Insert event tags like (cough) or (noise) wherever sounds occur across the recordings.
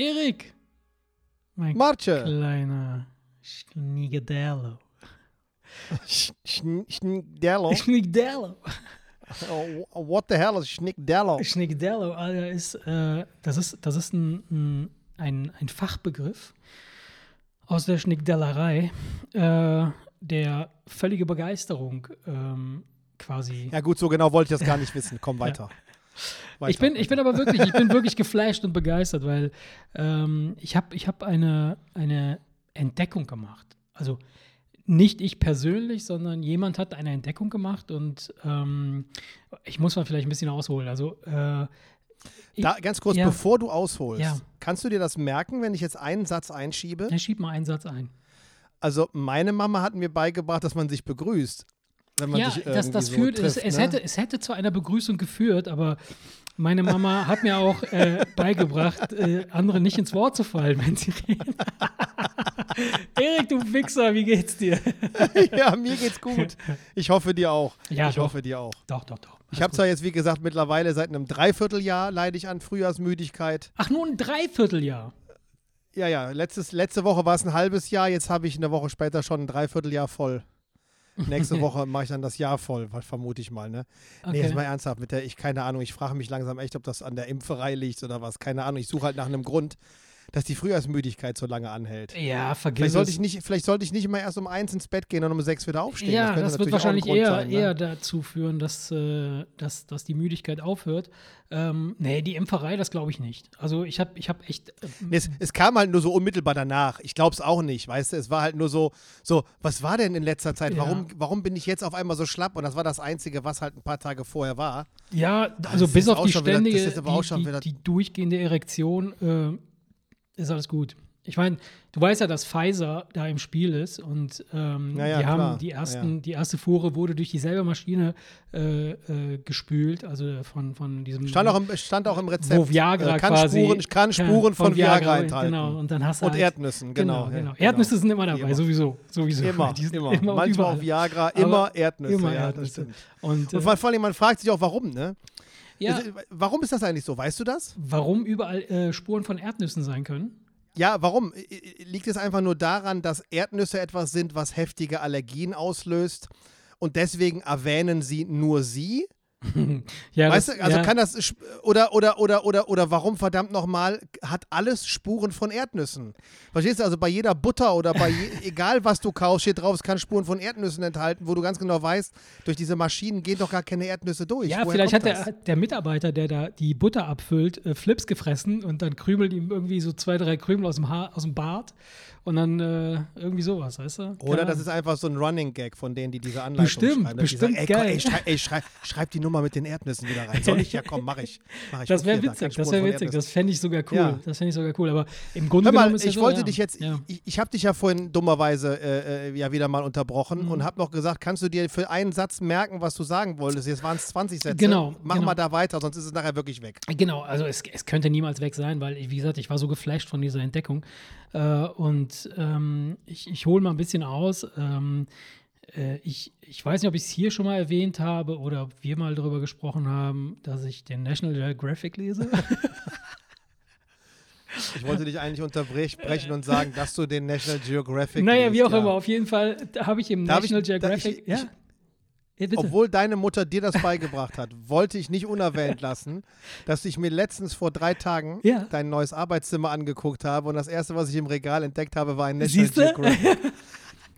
Erik! Mein Marce. kleiner Schnigedello. (laughs) Sch- Schn- Schnickdello. (laughs) Schnigedello. Oh, What the hell is Schnickdello? Schnigedello Alter, ist, äh, das ist, das ist ein, ein, ein, ein Fachbegriff aus der Schnickdellerei, äh, der völlige Begeisterung ähm, quasi Ja gut, so genau wollte ich das gar nicht wissen. Komm weiter. (laughs) weiter. Ich bin, ich bin aber wirklich, ich bin wirklich geflasht und begeistert, weil ähm, ich habe ich hab eine, eine Entdeckung gemacht. Also nicht ich persönlich, sondern jemand hat eine Entdeckung gemacht und ähm, ich muss mal vielleicht ein bisschen ausholen. Also äh, ich, Da, ganz kurz, ja. bevor du ausholst, Ja. kannst du dir das merken, wenn ich jetzt einen Satz einschiebe? Ja, schieb mal einen Satz ein. Also meine Mama hat mir beigebracht, dass man sich begrüßt. Wenn man ja, sich das, irgendwie das so führt, trifft, es, es, ne? hätte, es hätte zu einer Begrüßung geführt, aber meine Mama hat mir auch äh, beigebracht, äh, andere nicht ins Wort zu fallen, wenn sie reden. (laughs) Erik, du Wichser, wie geht's dir? (laughs) ja, mir geht's gut. Ich hoffe dir auch. Ja, ich doch. hoffe dir auch. Doch, doch, doch. Ich habe zwar jetzt, wie gesagt, mittlerweile seit einem Dreivierteljahr leide ich an Frühjahrsmüdigkeit. Ach, nur ein Dreivierteljahr. Ja, ja, letztes, letzte Woche war es ein halbes Jahr, jetzt habe ich eine Woche später schon ein Dreivierteljahr voll. Nächste (laughs) Woche mache ich dann das Jahr voll, vermute ich mal, ne? Nee, Okay. jetzt mal ernsthaft mit der, ich keine Ahnung, ich frage mich langsam echt, ob das an der Impferei liegt oder was, keine Ahnung. Ich suche halt nach einem Grund, dass die Frühjahrsmüdigkeit so lange anhält. Ja, vergiss Vielleicht sollte, es. ich nicht, vielleicht sollte ich nicht immer erst um eins ins Bett gehen und um sechs wieder aufstehen. ja, könnte das, wird natürlich auch ein wahrscheinlich eher, sein, ne? eher dazu führen, dass, äh, dass, dass die Müdigkeit aufhört. Ähm, nee, die Impferei, das glaube ich nicht. Also ich habe ich hab echt. äh, Nee, es, es kam halt nur so unmittelbar danach. Ich glaube es auch nicht, weißt du? Es war halt nur so, so, was war denn in letzter Zeit? Ja. Warum, warum bin ich jetzt auf einmal so schlapp? Und das war das Einzige, was halt ein paar Tage vorher war. Ja, also das bis auf die wieder- das ständige, auch die, die, wieder- die durchgehende Erektion äh, ist alles gut. Ich meine, du weißt ja, dass Pfizer da im Spiel ist und ähm, Ja, ja, die haben klar. die Ja, ersten, ja. die erste Fuhre wurde durch dieselbe Maschine äh, äh, gespült, also von, von diesem Stand auch im, stand auch im Rezept. wo Viagra äh, kann quasi Spuren, kann Spuren von, Viagra, enthalten. Genau, und dann hast du Und halt, Erdnüssen, genau. Genau, ja, genau. Erdnüsse sind immer dabei, immer. sowieso, sowieso. Immer, (laughs) immer. und Manchmal überall. auch Viagra, immer Erdnüsse. immer ja, Erdnüsse. stimmt. Und, Und äh, vor vor allem, man fragt sich auch, warum, ne? Ja, Warum ist das eigentlich so? Weißt du das? warum überall äh, Spuren von Erdnüssen sein können? Ja, warum? Liegt es einfach nur daran, dass Erdnüsse etwas sind, was heftige Allergien auslöst und deswegen erwähnen sie nur sie? (laughs) Ja, weißt das- du, also ja. kann das oder oder oder oder oder warum verdammt nochmal hat alles Spuren von Erdnüssen? Verstehst du? Also bei jeder Butter oder bei je, (laughs) egal was du kaufst, steht drauf, es kann Spuren von Erdnüssen enthalten, wo du ganz genau weißt, durch diese Maschinen gehen doch gar keine Erdnüsse durch. Ja, Woher vielleicht hat der, der Mitarbeiter, der da die Butter abfüllt, äh, Flips gefressen und dann krümelt ihm irgendwie so zwei, drei Krümel aus dem, Haar, aus dem Bart und dann äh, irgendwie sowas, weißt du? Oder Keine das ist einfach so ein Running Gag von denen, die diese Anleitung Bestimmt, schreiben. bestimmt komm, geil. ey, schrei, ey schrei, schreib die Nummer mit den Erdnüssen wieder rein. Soll ich? Ja, komm, mach ich. Mach ich. Das wäre da, witzig, kann das wäre witzig, das fände ich sogar cool. Ja. Das fände ich sogar cool. Aber im Grunde mal, genommen ist ich ja wollte so, dich ja. jetzt, Ja. ich, ich habe dich ja vorhin dummerweise äh, äh, ja wieder mal unterbrochen Mhm. und habe noch gesagt, kannst du dir für einen Satz merken, was du sagen wolltest? Jetzt waren es 20 Sätze. Genau, Mach genau. mal da weiter, sonst ist es nachher wirklich weg. Genau, also es, es könnte niemals weg sein, weil, wie gesagt, ich war so geflasht von dieser Entdeckung. Äh, und ähm, ich, ich hole mal ein bisschen aus. Ähm, äh, ich, ich weiß nicht, ob ich es hier schon mal erwähnt habe oder ob wir mal darüber gesprochen haben, dass ich den National Geographic lese. (laughs) Ich wollte dich eigentlich unterbrechen und sagen, dass du den National Geographic naja, liest, wie auch ja. immer, auf jeden Fall habe ich im Darf ich- National da- Geographic. ich- ja? Ja. Obwohl deine Mutter dir das beigebracht hat, (laughs) wollte ich nicht unerwähnt lassen, dass ich mir letztens vor drei Tagen Ja. dein neues Arbeitszimmer angeguckt habe und das erste, was ich im Regal entdeckt habe, war ein National? Geographic. (laughs)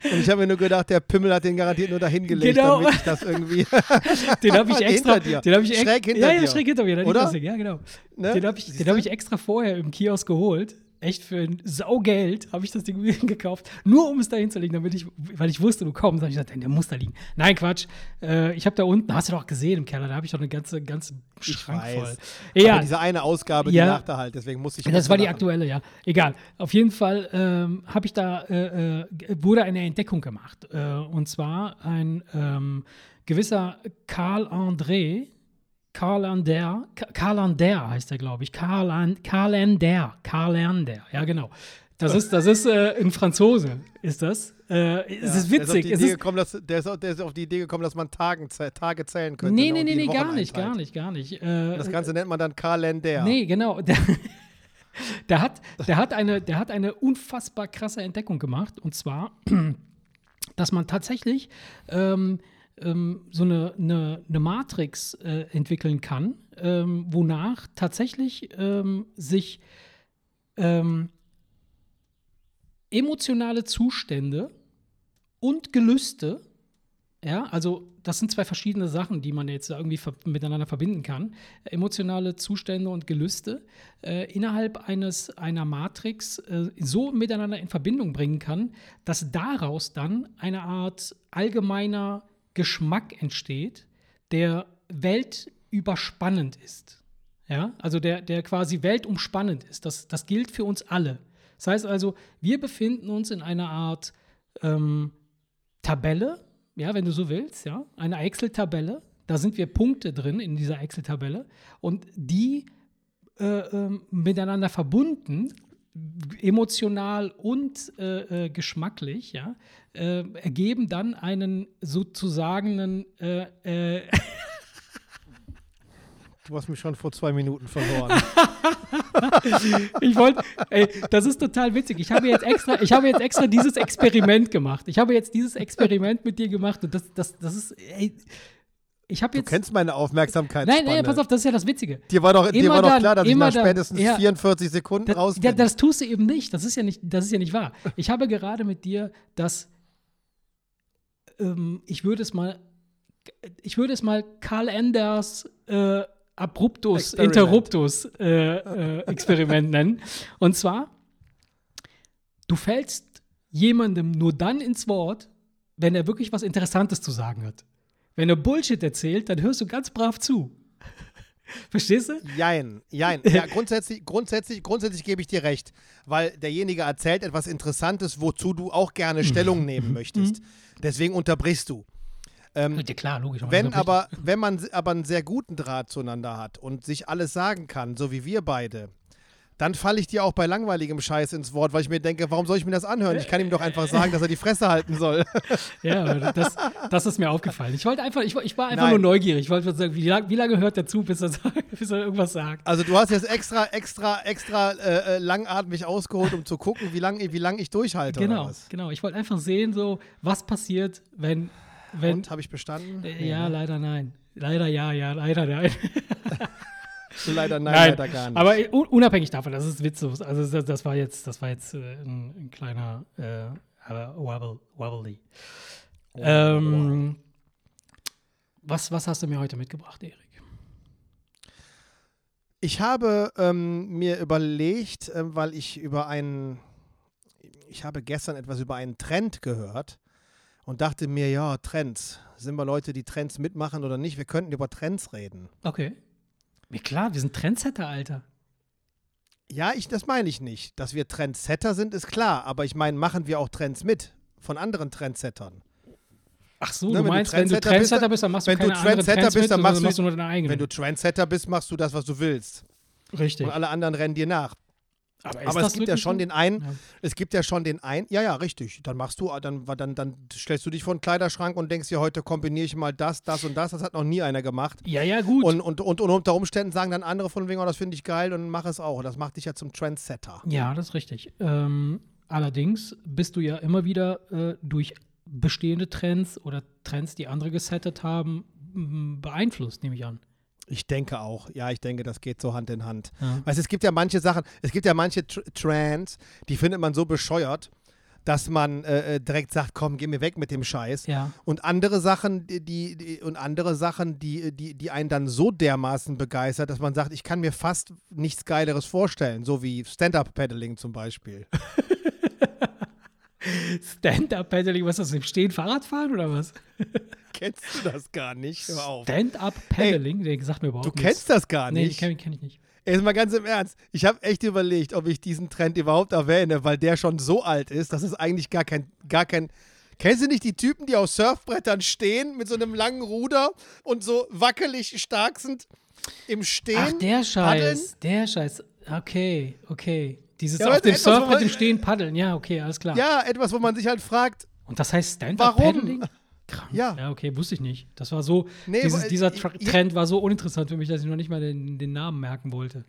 Und ich habe mir nur gedacht, der Pimmel hat den garantiert nur dahin gelegt, Genau. damit ich das irgendwie. (laughs) den habe ich extra. Hinter dir. Den habe ich Schräg hinter ja, ja, dir. schräg hinter mir. der Oder? Ja, genau. Ne? Den habe ich, den hab ich extra vorher im Kiosk geholt. Echt für ein Saugeld habe ich das Ding (laughs) gekauft, nur um es da hinzulegen, damit ich, weil ich wusste, du kommst. Habe ich gesagt, der muss da liegen. Nein, Quatsch. Äh, ich habe da unten, hast du doch gesehen im Keller, da habe ich doch eine ganze, ganze Schrank voll. Ja. Aber diese eine Ausgabe, die Ja. lag da halt, deswegen musste ich. das war die aktuelle, ja. Egal. Auf jeden Fall ähm, habe ich da, äh, äh, wurde eine Entdeckung gemacht. Äh, und zwar ein ähm, gewisser Karl André, Karl Ander, Ka- Karl Ander heißt er, glaube ich. Karl, An, Karl Ander, Karl Ander, ja genau. Das ist, das ist äh, ein Franzose, ist das. Äh, es ist Der ist, witzig. es Idee ist, gekommen, dass, der, ist, auf- der ist auf die Idee gekommen, dass man Tagen, Tage zählen könnte. nee, ne, nee, nee, nee, gar nicht, gar nicht, gar nicht. Äh, Das Ganze nennt man dann Kalender. Nee, genau. Der, (laughs) Der hat, der, hat eine, der hat eine unfassbar krasse Entdeckung gemacht. Und zwar, (clears throat) dass man tatsächlich ähm, ähm, so eine, eine, eine Matrix äh, entwickeln kann, ähm, wonach tatsächlich ähm, sich ähm, emotionale Zustände und Gelüste, ja, also das sind zwei verschiedene Sachen, die man jetzt irgendwie ver miteinander verbinden kann. Emotionale Zustände und Gelüste äh, innerhalb eines einer Matrix äh, so miteinander in Verbindung bringen kann, dass daraus dann eine Art allgemeiner Geschmack entsteht, der weltüberspannend ist. Ja, also der, der quasi weltumspannend ist. Das, das gilt für uns alle. Das heißt also, wir befinden uns in einer Art ähm, Tabelle, ja, wenn du so willst, ja, eine Excel-Tabelle. Da sind wir Punkte drin in dieser Excel-Tabelle und die äh, äh, miteinander verbunden, emotional und äh, äh geschmacklich, ja, äh, ergeben dann einen sozusagen äh, (laughs) Du hast mich schon vor zwei Minuten verloren. (laughs) ich wollte, ey, das ist total witzig. Ich habe jetzt extra, ich habe jetzt extra dieses Experiment gemacht. Ich habe jetzt dieses Experiment mit dir gemacht und das, das, das ist, ey, ich habe jetzt. Du kennst meine Aufmerksamkeit. Nein, nein, pass auf, das ist ja das Witzige. Dir war doch, dir war doch klar, dass ich nach dann, spätestens ja, 44 Sekunden das, raus bin. Ja, das tust du eben nicht. Das ist ja nicht, das ist ja nicht wahr. Ich habe gerade mit dir das, ähm, ich würde es mal, ich würde es mal Karl Enders äh, Abruptus, Experiment. Interruptus äh, äh, Experiment nennen. Und zwar, du fällst jemandem nur dann ins Wort, wenn er wirklich was Interessantes zu sagen hat. Wenn er Bullshit erzählt, dann hörst du ganz brav zu. (laughs) Verstehst du? Jein, jein. Ja, (laughs) grundsätzlich, grundsätzlich, grundsätzlich gebe ich dir recht, weil derjenige erzählt etwas Interessantes, wozu du auch gerne Stellung nehmen möchtest. Deswegen unterbrichst du. Ähm, ja, klar, logisch. Wenn aber, wenn man aber einen sehr guten Draht zueinander hat und sich alles sagen kann, so wie wir beide, dann falle ich dir auch bei langweiligem Scheiß ins Wort, weil ich mir denke, warum soll ich mir das anhören? Ich kann ihm doch einfach sagen, dass er die Fresse halten soll. (laughs) ja, das, das ist mir aufgefallen. Ich wollte einfach, ich, ich war einfach Nein. nur neugierig. Ich wollte sagen, wie, lang, wie lange hört der zu, bis er, (laughs) bis er, irgendwas sagt? Also du hast jetzt extra, extra, extra äh, äh langatmig ausgeholt, um zu gucken, wie lange wie lang ich durchhalte. Genau, genau. Ich wollte einfach sehen, so, was passiert, wenn wenn, Und, habe ich bestanden? Äh, ja, nee, leider nein. Leider ja, ja, leider nein. (laughs) leider nein, nein, leider gar nicht. Aber unabhängig davon, das ist witzlos. Also das, das, war jetzt, das war jetzt äh, ein, ein, kleiner äh, Wobble, Wobbly. Oh, ähm, was, was hast du mir heute mitgebracht, Erik? Ich habe ähm, mir überlegt, äh, weil ich über einen, ich habe gestern etwas über einen Trend gehört, und dachte mir, ja, Trends. Sind wir Leute, die Trends mitmachen oder nicht? Wir könnten über Trends reden. Okay. Ja, klar, wir sind Trendsetter, Alter. Ja, ich, das meine ich nicht. Dass wir Trendsetter sind, ist klar. Aber ich meine, machen wir auch Trends mit von anderen Trendsettern. Ach so, ne, du meinst, wenn du Trendsetter bist, dann machst du wenn keine du Trendsetter bist, dann machst, machst du nur deine eigenen. Wenn du Trendsetter bist, machst du das, was du willst. Richtig. Und alle anderen rennen dir nach. Aber, Aber es gibt ja schon den einen, ja. es gibt ja schon den einen, ja, ja, richtig. Dann machst du, dann, dann, dann stellst du dich vor den Kleiderschrank und denkst dir, heute kombiniere ich mal das, das und das. Das hat noch nie einer gemacht. Ja, ja, gut. Und, und, und, und unter Umständen sagen dann andere von wegen, oh, das finde ich geil und mach es auch. Das macht dich ja zum Trendsetter. Ja, das ist richtig. Ähm, allerdings bist du ja immer wieder äh, durch bestehende Trends oder Trends, die andere gesettet haben, beeinflusst, nehme ich an. Ich denke auch. Ja, ich denke, das geht so Hand in Hand. Ja. Weißt, es gibt ja manche Sachen, es gibt ja manche Tr Trends, die findet man so bescheuert, dass man äh, äh, direkt sagt, komm, geh mir weg mit dem Scheiß. Ja. Und andere Sachen, die, die, und andere Sachen, die, die, die einen dann so dermaßen begeistert, dass man sagt, ich kann mir fast nichts Geileres vorstellen, so wie Stand-Up-Paddling zum Beispiel. (laughs) Stand-Up-Paddling, was ist das, im Stehen Fahrrad fahren oder was? (laughs) Kennst du das gar nicht? Stand-Up-Paddling, der sagt mir überhaupt nichts. Du kennst das gar nicht? Nee, kenn, kenn ich nicht. Jetzt mal ganz im Ernst. Ich habe echt überlegt, ob ich diesen Trend überhaupt erwähne, weil der schon so alt ist, dass es eigentlich gar kein, gar kein. Kennst du nicht die Typen, die auf Surfbrettern stehen mit so einem langen Ruder und so wackelig stark sind im Stehen? Ach, der Scheiß. Paddeln? Der Scheiß. Okay, okay. Dieses ja, auf dem Surfbrett im Stehen paddeln. Ja, okay, alles klar. Ja, etwas, wo man sich halt fragt. Und das heißt Stand-Up-Paddling? Krank. Ja. ja, okay, wusste ich nicht. Das war so, nee, dieses, dieser Tra Trend war so uninteressant für mich, dass ich noch nicht mal den, den Namen merken wollte.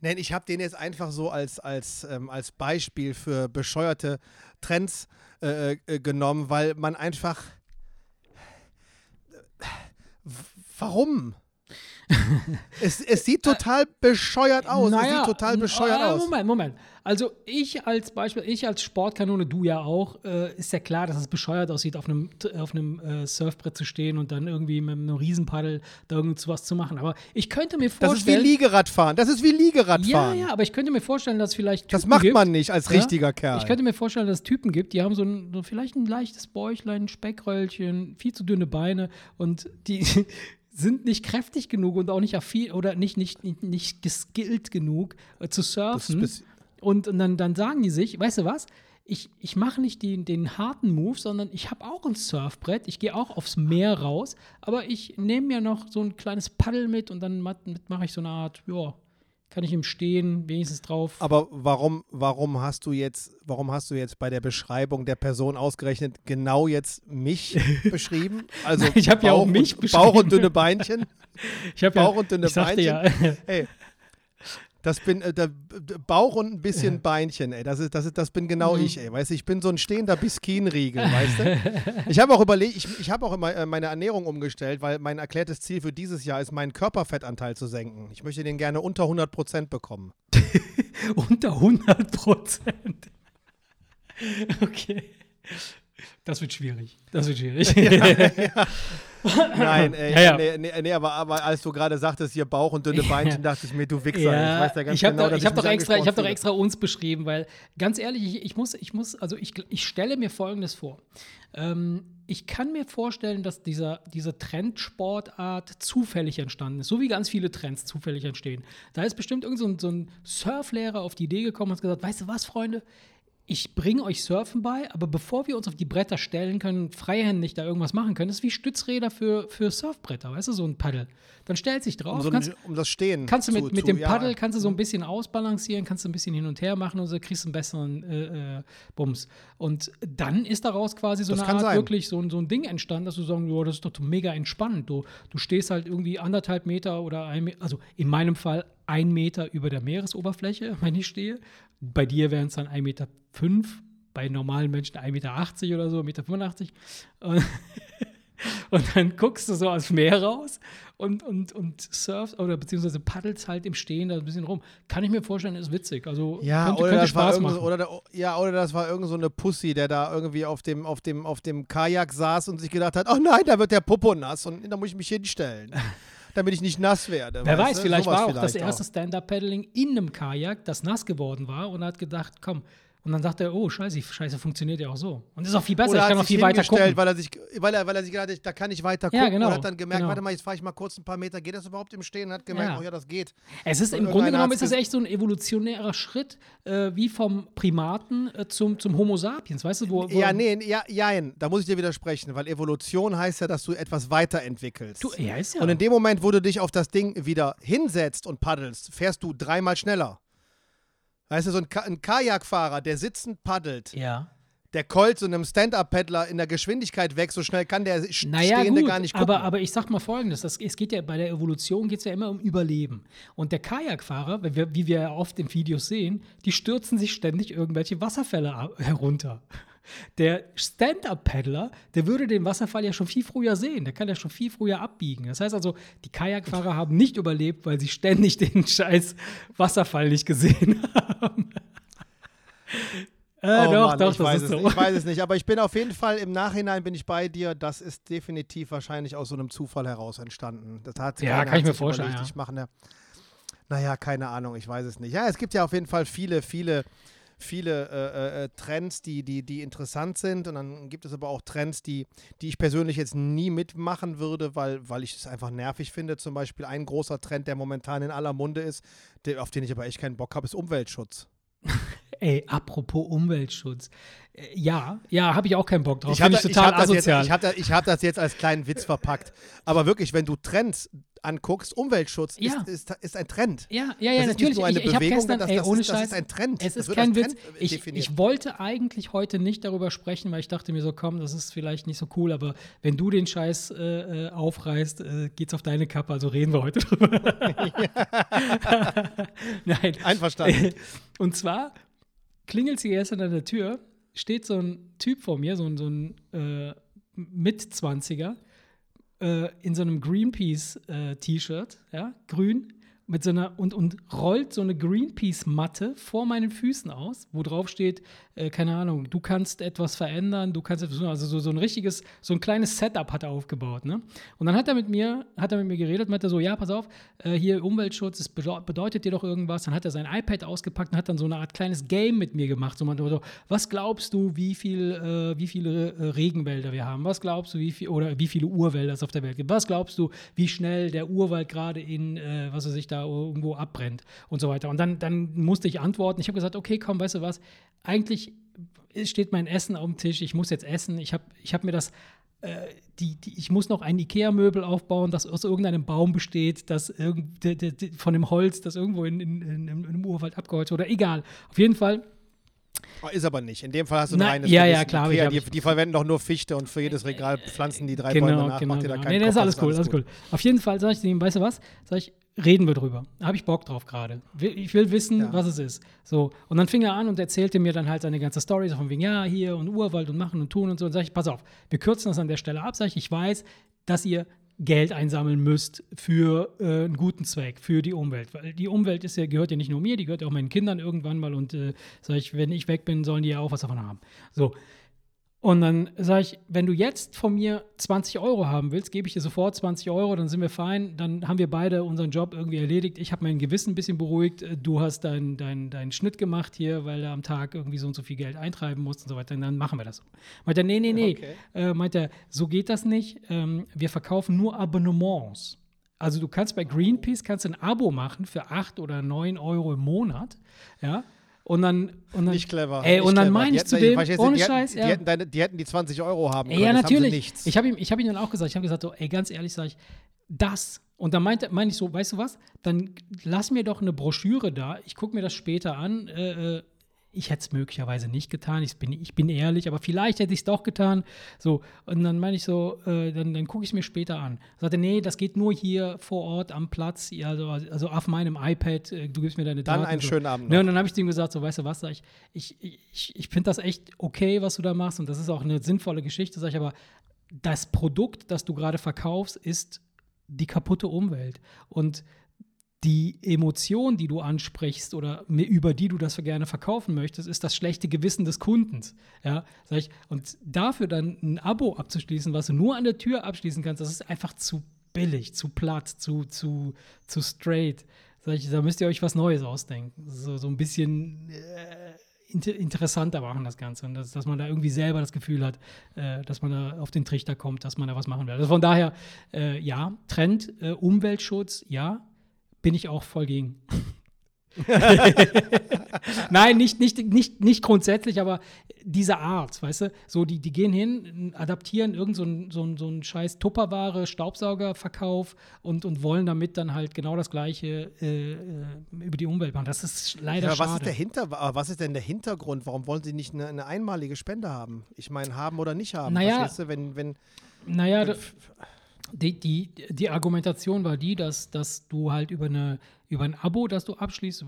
Nein, ich habe den jetzt einfach so als, als, ähm, als Beispiel für bescheuerte Trends äh, äh, genommen, weil man einfach. Warum? Es, es sieht total bescheuert aus. Naja, es sieht total bescheuert äh, aus. Moment, Moment. Also ich als Beispiel, ich als Sportkanone, du ja auch, äh, ist ja klar, dass es bescheuert aussieht, auf einem, auf einem äh, Surfbrett zu stehen und dann irgendwie mit einem Riesenpaddel da irgendwas zu machen. Aber ich könnte mir vorstellen. Das ist wie Liegeradfahren. Das ist wie ja, Liegeradfahren. ja, aber ich könnte mir vorstellen, dass es vielleicht Typen Das macht gibt, man nicht als Ja? richtiger Kerl. Ich könnte mir vorstellen, dass es Typen gibt, die haben so, ein, so vielleicht ein leichtes Bäuchlein, ein Speckröllchen, viel zu dünne Beine und die sind nicht kräftig genug und auch nicht affin oder nicht, nicht, nicht, nicht geskillt genug äh, zu surfen. und, und dann, dann sagen die sich, weißt du was? Ich, ich mache nicht den, den harten Move, sondern ich habe auch ein Surfbrett. Ich gehe auch aufs Meer raus, aber ich nehme mir noch so ein kleines Paddel mit und dann mache ich so eine Art, ja, kann ich im Stehen wenigstens drauf. Aber warum, warum hast du jetzt, warum hast du jetzt bei der Beschreibung der Person ausgerechnet genau jetzt mich (laughs) beschrieben? Also Ich hab ja auch mich und, beschrieben. Bauch und dünne Beinchen. (laughs) Ich habe Bauch und dünne ich Beinchen. ja, Ey, das bin äh, der, der Bauch und ein bisschen Beinchen, ey. Das ist, das ist, das bin genau Mhm. ich, ey. Weißt du, ich bin so ein stehender Biskinriegel, weißt du? (laughs) Ich habe auch überlegt, ich, ich habe auch immer äh, meine Ernährung umgestellt, weil mein erklärtes Ziel für dieses Jahr ist, meinen Körperfettanteil zu senken. Ich möchte den gerne unter 100 Prozent bekommen. (laughs) unter 100 Prozent. (laughs) Okay. Das wird schwierig. Das wird schwierig. (laughs) Nein, ey, Ja, ja. Nee, nee, nee, aber, aber als du gerade sagtest, hier Bauch und dünne Beinchen, dachte ich mir, du Wichser. Ja, ich weiß ja ganz ich habe genau, doch, ich hab mich doch, extra, ich hab doch extra uns beschrieben, weil ganz ehrlich, ich, ich muss, ich muss, also ich, ich stelle mir Folgendes vor. Ähm, ich kann mir vorstellen, dass dieser, diese Trendsportart zufällig entstanden ist, so wie ganz viele Trends zufällig entstehen. Da ist bestimmt irgend so ein, so ein Surflehrer auf die Idee gekommen und hat gesagt, weißt du was, Freunde, ich bringe euch Surfen bei, aber bevor wir uns auf die Bretter stellen können, freihändig da irgendwas machen können, das ist wie Stützräder für, für Surfbretter, weißt du, so ein Paddel. Dann stellt sich drauf, Um, so kannst, ein, um das Stehen. Kannst du mit, zu, mit zu, dem ja. Paddel kannst du so ein bisschen ausbalancieren, kannst du ein bisschen hin und her machen und so kriegst einen besseren äh, äh, Bums. Und dann ist daraus quasi so Das eine Art sein. wirklich so, ein- so ein Ding entstanden, dass du sagst, ja, das ist doch mega entspannend. Du, du stehst halt irgendwie anderthalb Meter oder ein Meter, also in meinem Fall ein Meter über der Meeresoberfläche, (laughs) wenn ich stehe. Bei dir wären es dann 1,5 Meter, bei normalen Menschen 1,80 Meter oder so, 1,85 Meter. Und, und dann guckst du so aus dem Meer raus und, und, und surfst oder beziehungsweise paddelst halt im Stehen da ein bisschen rum. Kann ich mir vorstellen, ist witzig. Also Ja, könnte, oder, könnte das war Spaß machen. oder, da- ja, oder das war irgend so eine Pussy, der da irgendwie auf dem, auf, dem, auf dem Kajak saß und sich gedacht hat, oh nein, da wird der Popo nass und da muss ich mich hinstellen, damit ich nicht nass werde. Wer weiß, du? vielleicht Sowas war auch das vielleicht erste Stand-Up-Paddling in einem Kajak, das nass geworden war und hat gedacht, komm. Und dann dachte er, oh, scheiße, scheiße, funktioniert ja auch so. Und ist auch viel besser, Oder ich kann auch sich viel weiter gucken. weil er sich, weil er, weil er sich hat, da kann ich weiter Ja, gucken genau, und hat dann gemerkt, genau. warte mal, jetzt fahre ich mal kurz ein paar Meter, geht das überhaupt im Stehen? Und hat gemerkt, Ja. oh ja, das geht. Es ist Und im Grunde genommen ist es ges- echt so ein evolutionärer Schritt, äh, wie vom Primaten äh, zum, zum Homo sapiens, weißt du, wo, wo Ja, nee, ja, jein, da muss ich dir widersprechen, weil Evolution heißt ja, dass du etwas weiterentwickelst. Du, ja, ist ja. Und in dem Moment, wo du dich auf das Ding wieder hinsetzt und paddelst, fährst du dreimal schneller. Weißt du, so ein, Ka ein Kajakfahrer, der sitzend paddelt, ja. der keult so einem Stand-Up-Paddler in der Geschwindigkeit weg, so schnell kann der Naja, Stehende gut, gar nicht gucken. aber, aber ich sag mal folgendes: das, Es geht ja bei der Evolution geht es ja immer um Überleben. Und der Kajakfahrer, wie wir, wie wir ja oft in Videos sehen, die stürzen sich ständig irgendwelche Wasserfälle herunter. Der Stand-Up-Paddler, der würde den Wasserfall ja schon viel früher sehen. Der kann ja schon viel früher abbiegen. Das heißt also, die Kajakfahrer haben nicht überlebt, weil sie ständig den scheiß Wasserfall nicht gesehen (laughs) haben. äh, Oh doch, Mann, doch, ich das weiß ist es, so. nicht, Ich weiß es nicht, aber ich bin auf jeden Fall im Nachhinein bin ich bei dir. Das ist definitiv wahrscheinlich aus so einem Zufall heraus entstanden. Das hat Ja, keiner kann ich mir sich vorstellen, überlegt, ja. Ich mache eine, naja, keine Ahnung, ich weiß es nicht. Ja, es gibt ja auf jeden Fall viele, viele, viele äh, äh, Trends, die, die, die interessant sind. Und dann gibt es aber auch Trends, die, die ich persönlich jetzt nie mitmachen würde, weil, weil ich es einfach nervig finde. Zum Beispiel ein großer Trend, der momentan in aller Munde ist, der, auf den ich aber echt keinen Bock habe, ist Umweltschutz. (laughs) Ey, apropos Umweltschutz. Äh, Ja, ja, habe ich auch keinen Bock drauf. Ich habe Finde ich total hab das, jetzt- ich hab da- ich hab das jetzt als kleinen Witz verpackt. Aber wirklich, wenn du Trends anguckst, Umweltschutz Ja. ist, ist, ist ein Trend. Ja, ja, Das ja, ist natürlich. nicht nur eine ich ich habe Bewegung, gestern, das, ey, das, ohne ist, das Scheiß, ist ein Trend. es Das ist kein Witz. Ich, ich wollte eigentlich heute nicht darüber sprechen, weil ich dachte mir so, komm, das ist vielleicht nicht so cool, aber wenn du den Scheiß äh, äh, aufreißt, äh, geht's auf deine Kappe, also reden wir heute (laughs) drüber. (laughs) Nein. Einverstanden. (laughs) Und zwar klingelt sie gestern an der Tür, steht so ein Typ vor mir, so ein, so ein äh, Mitzwanziger, äh, in so einem Greenpeace-T-Shirt, ja, grün, mit so einer und, und rollt so eine Greenpeace-Matte vor meinen Füßen aus, wo drauf steht, äh, keine Ahnung, du kannst etwas verändern, du kannst etwas. Also so, so ein richtiges, so ein kleines Setup hat er aufgebaut, ne? Und dann hat er mit mir, hat er mit mir geredet, meinte so, ja, pass auf, äh, hier Umweltschutz, das bedeu- bedeutet dir doch irgendwas. Dann hat er sein iPad ausgepackt und hat dann so eine Art kleines Game mit mir gemacht. So, meinte so was glaubst du, wie viel, äh, wie viele äh, Regenwälder wir haben? Was glaubst du, wie viel oder wie viele Urwälder es auf der Welt gibt? Was glaubst du, wie schnell der Urwald gerade in, äh, was weiß ich, da irgendwo abbrennt und so weiter? Und dann, dann musste ich antworten. Ich habe gesagt, okay, komm, weißt du was? Eigentlich steht mein Essen auf dem Tisch. Ich muss jetzt essen. Ich habe ich hab mir das äh, die, die, ich muss noch ein Ikea-Möbel aufbauen, das aus irgendeinem Baum besteht, das irgend, de, de, von dem Holz, das irgendwo in, in, in, im Urwald abgeholzt wurde. Oder egal. Auf jeden Fall. Oh, Ist aber nicht. In dem Fall hast du ein Na, reines ja, ja, klar, Ikea, die, die verwenden doch nur Fichte und für jedes Regal pflanzen die drei genau, Bäume nach. genau, Macht dir da genau. keinen Nee, das ist Kopf, alles cool, alles cool. Auf jeden Fall sage ich zu ihm, weißt du was? Sag ich, reden wir drüber. Habe ich Bock drauf gerade. Ich will wissen, Ja. was es ist. So. Und dann fing er an und erzählte mir dann halt seine ganze Story, so von wegen, ja, hier und Urwald und machen und tun und so. Und sage ich, pass auf, wir kürzen das an der Stelle ab. Sag ich, ich weiß, dass ihr Geld einsammeln müsst für äh, einen guten Zweck, für die Umwelt. Weil die Umwelt ist ja, gehört ja nicht nur mir, die gehört ja auch meinen Kindern irgendwann mal. Und äh, sag ich, wenn ich weg bin, sollen die ja auch was davon haben. So. Und dann sage ich, wenn du jetzt von mir 20 Euro haben willst, gebe ich dir sofort 20 Euro, dann sind wir fein, dann haben wir beide unseren Job irgendwie erledigt. Ich habe mein Gewissen ein bisschen beruhigt, du hast deinen dein, dein Schnitt gemacht hier, weil du am Tag irgendwie so und so viel Geld eintreiben musst und so weiter, und dann machen wir das so. Meint er, nee, nee, nee, Okay. äh, meint er, so geht das nicht, ähm, wir verkaufen nur Abonnements. Also du kannst bei Greenpeace kannst ein Abo machen für 8 oder 9 Euro im Monat, ja, und dann, und dann Nicht clever. Ey, nicht und dann meine ich zu dem, du, ohne die hätten- Scheiß, die, ja. hätten deine, die hätten die 20 Euro haben können. Ja, natürlich. Ich habe ihm, ich hab ihm dann auch gesagt, ich habe gesagt, so, ey, ganz ehrlich, sage ich, das. Und dann meinte meine ich so, weißt du was? Dann lass mir doch eine Broschüre da. Ich gucke mir das später an. Äh, äh, ich hätte es möglicherweise nicht getan. Ich bin, ich bin ehrlich, aber vielleicht hätte ich es doch getan. So, und dann meine ich so, äh, dann, dann gucke ich es mir später an. Sagte, nee, das geht nur hier vor Ort am Platz, also, also auf meinem iPad. Äh, du gibst mir deine Dann Daten. einen so. schönen Abend Ne, und dann habe ich zu ihm gesagt, so, weißt du was, sag ich, ich, ich, ich finde das echt okay, was du da machst und das ist auch eine sinnvolle Geschichte, sag ich, aber das Produkt, das du gerade verkaufst, ist die kaputte Umwelt. Und die Emotion, die du ansprichst oder über die du das gerne verkaufen möchtest, ist das schlechte Gewissen des Kundens. Ja, sag ich. Und dafür dann ein Abo abzuschließen, was du nur an der Tür abschließen kannst, das ist einfach zu billig, zu platt, zu, zu, zu straight. Sag ich, da müsst ihr euch was Neues ausdenken. So, so ein bisschen äh, inter interessanter machen das Ganze. Und das, dass man da irgendwie selber das Gefühl hat, äh, dass man da auf den Trichter kommt, dass man da was machen will. Also von daher, äh, ja, Trend, äh, Umweltschutz, ja, bin ich auch voll gegen. (laughs) Nein, nicht, nicht, nicht, nicht grundsätzlich, aber diese Art, weißt du, so die, die gehen hin, adaptieren irgend so ein, so ein, so ein scheiß Tupperware, Staubsaugerverkauf und, und wollen damit dann halt genau das Gleiche äh, äh, über die Umwelt machen. Das ist leider Ja, was, ist schade. der Hinter was ist denn der Hintergrund? Warum wollen sie nicht eine, eine einmalige Spende haben? Ich meine, haben oder nicht haben. Naja, Verstehst du, wenn, wenn, Naja, wenn die, die, die Argumentation war die, dass, dass du halt über, eine, über ein Abo, das du abschließt,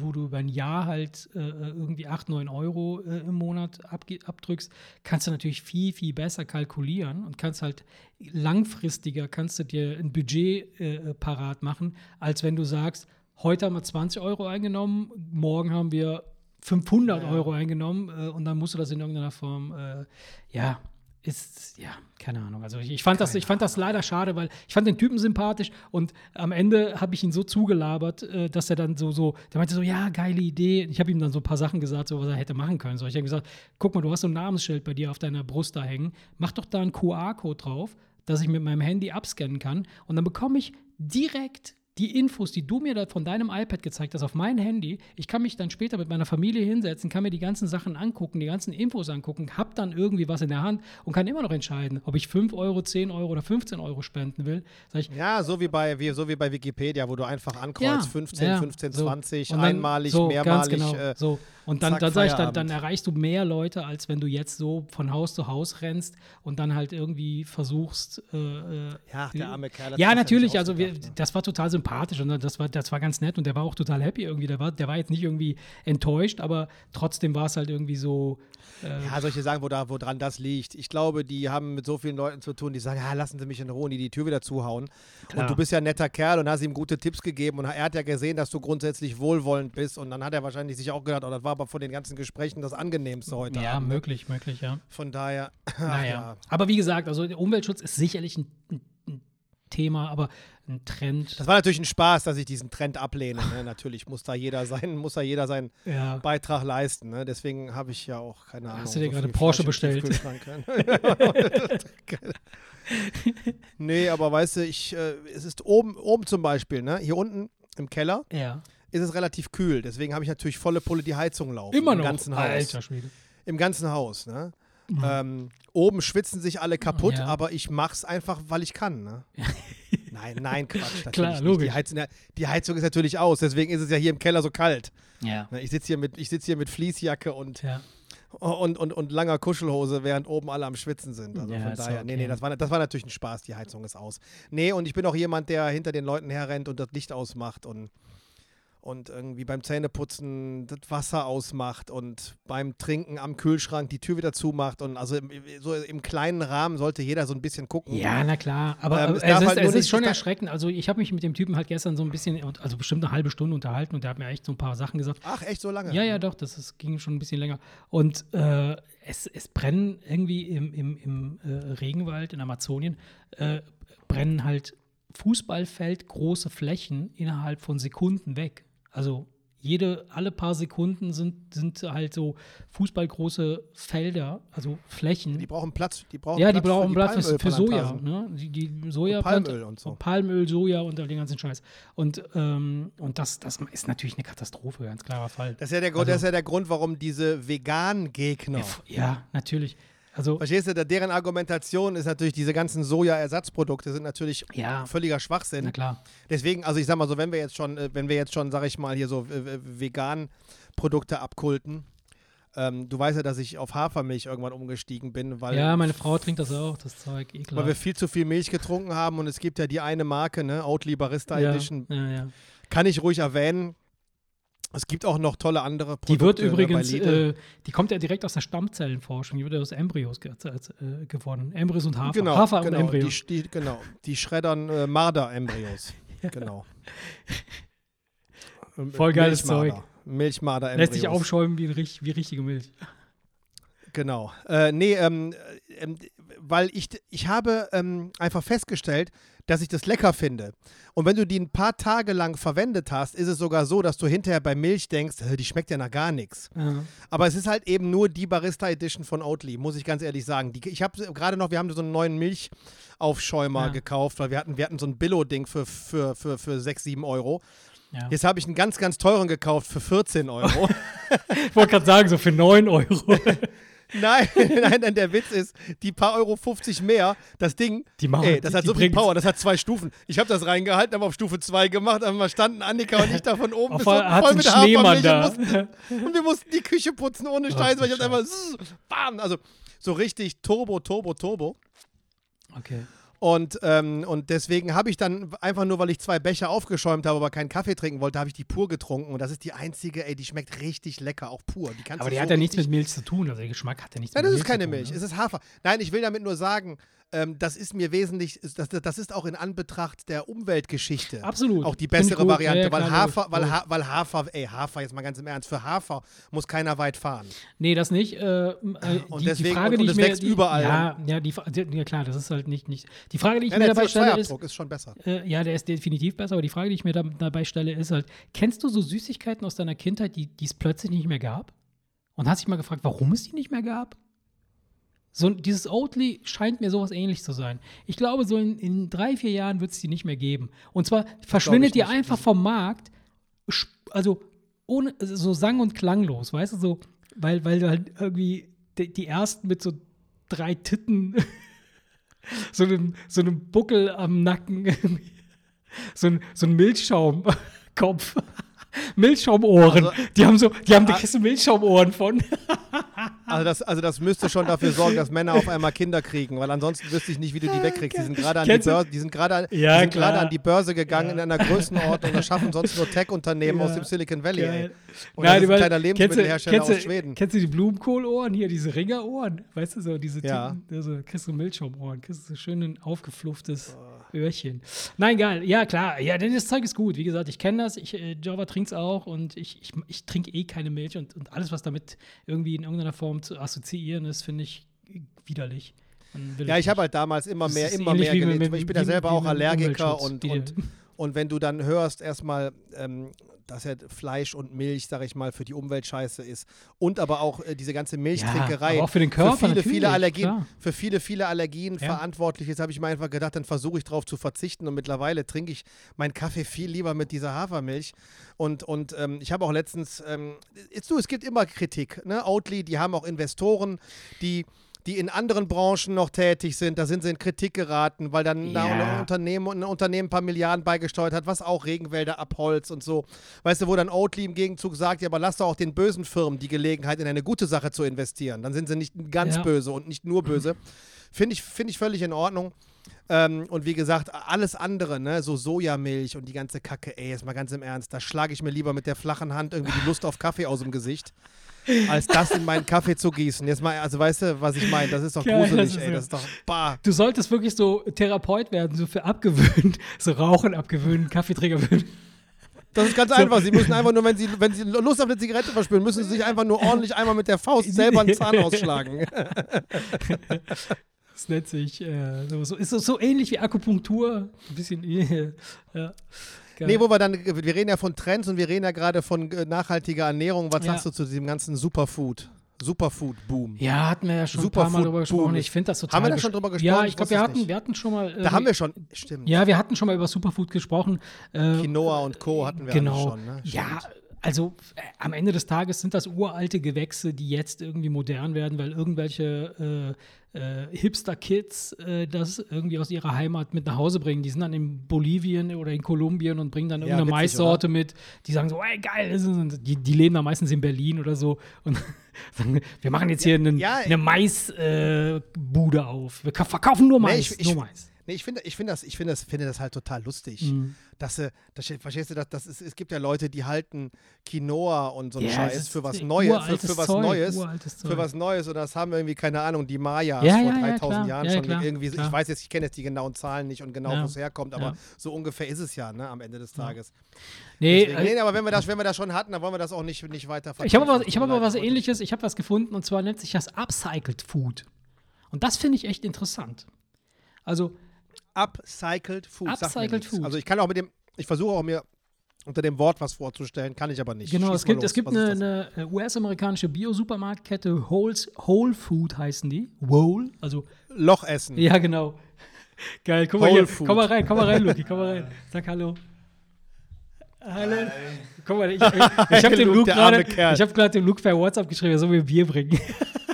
wo du über ein Jahr halt äh, irgendwie 8, 9 Euro äh, im Monat abdrückst, kannst du natürlich viel, viel besser kalkulieren und kannst halt langfristiger, kannst du dir ein Budget äh, parat machen, als wenn du sagst, heute haben wir 20 Euro eingenommen, morgen haben wir 500 Ja. Euro eingenommen äh, und dann musst du das in irgendeiner Form, äh, ja, ist, ja, keine Ahnung. Also ich, ich, fand das, ich fand das leider schade, weil ich fand den Typen sympathisch und am Ende habe ich ihn so zugelabert, äh, dass er dann so, so, der meinte so, ja, geile Idee. Ich habe ihm dann so ein paar Sachen gesagt, so was er hätte machen können. So, ich habe gesagt, guck mal, du hast so ein Namensschild bei dir auf deiner Brust da hängen, mach doch da einen QR-Code drauf, dass ich mit meinem Handy abscannen kann und dann bekomme ich direkt die Infos, die du mir da von deinem iPad gezeigt hast, auf mein Handy, ich kann mich dann später mit meiner Familie hinsetzen, kann mir die ganzen Sachen angucken, die ganzen Infos angucken, hab dann irgendwie was in der Hand und kann immer noch entscheiden, ob ich 5 Euro, 10 Euro oder 15 Euro spenden will. Sag ich, Ja, so wie bei, wie, so wie bei Wikipedia, wo du einfach ankreuzt, Ja, 15, ja, 15, so. 20, Und dann- einmalig, so, mehrmalig. Ganz genau, äh, so. Und dann, zack, dann sage ich, dann, dann erreichst du mehr Leute, als wenn du jetzt so von Haus zu Haus rennst und dann halt irgendwie versuchst. Äh, äh, Ja, der arme Kerl. ja, natürlich. Also wir, ne? das war total sympathisch und das war, das war ganz nett und der war auch total happy irgendwie. Der war, der war jetzt nicht irgendwie enttäuscht, aber trotzdem war es halt irgendwie so. Äh, Ja, solche Sachen, wo da, woran das liegt. Ich glaube, die haben mit so vielen Leuten zu tun, die sagen, ja, lassen Sie mich in Ruhe und die die Tür wieder zuhauen. Klar. Und du bist ja ein netter Kerl und hast ihm gute Tipps gegeben und er hat ja gesehen, dass du grundsätzlich wohlwollend bist und dann hat er wahrscheinlich sich auch gedacht, oh, das war aber von den ganzen Gesprächen das angenehmste heute ja, Abend. möglich, möglich, ja. Von daher, (laughs) Naja. ja. Aber wie gesagt, also der Umweltschutz ist sicherlich ein, ein Thema, aber ein Trend. Das war natürlich ein Spaß, dass ich diesen Trend ablehne. Ne? Natürlich muss da jeder sein, muss da jeder seinen ja. Beitrag leisten. Ne? Deswegen habe ich ja auch keine Ahnung. Hast du dir so gerade Porsche Fleisch im bestellt? (laughs) Nee, aber weißt du, ich, äh, es ist oben, oben zum Beispiel, ne? hier unten im Keller ja. ist es relativ kühl. Deswegen habe ich natürlich volle Pulle die Heizung laufen. Immer Im noch. ganzen Haus. Alter Schwede. Im ganzen Haus. Ne? Ähm, oben schwitzen sich alle kaputt, Ja. aber ich mach's einfach, weil ich kann. Ne? (laughs) nein, nein, Quatsch. Klar, nicht. logisch. Die Heizung, die Heizung ist natürlich aus, deswegen ist es ja hier im Keller so kalt. Ja. Ne, Ich sitze hier, mit- ich sitz hier mit Fließjacke und, Ja. und, und, und langer Kuschelhose, während oben alle am Schwitzen sind. Also Ja, von daher, nee, okay. nee, das war, das war natürlich ein Spaß, die Heizung ist aus. Nee, und ich bin auch jemand, der hinter den Leuten herrennt und das Licht ausmacht und, und irgendwie beim Zähneputzen das Wasser ausmacht und beim Trinken am Kühlschrank die Tür wieder zumacht. Und also im, so im kleinen Rahmen sollte jeder so ein bisschen gucken. Ja, na klar. Aber Ähm, äh, es es, ist, halt es ist schon erschreckend. Also ich habe mich mit dem Typen halt gestern so ein bisschen, also bestimmt eine halbe Stunde unterhalten und der hat mir echt so ein paar Sachen gesagt. Ach, echt so lange? Ja, ja, doch, das ist, ging schon ein bisschen länger. Und äh, es, es brennen irgendwie im, im, im äh, Regenwald in Amazonien, äh, brennen halt Fußballfeld große Flächen innerhalb von Sekunden weg. Also jede, alle paar Sekunden sind, sind halt so fußballgroße Felder, also Flächen. Die brauchen Platz. Die brauchen Ja, die Platz brauchen für Platz für, für Soja. Ne? Die, die Soja Und Palmöl und so. Palmöl, Soja und all den ganzen Scheiß. Und, ähm, und das, das ist natürlich eine Katastrophe, ganz klarer Fall. Das ist, ja der Grund, Also- das ist ja der Grund, warum diese Vegan-Gegner. Ja, natürlich. Also, Verstehst du, deren Argumentation ist natürlich, diese ganzen Soja-Ersatzprodukte sind natürlich Ja. völliger Schwachsinn. na klar. Deswegen, also ich sag mal so, wenn wir jetzt schon, äh, wenn wir jetzt schon, sag ich mal, hier so äh, äh, Vegan-Produkte abkulten, ähm, du weißt ja, dass ich auf Hafermilch irgendwann umgestiegen bin, weil, Ja, meine Frau trinkt das auch, das Zeug. weil wir Ekelhaft. viel zu viel Milch getrunken haben und es gibt ja die eine Marke, ne, Oatly Barista Ja, Edition, ja, ja. kann ich ruhig erwähnen. Es gibt auch noch tolle andere Produkte. Die wird ne, übrigens, äh, die kommt ja direkt aus der Stammzellenforschung, die wird ja aus Embryos ge äh, gewonnen. Embryos und Hafer. Genau, Hafer genau, und Embryo. Die, die, genau, die schreddern äh, Marder-Embryos. (laughs) Genau. (laughs) Voll geiles. Zeug. Milchmarder-Embryos. Lässt sich aufschäumen wie, wie richtige Milch. Genau. Äh, nee, ähm, äh, ähm, weil ich, ich habe ähm, einfach festgestellt, dass ich das lecker finde. Und wenn du die ein paar Tage lang verwendet hast, ist es sogar so, dass du hinterher bei Milch denkst, "Hä, die schmeckt ja nach gar nichts. Ja. Aber es ist halt eben nur die Barista Edition von Oatly, muss ich ganz ehrlich sagen. Die, ich habe gerade noch, wir haben so einen neuen Milchaufschäumer Ja. gekauft, weil wir hatten, wir hatten so ein Billo-Ding für, für, für, für 6, 7 Euro. Ja. Jetzt habe ich einen ganz, ganz teuren gekauft für 14 Euro. (laughs) Ich wollte gerade sagen, so für 9 Euro. (laughs) (laughs) nein, (laughs) nein, nein, der Witz ist, die paar Euro 50 mehr, das Ding, Die machen- ey, das hat so viel. Power, das hat zwei Stufen. Ich habe das reingehalten, haben auf Stufe 2 gemacht, haben wir standen Annika und ich da von oben bis unten voll einen mit Schneemann da. und, mussten, (laughs) und wir mussten die Küche putzen ohne Scheiß, weil ich hab einfach bam, also so richtig Turbo, Turbo, Turbo. Okay. Und, ähm, und deswegen habe ich dann einfach nur, weil ich zwei Becher aufgeschäumt habe, aber keinen Kaffee trinken wollte, habe ich die pur getrunken. Und das ist die einzige, ey, die schmeckt richtig lecker, auch pur. Die Aber die so hat ja nichts mit Milch zu tun. Also der Geschmack hat ja nichts Nein, mit das Milch ist keine zu tun, Milch, ne? es ist Hafer. Nein, ich will damit nur sagen, ähm, das ist mir wesentlich, das, das ist auch in Anbetracht der Umweltgeschichte Absolut. auch die ich bessere gut. Variante, Ja, weil, Hafer, weil, ha weil Hafer, ey, Hafer, jetzt mal ganz im Ernst, für Hafer muss keiner weit fahren. Nee, das nicht. Äh, äh, Und die, deswegen- die Frage, und- die und ich es mir, wächst die, überall. Ja, ja, die, die, ja, klar, das ist halt nicht, nicht. Die Frage, die ich Ja, mir dabei stelle, ist, CO2-Abdruck ist schon besser. äh, ja, der ist definitiv besser, aber die Frage, die ich mir da, dabei stelle, ist halt, kennst du so Süßigkeiten aus deiner Kindheit, die die es plötzlich nicht mehr gab? Und hast dich mal gefragt, warum es die nicht mehr gab? So, dieses Oatly scheint mir sowas ähnlich zu sein. Ich glaube, so in, in drei, vier Jahren wird es die nicht mehr geben. Und zwar verschwindet die einfach vom Markt, also ohne, so sang- und klanglos, weißt du, so, weil, weil du halt irgendwie die, die ersten mit so drei Titten, (laughs) so einem, so einem Buckel am Nacken, (laughs) so ein, so ein Milchschaumkopf. Milchschaumohren. Also- die haben so, die haben, da kriegst du Milchschaumohren von. (laughs) Also das, also das müsste schon dafür sorgen, dass Männer auf einmal Kinder kriegen, weil ansonsten wüsste ich nicht, wie du die wegkriegst. Die sind gerade an die Börse, die sind gerade an, Ja, die sind klar. gerade an die Börse gegangen in einer Größenordnung. Das schaffen sonst nur (laughs) Tech-Unternehmen Ja. aus dem Silicon Valley. Ey. Geil. Und Nein, das ist ein kleiner Lebensmittelhersteller kennst du- aus Schweden. Kennst du die Blumenkohlohren hier, diese Ringerohren? Weißt du so, diese Ja. Titten, also, kriegst du Milchschaumohren, kriegst du so schön ein aufgeflufftes Oh. Öhrchen. Nein, geil, ja klar, ja, denn das Zeug ist gut. Wie gesagt, ich kenne das, ich, äh, Java trinkt es auch und ich, ich, ich trinke eh keine Milch und, und alles, was damit irgendwie in irgendeiner Form zu assoziieren ist, finde ich widerlich. Ja, ich habe halt damals immer mehr, immer mehr gelesen. Ich bin ja selber auch Allergiker und, und, (laughs) und wenn du dann hörst erstmal, ähm, dass ja Fleisch und Milch, sag ich mal, für die Umwelt scheiße ist und aber auch äh, diese ganze Milchtrinkerei aber auch für den Körper viele, natürlich, viele Allergien, klar. für viele, viele Allergien Ja. verantwortlich ist, habe ich mir einfach gedacht, dann versuche ich darauf zu verzichten und mittlerweile trinke ich meinen Kaffee viel lieber mit dieser Hafermilch und, und ähm, ich habe auch letztens, ähm, ist du, es gibt immer Kritik, ne? Oatly, die haben auch Investoren, die die in anderen Branchen noch tätig sind, da sind sie in Kritik geraten, weil dann da Ja. ein Unternehmen, ein Unternehmen ein paar Milliarden beigesteuert hat, was auch Regenwälder abholzt und so. Weißt du, wo dann Oatly im Gegenzug sagt, ja, aber lass doch auch den bösen Firmen die Gelegenheit, in eine gute Sache zu investieren. Dann sind sie nicht ganz Ja. böse und nicht nur böse. Finde ich, find ich völlig in Ordnung. Ähm, und wie gesagt, alles andere, ne, so Sojamilch und die ganze Kacke, ey, jetzt mal ganz im Ernst, da schlage ich mir lieber mit der flachen Hand irgendwie die Lust auf Kaffee aus dem Gesicht, als das in meinen Kaffee zu gießen. Jetzt mal, also weißt du, was ich meine? Das ist doch Geil, gruselig, das ist ey, so. das ist doch, bah. Du solltest wirklich so Therapeut werden, so für abgewöhnt, (laughs) so Rauchen abgewöhnen, Kaffeeträger würden. Das ist ganz einfach. Sie müssen einfach nur, wenn Sie, wenn Sie Lust auf eine Zigarette verspüren, müssen Sie sich einfach nur ordentlich einmal mit der Faust (laughs) selber einen Zahn ausschlagen. (laughs) Das nennt sich, äh, so, so, ist so, so ähnlich wie Akupunktur. Ein bisschen, äh, ja. Geil. Nee, wo wir dann, wir reden ja von Trends und wir reden ja gerade von äh, nachhaltiger Ernährung. Was Ja. sagst du zu diesem ganzen Superfood? Superfood-Boom. ja, hatten wir ja schon Super ein paar Mal drüber gesprochen. Boom. Ich finde das total. Haben wir da schon drüber gesprochen? Ja, Ich ich glaube, wir hatten, nicht. wir hatten schon mal. Da haben wir schon, stimmt. Ja, wir hatten schon mal über Superfood gesprochen. Äh, Quinoa und Co. hatten wir genau. schon. Ne? Ja, also äh, am Ende des Tages sind das uralte Gewächse, die jetzt irgendwie modern werden, weil irgendwelche äh, Hipster-Kids äh, das irgendwie aus ihrer Heimat mit nach Hause bringen. Die sind dann in Bolivien oder in Kolumbien und bringen dann Ja, irgendeine witzig, Maissorte mit. Die sagen so, ey, geil, das ist, die, die leben da meistens in Berlin oder so und (laughs) sagen, wir machen jetzt hier einen, ja, eine Maisbude äh, auf. Wir ka- verkaufen nur Nee, Mais, ich- ich- nur Mais. Nee, ich finde ich find das, ich find das, finde das halt total lustig. Mhm. Dass, sie- das, verstehst du, das, das ist, es gibt ja Leute, die halten Quinoa und so einen Ja, Scheiß ist für was Neues, für, für was Zeug, Neues, für was Neues und das haben irgendwie, keine Ahnung, die Mayas Ja, vor ja, ja, 3000 klar. Jahren Ja, ja, schon klar, irgendwie, klar. ich weiß jetzt, ich kenne jetzt die genauen Zahlen nicht und genau, Ja. wo es herkommt, aber Ja. so ungefähr ist es ja, ne, am Ende des Tages. Nee, Deswegen, äh, nee, aber wenn wir, das, wenn wir das schon hatten, dann wollen wir das auch nicht, nicht weiter Ich habe aber, ich hab aber was ähnliches, ich habe was gefunden und zwar nennt sich das Upcycled Food. Und das finde ich echt interessant. Also, Upcycled Food. Upcycled. Food. Also ich kann auch mit dem, ich versuche auch mir unter dem Wort was vorzustellen, kann ich aber nicht. genau, Schieß es gibt, es gibt Was eine, eine äh, US-amerikanische Bio-Supermarktkette, Whole Food heißen die. Whole, also, Loch essen. ja, genau. (laughs) Geil, guck mal Whole hier. Food. Komm mal rein, komm mal rein, Luki, komm mal rein. (laughs) Sag Hallo. Hallo. Guck mal, ich, ich, ich habe dem Luke, gerade hab gerade dem Luke per WhatsApp geschrieben, er soll mir Bier bringen. (laughs)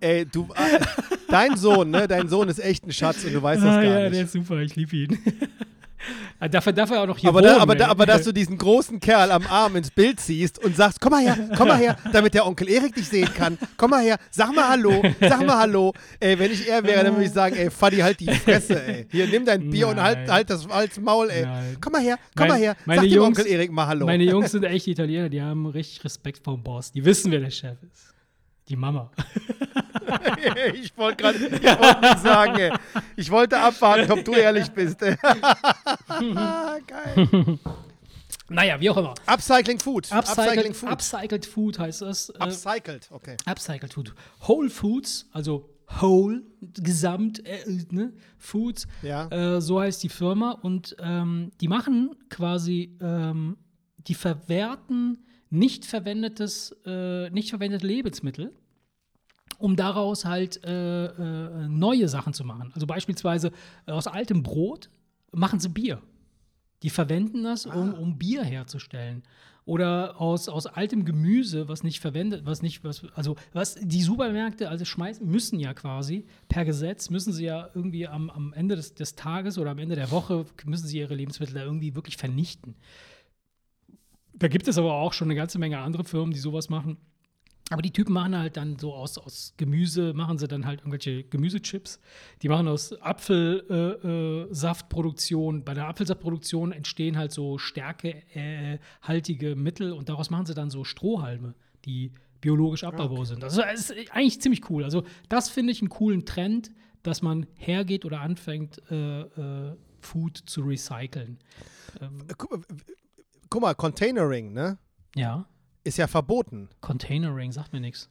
Ey, du, äh, dein Sohn, ne, dein Sohn ist echt ein Schatz und du weißt das ah, gar ja, nicht. der ist super, ich liebe ihn. Ah, dafür darf er auch noch hier aber, wohnen. da, aber, da, ey. aber dass du diesen großen Kerl am Arm ins Bild ziehst und sagst, komm mal her, komm mal her, (laughs) damit der Onkel Erik dich sehen kann. Komm mal her, sag mal Hallo, sag mal Hallo. Ey, wenn ich er wäre, dann würde ich sagen, ey, Fadi, halt die Fresse, ey. Hier, nimm dein Bier und halt, Nein. halt das als Maul, ey. Nein. Komm mal her, komm Mein- mal her, sag dem Jungs- Onkel Erik mal Hallo. Meine Jungs sind (laughs) echt Italiener, die haben richtig Respekt vor dem Boss. Die wissen, wer der Chef ist. Die Mama. (laughs) ich wollte gerade nicht sagen, ey. Ich wollte abwarten, ob du ehrlich bist. (laughs) Geil. Naja, wie auch immer. Upcycling Food. Upcycled, Food. Upcycled Food heißt das. Äh, Upcycled, okay. Upcycled Food. Whole Foods, also Whole, Gesamt, äh, ne, Foods, Ja. äh, so heißt die Firma. Und ähm, die machen quasi, ähm, die verwerten nicht verwendetes, äh, nicht verwendete Lebensmittel um daraus halt äh, äh, neue Sachen zu machen. Also beispielsweise äh, aus altem Brot machen sie Bier. Die verwenden das, um, um Bier herzustellen. Oder aus, aus altem Gemüse, was nicht verwendet, was nicht, was, also was die Supermärkte also schmeißen, müssen ja quasi, per Gesetz, müssen sie ja irgendwie am, am Ende des, des Tages oder am Ende der Woche, müssen sie ihre Lebensmittel da irgendwie wirklich vernichten. Da gibt es aber auch schon eine ganze Menge andere Firmen, die sowas machen. Aber die Typen machen halt dann so aus, aus Gemüse, machen sie dann halt irgendwelche Gemüsechips. Die machen aus Apfelsaftproduktion, äh, äh, bei der Apfelsaftproduktion entstehen halt so stärkehaltige äh, Mittel und daraus machen sie dann so Strohhalme, die biologisch abbaubar okay. sind. Also das ist eigentlich ziemlich cool. Also das finde ich einen coolen Trend, dass man hergeht oder anfängt, äh, äh, Food zu recyceln. Ähm. Guck mal, Containering, ne? Ja ist ja verboten. Containering sagt mir nichts.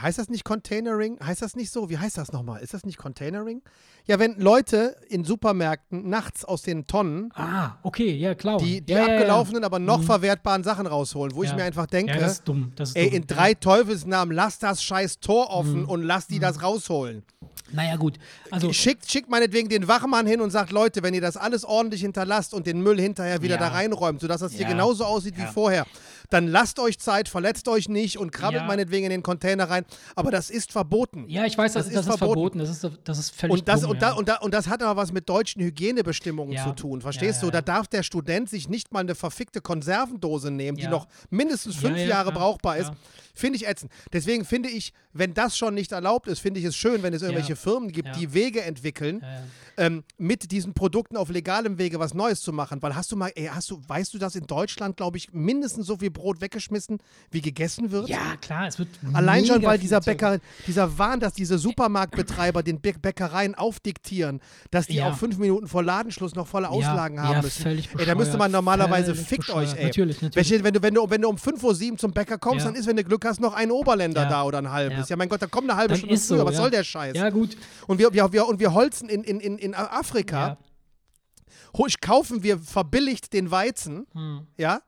Heißt das nicht Containering? Heißt das nicht so? Wie heißt das nochmal? Ist das nicht Containering? Ja, wenn Leute in Supermärkten nachts aus den Tonnen ah, okay, ja, klar. die, die ja, abgelaufenen, ja, ja. aber noch mhm. verwertbaren Sachen rausholen, wo ich mir einfach denke, das ist dumm. Das ist ey, dumm. in drei Teufelsnamen, lass das scheiß Tor offen mhm. und lass die mhm. das rausholen. Naja, gut. Also, schickt, schickt meinetwegen den Wachmann hin und sagt, Leute, wenn ihr das alles ordentlich hinterlasst und den Müll hinterher wieder da reinräumt, sodass das hier genauso aussieht wie vorher, dann lasst euch Zeit, verletzt euch nicht und krabbelt ja. meinetwegen in den Container rein. Aber das ist verboten. Ja, ich weiß, das, das, ist, das verboten. ist, verboten. Das ist, das ist völlig und das, dumm, und, da, und, da, und das hat aber was mit deutschen Hygienebestimmungen ja. zu tun. Verstehst du? Da darf der Student sich nicht mal eine verfickte Konservendose nehmen, die noch mindestens fünf Jahre brauchbar ist. Finde ich ätzend. Deswegen finde ich, wenn das schon nicht erlaubt ist, finde ich es schön, wenn es irgendwelche Firmen gibt, die Wege entwickeln, ähm, mit diesen Produkten auf legalem Wege was Neues zu machen. Weil hast du mal, ey, hast du, weißt du, dass in Deutschland, glaube ich, mindestens so viel Brot weggeschmissen, wie gegessen wird? Ja, klar, es wird. Allein schon, weil dieser Bäcker, dieser Wahn, dass diese Supermarktbetreiber den Bäckereien aufdiktieren, dass die ja. auch fünf Minuten vor Ladenschluss noch volle Auslagen ja, haben ja, müssen. Völlig ey, da müsste man normalerweise fickt euch, ey. Natürlich, natürlich. Wenn, du, wenn, du, wenn du um 5.07 Uhr zum Bäcker kommst, dann ist, wenn du Glück hast, noch ein Oberländer da oder ein halbes. Ja. mein Gott, da kommt eine halbe dann Stunde früher. So, Was soll der Scheiß? Ja, gut. Und wir, wir, wir, und wir holzen in, in, in, in Afrika kaufen wir verbilligt den Weizen, hm. ja,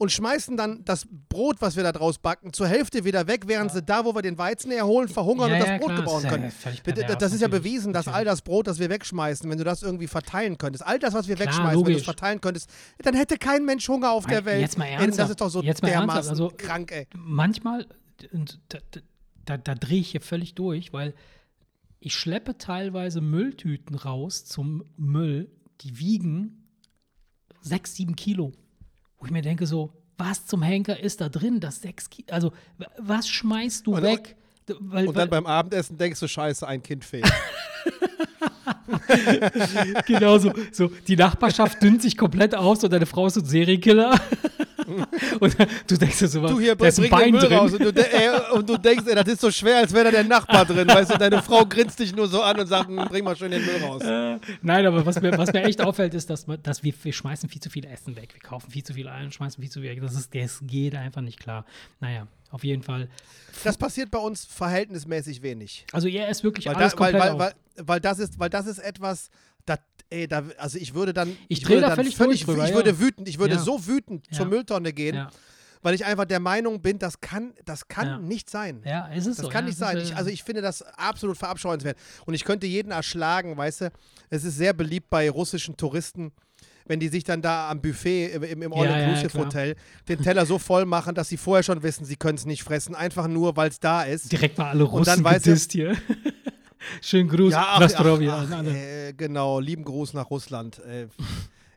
und schmeißen dann das Brot, was wir da draus backen, zur Hälfte wieder weg, während ja. sie da, wo wir den Weizen erholen, verhungern ja, und das ja, Brot klar. gebrauchen können. Das, das ist ja bewiesen, dass all das Brot, das wir wegschmeißen, wenn du das irgendwie verteilen könntest, all das, was wir klar, wegschmeißen, logisch. wenn du es verteilen könntest, dann hätte kein Mensch Hunger auf der Welt. Jetzt mal ernsthaft. Das ist doch so jetzt mal dermaßen also, krank, ey. Manchmal, da, da, da drehe ich hier völlig durch, weil ich schleppe teilweise Mülltüten raus zum Müll, die wiegen sechs, sieben Kilo. Wo ich mir denke so, was zum Henker ist da drin? Das sechs Kilo, also was schmeißt du und, weg? Weil, und dann beim Abendessen denkst du, scheiße, ein Kind fehlt. (laughs) (laughs) genau so, so. Die Nachbarschaft dünnt sich komplett aus und deine Frau ist ein Serienkiller. (laughs) und du denkst dir so, du hier, da ist ein Bein drin. Raus und, du, ey, und du denkst, ey, das ist so schwer, als wäre da der Nachbar drin. Weißt du, deine Frau grinst dich nur so an und sagt, hm, bring mal schön den Müll raus. Äh, nein, aber was mir, was mir echt auffällt, ist, dass, dass wir, wir schmeißen viel zu viel Essen weg. Wir kaufen viel zu viel ein, schmeißen viel zu viel weg. Das, ist, das geht einfach nicht klar. Naja, auf jeden Fall. Das passiert bei uns verhältnismäßig wenig. Also er ist wirklich weil alles da, komplett weil, weil, weil, weil, das ist, weil das ist etwas, das, ey, da, also ich würde dann, ich, ich drehe da völlig, völlig drüber, ich ja. würde wütend, ich würde ja. so wütend ja. zur Mülltonne gehen, weil ich einfach der Meinung bin, das kann, das kann nicht sein. Ja, ist es Das so. kann nicht sein. Ich, äh, also ich finde das absolut verabscheuenswert. Und ich könnte jeden erschlagen, weißt du. Es ist sehr beliebt bei russischen Touristen, wenn die sich dann da am Buffet im, im, im All-Inclusive-Hotel den Teller so voll machen, dass sie vorher schon wissen, sie können es nicht fressen, einfach nur, weil es da ist. direkt mal alle Und dann Russen weiß er- gedisst hier. (laughs) Schönen Gruß, Ja, ach, ach, ach, äh, genau, lieben Gruß nach Russland. Äh,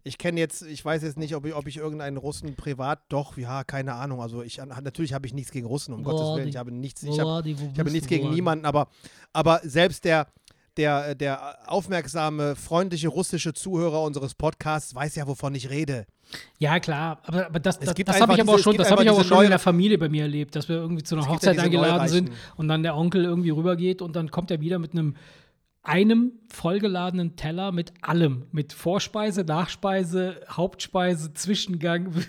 ich kenne jetzt, ich weiß jetzt nicht, ob ich, ob ich irgendeinen Russen privat, doch, ja, keine Ahnung. Also ich, natürlich habe ich nichts gegen Russen, um Volody. Gottes Willen. Ich habe nichts, ich wo ich habe nichts gegen niemanden, aber, aber selbst der, der, der aufmerksame, freundliche russische Zuhörer unseres Podcasts weiß ja, wovon ich rede. Ja, klar, aber, aber das, das, gibt das habe ich aber auch diese- schon, das habe ich diese schon in der Familie bei mir erlebt, dass wir irgendwie zu einer ja Hochzeit eingeladen sind und dann der Onkel irgendwie rübergeht und dann kommt er wieder mit einem einem vollgeladenen Teller mit allem, mit Vorspeise, Nachspeise, Hauptspeise, Zwischengang. (laughs)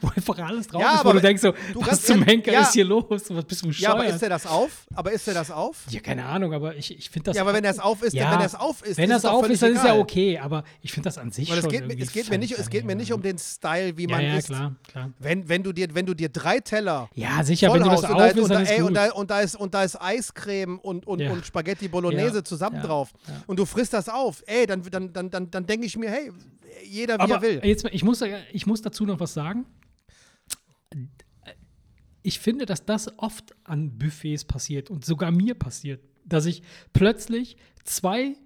wo einfach alles drauf Ja, ist, wo aber du denkst so, du was zum Henker ja. ist hier los? Was bist du Ja, aber bescheuert? ist der das auf? Aber ist der das auf? Ja, keine Ahnung, aber ich, ich finde das. Ja, aber wenn das auf ist, Ja, wenn das auf ist, wenn ist das es doch auf ist, dann ist ja okay, aber ich finde das an sich Weil es schon geht, mir- irgendwie es geht mir nicht, es geht mir nicht um den Style, wie Ja, man ja, isst. klar, klar. Wenn, wenn du dir, wenn du dir drei Teller Ja, sicher, wenn du das auf ist, und, da, dann ist gut. und, da, ist, und da ist Eiscreme und, und, Ja. und Spaghetti Bolognese Ja. zusammen Ja. drauf Ja. Und du frisst das auf, ey, dann, dann, dann, dann, dann denke ich mir, hey, jeder wie aber er will. Jetzt, ich, muss, ich muss dazu noch was sagen. Ich finde, dass das oft an Buffets passiert und sogar mir passiert, dass ich plötzlich zwei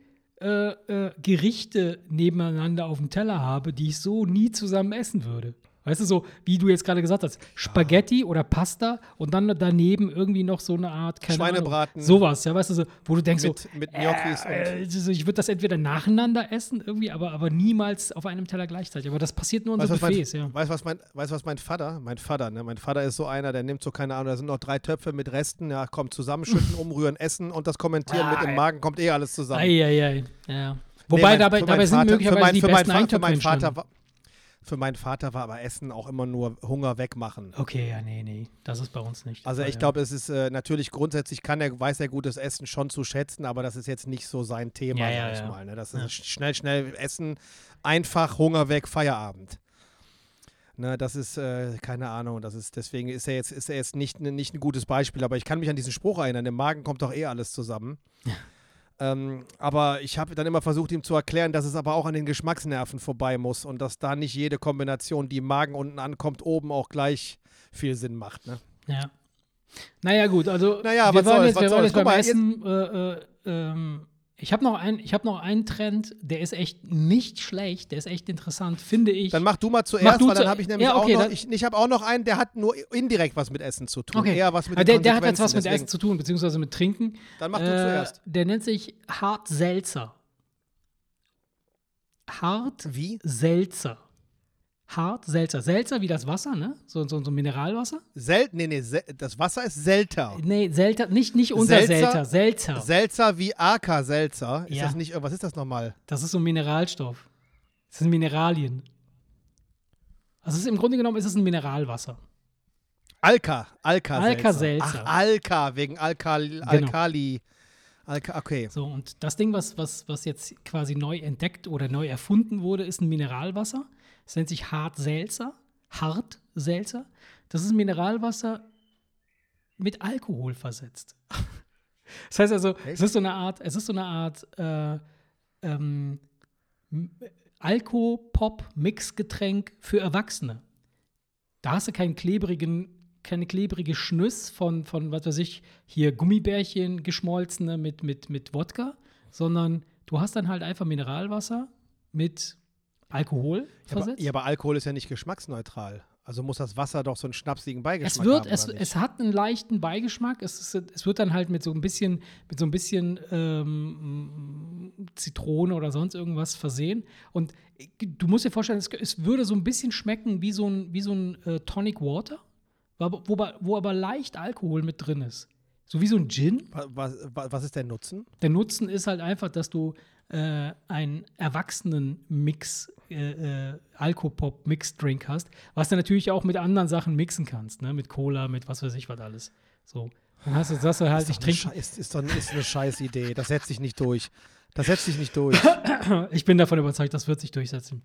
äh, äh, Gerichte nebeneinander auf dem Teller habe, die ich so nie zusammen essen würde. Weißt du, so wie du jetzt gerade gesagt hast, Spaghetti oder Pasta und dann daneben irgendwie noch so eine Art, keine Schweinebraten. Ahnung, sowas, ja, weißt du, so, wo du denkst Mit- so, mit Gnocchis äh, äh, so, ich würde das entweder nacheinander essen irgendwie, aber, aber niemals auf einem Teller gleichzeitig. Aber das passiert nur in Weißt so du, was mein, Buffets, ja. weißt, was mein, weißt, was mein Vater, mein Vater, ne? mein Vater ist so einer, der nimmt so, keine Ahnung, da sind noch drei Töpfe mit Resten, ja, komm, zusammenschütten, (laughs) umrühren, essen und das kommentieren mit Ah, im Magen, kommt eh alles zusammen. Eieiei, ja. Nee, Wobei mein- dabei, dabei meinen sind Vater- möglicherweise mein, die für mein, besten Fa- für Eintöpfe meinen. Vater Für meinen Vater war aber Essen auch immer nur Hunger wegmachen. Okay, ja, nee, nee, das ist bei uns nicht. Also ich ja. glaube, es ist äh, natürlich grundsätzlich kann er, weiß er gutes Essen schon zu schätzen, aber das ist jetzt nicht so sein Thema, Ja, ja, sag ich ja. mal. Ne? Das Ja. ist schnell, schnell Essen, einfach Hunger weg, Feierabend. Ne, das ist, äh, keine Ahnung, das ist, deswegen ist er jetzt, ist er jetzt nicht, nicht ein gutes Beispiel, aber ich kann mich an diesen Spruch erinnern, im Magen kommt doch eh alles zusammen. Ähm, aber ich habe dann immer versucht, ihm zu erklären, dass es aber auch an den Geschmacksnerven vorbei muss und dass da nicht jede Kombination, die im Magen unten ankommt, oben auch gleich viel Sinn macht. Ne? Ja. Naja, gut, also Naja, wir was waren jetzt, wir waren jetzt beim mal, jetzt- Essen. Äh, äh, ähm, ich habe noch, ein, ich hab noch einen Trend, der ist echt nicht schlecht, der ist echt interessant, finde ich. Dann mach du mal zuerst, du weil dann habe ich nämlich Ja, okay, auch noch, ich, ich habe auch noch einen, der hat nur indirekt was mit Essen zu tun. Okay. Eher was mit der, der hat jetzt was mit deswegen- Essen zu tun, beziehungsweise mit Trinken. Dann mach du Äh, zuerst. Der nennt sich Hart Seltzer. Hart Wie? Seltzer. Hart Seltzer. Seltzer wie das Wasser, ne? So, so, so Mineralwasser? Sel nee, nee, Sel das Wasser ist Selter. Nee, Selter, nicht, nicht unser? Selter. Selzer wie AK Selzer. Ist Ja. das nicht, was ist das nochmal? Das ist so ein Mineralstoff. Das sind Mineralien. Also ist, im Grunde genommen ist es ein Mineralwasser. Alka. Alka Selzer. Alka-Seltzer. Ach, Alka, wegen Alkali. Alkali. Alka, okay. So, und das Ding, was, was, was jetzt quasi neu entdeckt oder neu erfunden wurde, ist ein Mineralwasser. Es nennt sich Hart-Seltzer. Hart-Seltzer. Das ist Mineralwasser mit Alkohol versetzt. (laughs) Das heißt also, es ist so eine Art, es ist so eine Art äh, ähm, Alko-Pop-Mixgetränk für Erwachsene. Da hast du keinen klebrigen, keine klebrige Schnüss von, von, was weiß ich, hier Gummibärchen geschmolzene mit, mit, mit Wodka, sondern du hast dann halt einfach Mineralwasser mit Alkohol Ja aber, versetzt. ja, aber Alkohol ist ja nicht geschmacksneutral. Also muss das Wasser doch so einen schnapsigen es Beigeschmack wird, haben, es, es hat einen leichten Beigeschmack. Es, ist, es wird dann halt mit so ein bisschen, mit so ein bisschen ähm, Zitrone oder sonst irgendwas versehen. Und du musst dir vorstellen, es, es würde so ein bisschen schmecken wie so ein, wie so ein äh, Tonic Water, wo, wo, wo aber leicht Alkohol mit drin ist. So wie so ein Gin. Wa- was, wa- was ist der Nutzen? Der Nutzen ist halt einfach, dass du äh, einen Erwachsenen-Mix, äh, äh, Alkopop-Mix-Drink hast, was du natürlich auch mit anderen Sachen mixen kannst, ne? Mit Cola, mit was weiß ich was alles. So. Dann hast du, du halt, ich Ist doch eine trinke. Ist, ist, doch, ist eine scheiß Idee. Das setzt sich nicht durch. Das setzt sich nicht durch. (coughs) Ich bin davon überzeugt, das wird sich durchsetzen.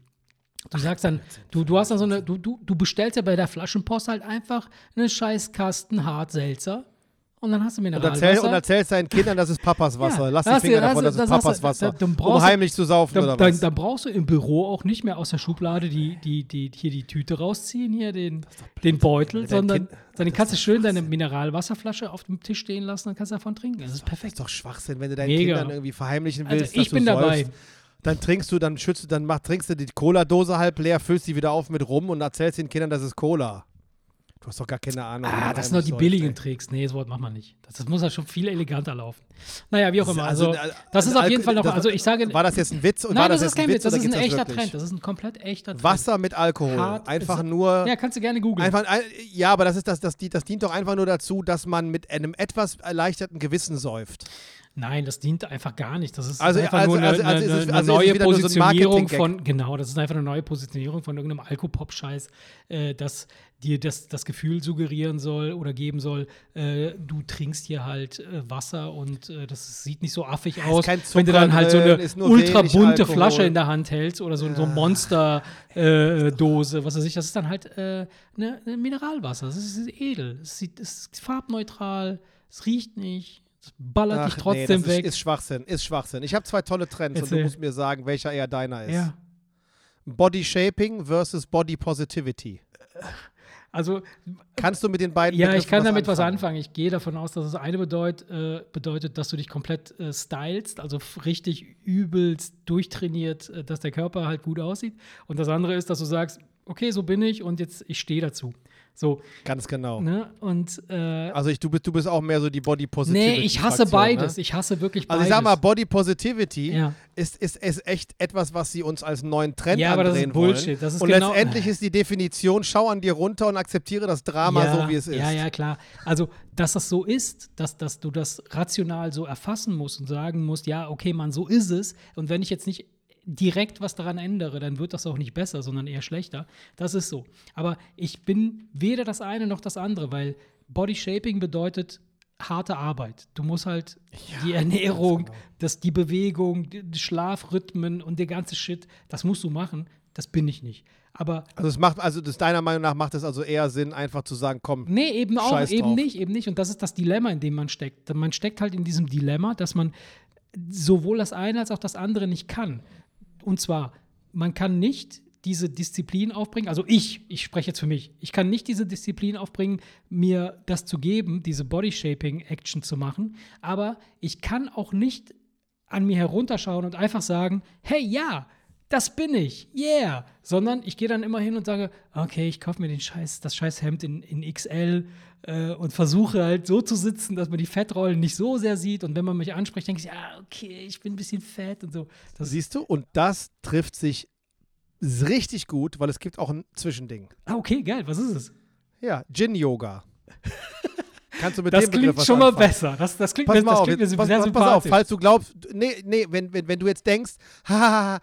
Du sagst dann, du, du hast dann so eine, du, du, du bestellst ja bei der Flaschenpost halt einfach einen scheiß Kasten Hartselzer und dann hast du Und, Mineralwasser. erzähl, und erzählst deinen Kindern, das ist Papas Wasser. Ja, Lass die das- Finger das- davon, das, das ist Papas du- Wasser. da- dann um brauchst du- heimlich zu saufen Dann, oder dann, was? dann brauchst du im Büro auch nicht mehr aus der Schublade die, die, die, hier die Tüte rausziehen, hier den, den Beutel, sondern dann das kannst du schön deine Mineralwasserflasche auf dem Tisch stehen lassen, dann kannst du davon trinken. Das ist Das perfekt. ist doch Schwachsinn, wenn du deinen Mega. Kindern irgendwie verheimlichen Also willst. ich dass du bin dabei. säufst. Dann trinkst du, dann schützt du, dann mach, trinkst du die Cola-Dose halb leer, füllst sie wieder auf mit rum und erzählst den Kindern, das ist Cola. Du hast doch gar keine Ahnung. Ah, das sind doch die billigen ey. Tricks. Nee, das Wort macht man nicht. Das, das muss ja schon viel eleganter laufen. Naja, wie auch immer. Also, das ist auf jeden Fall noch, also ich sage, War das jetzt ein Witz? Und nein, war das, das, ist kein Witz, das ist ein echter wirklich? Trend. Das ist ein komplett echter Trend. Wasser mit Alkohol. Hart einfach nur. Ja, kannst du gerne googeln. Einfach, ja, aber das, ist das, das, das dient doch einfach nur dazu, dass man mit einem etwas erleichterten Gewissen säuft. Nein, das dient einfach gar nicht. Das ist Also- einfach also- nur eine, also- also eine, ist eine also ist neue so ein Positionierung Marketing-Gag. von, genau, das ist einfach eine neue Positionierung von irgendeinem Alkopop-Scheiß, äh, das dir das, das Gefühl suggerieren soll oder geben soll, äh, du trinkst hier halt äh, Wasser und äh, das sieht nicht so affig ist aus, kein wenn du Zucker dann halt so eine ist nur ultra wenig bunte Alkohol. Flasche in der Hand hältst oder so, so eine Monster-Dose, was weiß ich, das ist dann halt äh, eine, eine Mineralwasser. Das ist edel, es, sieht, es ist farbneutral, es riecht nicht, ballert dich Ach, trotzdem nee, das weg. Ist, ist Schwachsinn, ist Schwachsinn. Ich habe zwei tolle Trends und Erzähl. du musst mir sagen, welcher eher deiner ist. ja. Body Shaping versus Body Positivity. Also, Kannst du mit den beiden ja, ich Begriffen kann damit was anfangen? anfangen. Ich gehe davon aus, dass das eine bedeut, äh, bedeutet, dass du dich komplett äh, stylst, also richtig übelst durchtrainiert, äh, dass der Körper halt gut aussieht. Und das andere ist, dass du sagst, okay, so bin ich und jetzt ich stehe dazu. So, Ganz genau. ne? Und äh, Also ich, du, bist, du bist auch mehr so die Body Positivity. nee, ich hasse Fraktion, beides. Ne? Ich hasse wirklich Also beides. ich sag mal, Body Positivity Ja. ist, ist, ist echt etwas, was sie uns als neuen Trend Ja, aber das ist Bullshit. wollen. Das ist und genau- letztendlich ist die Definition, schau an dir runter und akzeptiere das Drama ja, so, wie es ist. Ja, ja, klar. Also, dass das so ist, dass, dass du das rational so erfassen musst und sagen musst, ja, okay, Mann, so ist es. Und wenn ich jetzt nicht direkt was daran ändere, dann wird das auch nicht besser, sondern eher schlechter. Das ist so. Aber ich bin weder das eine noch das andere, weil Body Shaping bedeutet harte Arbeit. Du musst halt die Ernährung, genau. das, die Bewegung, die Schlafrhythmen und der ganze Shit, das musst du machen. Das bin ich nicht. Aber Also es macht, also das deiner Meinung nach macht es also eher Sinn, einfach zu sagen, komm, Nee, eben auch, eben drauf. nicht, eben nicht. Und das ist das Dilemma, in dem man steckt. Man steckt halt in diesem Dilemma, dass man sowohl das eine als auch das andere nicht kann. Und zwar, man kann nicht diese Disziplin aufbringen, also ich, ich spreche jetzt für mich, ich kann nicht diese Disziplin aufbringen, mir das zu geben, diese Body-Shaping-Action zu machen, aber ich kann auch nicht an mir herunterschauen und einfach sagen, hey, ja, das bin ich, yeah. Sondern ich gehe dann immer hin und sage, okay, ich kaufe mir den Scheiß, das scheiß Hemd in, in XL äh, und versuche halt so zu sitzen, dass man die Fettrollen nicht so sehr sieht. Und wenn man mich anspricht, denke ich, ja, okay, ich bin ein bisschen fett und so. Das siehst du, und das trifft sich richtig gut, weil es gibt auch ein Zwischending. ah, okay, geil, was ist es? Ja, Gin-Yoga. (laughs) Kannst du mit Das dem Begriff klingt was schon mal anfangen? besser. Das, das klingt, Pass mir, das auf, klingt mir jetzt, sehr pass, pass, pass sympathisch. auf, falls du glaubst, nee, nee, wenn, wenn, wenn du jetzt denkst, (laughs) hahaha,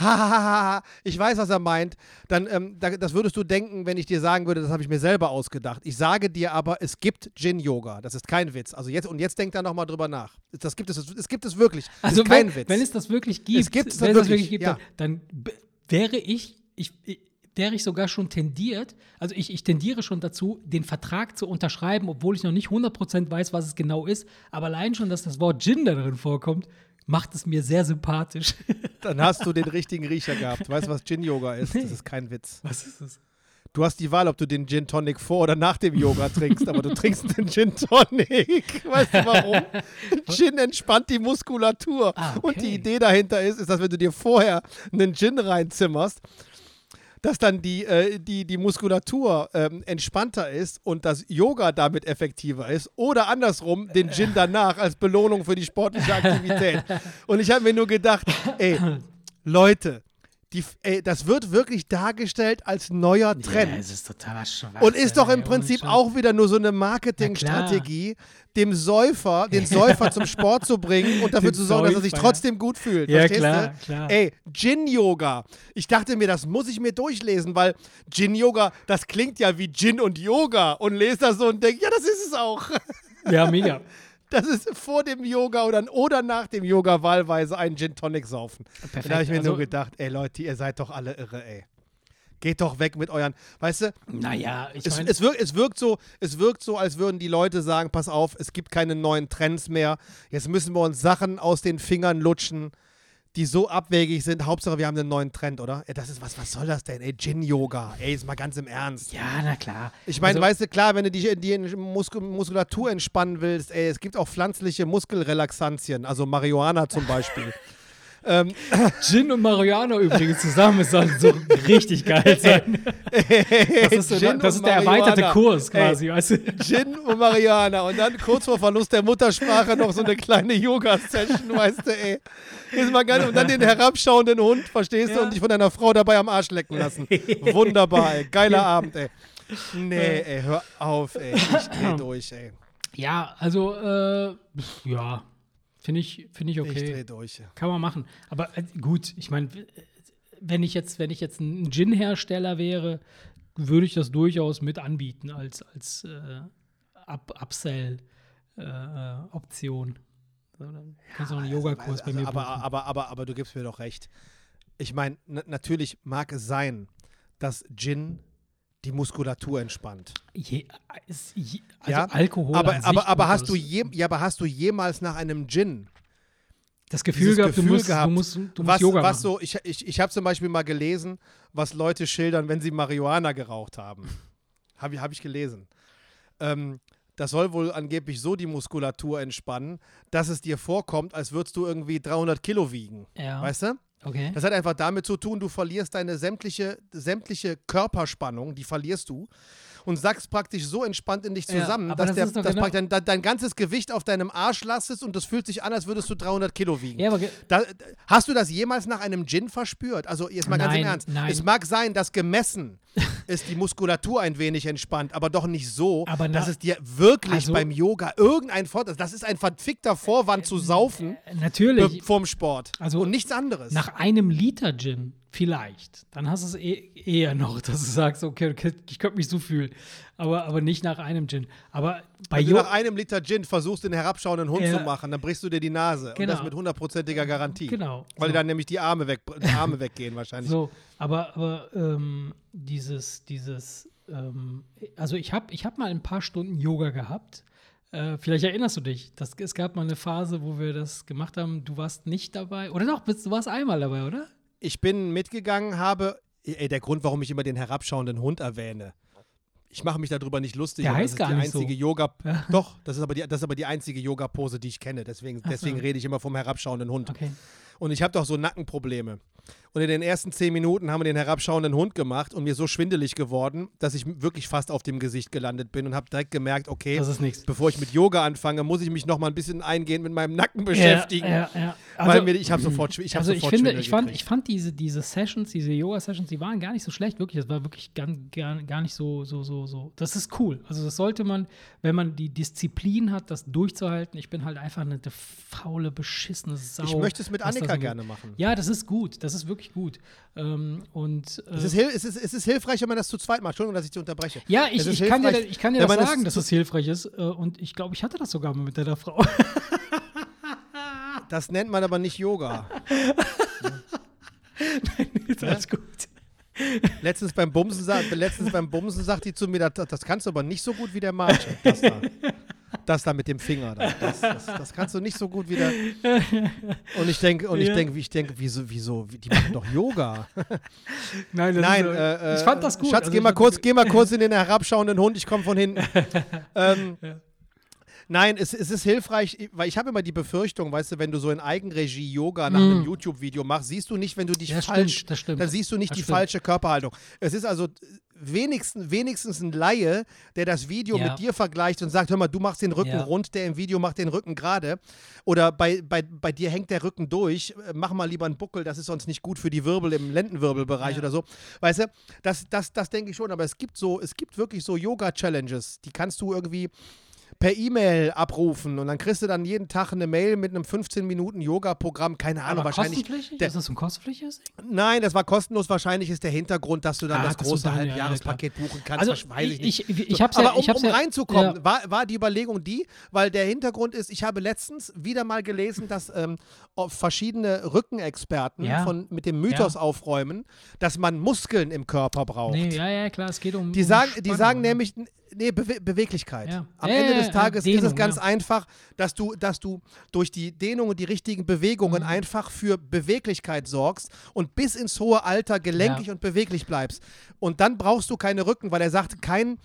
hahaha, ich weiß, was er meint, dann, ähm, da, das würdest du denken, wenn ich dir sagen würde, das habe ich mir selber ausgedacht. Ich sage dir aber, es gibt Gin-Yoga. Das ist kein Witz. Also jetzt, und jetzt denk da nochmal drüber nach. Das gibt es, es gibt es wirklich. Das Also ist kein wenn, Witz. wenn es das wirklich gibt, Es gibt es wenn dann es das wirklich gibt, ja. dann, dann wäre ich, ich, ich wäre ich sogar schon tendiert, also ich, ich tendiere schon dazu, den Vertrag zu unterschreiben, obwohl ich noch nicht 100% weiß, was es genau ist. Aber allein schon, dass das Wort Gin da drin vorkommt, macht es mir sehr sympathisch. (laughs) dann hast du den richtigen Riecher gehabt. Weißt du, was Gin-Yoga ist? Das ist kein Witz. was ist es? Du hast die Wahl, ob du den Gin Tonic vor oder nach dem Yoga trinkst, aber du trinkst den Gin Tonic. Weißt du warum? (laughs) Gin entspannt die Muskulatur. Ah, okay. Und die Idee dahinter ist, ist, dass wenn du dir vorher einen Gin reinzimmerst, dass dann die, äh, die, die Muskulatur ähm, entspannter ist und das Yoga damit effektiver ist. Oder andersrum, den Gin danach als Belohnung für die sportliche Aktivität. (laughs) Und ich habe mir nur gedacht, ey, Leute, die, ey, das wird wirklich dargestellt als neuer Trend. Ja, es ist total schwach. Und ist doch im Prinzip auch wieder nur so eine Marketingstrategie, dem Säufer, den Säufer zum Sport zu bringen und (laughs) dafür Den zu sorgen, dass er sich Säufer, trotzdem gut fühlt. Ja, Verstehst klar, du? klar. Ey, Gin-Yoga. Ich dachte mir, das muss ich mir durchlesen, weil Gin-Yoga, das klingt ja wie Gin und Yoga. Und lese das so und denke, ja, das ist es auch. Ja, mega. (laughs) Das ist vor dem Yoga oder, oder nach dem Yoga wahlweise ein Gin Tonic saufen. Perfekt. Da habe ich mir Also- nur gedacht, ey Leute, ihr seid doch alle irre, ey. Geht doch weg mit euren, weißt du, Naja, ich es, meine, es, wirkt, es, wirkt so, es wirkt so, als würden die Leute sagen, pass auf, es gibt keine neuen Trends mehr. Jetzt müssen wir uns Sachen aus den Fingern lutschen, die so abwegig sind. Hauptsache, wir haben einen neuen Trend, oder? Ey, das ist was, was soll das denn? Ey, Gin-Yoga. Ey, ist mal ganz im Ernst. ja, na klar. Ich meine, Also- weißt du, klar, wenn du die, die Muskel Muskulatur entspannen willst, ey, es gibt auch pflanzliche Muskelrelaxantien, also Marihuana zum Beispiel. (laughs) ähm, Gin und Marihuana übrigens zusammen ist dann so richtig geil (laughs) sein. Das ist, so, das ist der erweiterte. Kurs Ey. quasi, weißt du? Gin und Marihuana und dann kurz vor Verlust der Muttersprache noch so eine kleine Yoga-Session, weißt du, ey. Ist mal geil. Und dann den herabschauenden Hund, verstehst du, Ja. und dich von deiner Frau dabei am Arsch lecken lassen. Wunderbar, ey. Geiler Abend, ey. Nee, ey, hör auf, ey. Ich dreh (clears throat) durch, ey. Ja, also, äh, ja. Finde ich, finde ich Ich okay. dreh durch. Kann man machen. Aber äh, gut, ich meine, wenn ich jetzt, wenn ich jetzt ein Gin-Hersteller wäre, würde ich das durchaus mit anbieten als, als äh, Up Upsell-Option. so, dann kannst du noch einen Yogakurs bei Also, mir aber, buchen. aber, aber, aber du gibst mir doch recht. Ich meine, natürlich mag es sein, dass Gin die Muskulatur entspannt. Je, also ja? Alkohol aber, aber, aber, tut hast du je, ja, aber hast du jemals nach einem Gin das Gefühl gehabt, du Gefühl musst, gehabt, du musst, du musst was, Yoga was machen. so, ich, ich, ich habe zum Beispiel mal gelesen, was Leute schildern, wenn sie Marihuana geraucht haben. (laughs) Habe ich, hab ich gelesen. Ähm, das soll wohl angeblich so die Muskulatur entspannen, dass es dir vorkommt, als würdest du irgendwie 300 Kilo wiegen. ja, Weißt du? Okay. Das hat einfach damit zu tun, du verlierst deine sämtliche, sämtliche Körperspannung, die verlierst du. Und sackst praktisch so entspannt in dich Ja, zusammen, aber dass, das der, ist dass genau- dein, dein, dein ganzes Gewicht auf deinem Arsch lastest und das fühlt sich an, als würdest du 300 Kilo wiegen. Ja, ge- Da, hast du das jemals nach einem Gin verspürt? Also jetzt mal ganz im Nein, Ernst. nein. Es mag sein, dass gemessen (laughs) ist die Muskulatur ein wenig entspannt, aber doch nicht so, Aber na- dass es dir wirklich Also- beim Yoga irgendein Vorteil Das ist ein verfickter Vorwand zu saufen äh, natürlich. vorm Sport. Also und nichts anderes. Nach einem Liter Gin vielleicht. Dann hast du es eh, eher noch, (laughs) dass du sagst, okay, ich könnte mich so fühlen. Aber, aber nicht nach einem Gin. Aber bei Wenn du nach einem Liter Gin versuchst, den herabschauenden Hund Ja. zu machen, dann brichst du dir die Nase. Und Genau. das mit hundertprozentiger Garantie. Genau. Weil So. dir dann nämlich die Arme, weg, die Arme weggehen wahrscheinlich. So, aber, aber ähm, dieses, dieses, ähm, also ich habe ich hab mal ein paar Stunden Yoga gehabt. Äh, vielleicht erinnerst du dich. Das, es gab mal eine Phase, wo wir das gemacht haben. Du warst nicht dabei. Oder doch, bist- du warst einmal dabei, oder? Ich bin mitgegangen, habe. Ey, der Grund, warum ich immer den herabschauenden Hund erwähne. Ich mache mich darüber nicht lustig. Der heißt das ist gar die nicht so. einzige Yoga. (laughs) Doch, das ist aber die, das ist aber die einzige Yoga-Pose, die ich kenne. Deswegen, so. deswegen rede ich immer vom herabschauenden Hund. Okay. Und ich habe doch so Nackenprobleme. Und in den ersten zehn Minuten haben wir den herabschauenden Hund gemacht und mir so schwindelig geworden, dass ich wirklich fast auf dem Gesicht gelandet bin und habe direkt gemerkt, okay, Das ist nichts. bevor ich mit Yoga anfange, muss ich mich noch mal ein bisschen eingehend mit meinem Nacken beschäftigen. Ja, ja, ja. weil Also- mir, ich habe sofort, ich hab also ich sofort finde, Schwindel ich fand, gekriegt. ich fand diese, diese Sessions, diese Yoga-Sessions, die waren gar nicht so schlecht, wirklich. Das war wirklich gar, gar, gar nicht so, so, so, so. Das ist cool. Also das sollte man, wenn man die Disziplin hat, das durchzuhalten. Ich bin halt einfach eine faule, beschissene Sau. Ich möchte es mit Annika gerne machen. Ja, das ist gut. Das ist wirklich gut. Ähm, und äh, Es ist, es, ist, es ist hilfreich, wenn man das zu zweit macht. Entschuldigung, dass ich dich unterbreche. ja, ich, es ist ich, kann dir, ich kann dir das es sagen, dass zu- das hilfreich ist. Äh, und ich glaube, ich hatte das sogar mal mit der Frau. Das nennt man aber nicht Yoga. (laughs) ist alles gut. letztens, beim Bumsen, letztens beim Bumsen sagt die zu mir, das, das kannst du aber nicht so gut wie der Marge. Das da, das da mit dem Finger. Da. Das, das, das kannst du nicht so gut wie der. Und ich denke, und ich Ja. denke, ich denke, wieso, wieso, die machen doch Yoga. (laughs) Nein, das Nein, ist, äh, ich fand das gut. Schatz, Also geh, ich mal kurz, geh mal kurz in den herabschauenden Hund, ich komme von hinten. (laughs) ähm, Nein, es, es ist hilfreich, weil ich habe immer die Befürchtung, weißt du, wenn du so in Eigenregie Yoga nach einem YouTube-Video machst, siehst du nicht, wenn du dich Ja, falsch, stimmt, das stimmt. dann siehst du nicht Das die stimmt. falsche Körperhaltung. Es ist also wenigstens, wenigstens ein Laie, der das Video Ja. mit dir vergleicht und sagt, hör mal, du machst den Rücken Ja. rund, der im Video macht den Rücken gerade. Oder bei, bei, bei dir hängt der Rücken durch, äh, mach mal lieber einen Buckel, das ist sonst nicht gut für die Wirbel im Lendenwirbelbereich Ja. oder so. Weißt du, das, das, das denke ich schon, aber es gibt so, es gibt wirklich so Yoga-Challenges, die kannst du irgendwie per E-Mail abrufen und dann kriegst du dann jeden Tag eine Mail mit einem 15 Minuten Yoga-Programm, keine Ahnung, Aber wahrscheinlich. der- ist das ein kostenpflichtiges? Nein, das war kostenlos. Wahrscheinlich ist der Hintergrund, dass du dann Ah, das große dann- ja, ja, Halbjahrespaket buchen kannst. Also, ich nicht. ich- ich- ich hab's ja- Aber um, um ja- reinzukommen, ja. war, war die Überlegung die, weil der Hintergrund ist, ich habe letztens wieder mal gelesen, dass ähm, verschiedene Rückenexperten Ja. von, mit dem Mythos aufräumen, dass man Muskeln im Körper braucht. Nee, ja, ja, klar, es geht um. Die um sagen, die Spannung, sagen ja. nämlich, nee, Bewe Beweglichkeit. Ja. Am Ja, Ende des Tages ist es Dehnung, ganz einfach, dass du, dass du durch die Dehnung und die richtigen Mhm. Bewegungen einfach für Beweglichkeit sorgst und bis ins hohe Alter gelenkig und beweglich bleibst. Und dann brauchst du keine Rücken, weil er sagt, kein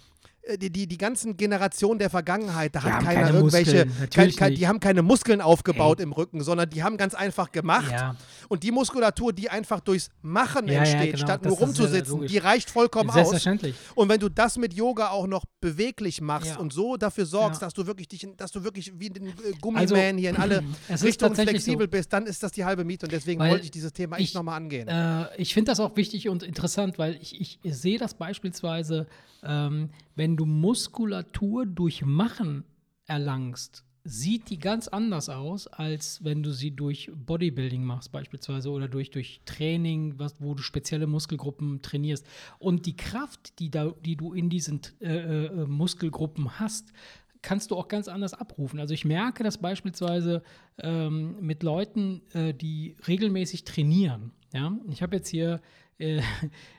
die, die, die ganzen Generationen der Vergangenheit, da Die hat keiner keine irgendwelche, Muskeln, kein, kein, die haben keine Muskeln aufgebaut im Rücken, sondern die haben ganz einfach gemacht. Ja. Und die Muskulatur, die einfach durchs Machen Ja, ja, entsteht, genau. statt Das- nur ja rumzusitzen, die reicht vollkommen aus. Selbstverständlich. Und wenn du das mit Yoga auch noch beweglich machst Ja. und so dafür sorgst, Ja. dass du wirklich dich, dass du wirklich wie ein äh, Gummiman Also, hier in alle (clears throat) Richtungen flexibel so. bist, dann ist das die halbe Miete und deswegen Weil wollte ich dieses Thema echt nochmal angehen. Äh, ich finde das auch wichtig und interessant, weil ich, ich sehe das beispielsweise, ähm, wenn du Muskulatur durch Machen erlangst, sieht die ganz anders aus, als wenn du sie durch Bodybuilding machst beispielsweise oder durch, durch Training, was, wo du spezielle Muskelgruppen trainierst. Und die Kraft, die, da, die du in diesen äh, äh, Muskelgruppen hast, kannst du auch ganz anders abrufen. Also ich merke das beispielsweise ähm, mit Leuten, äh, die regelmäßig trainieren. Ja? Ich habe jetzt hier äh,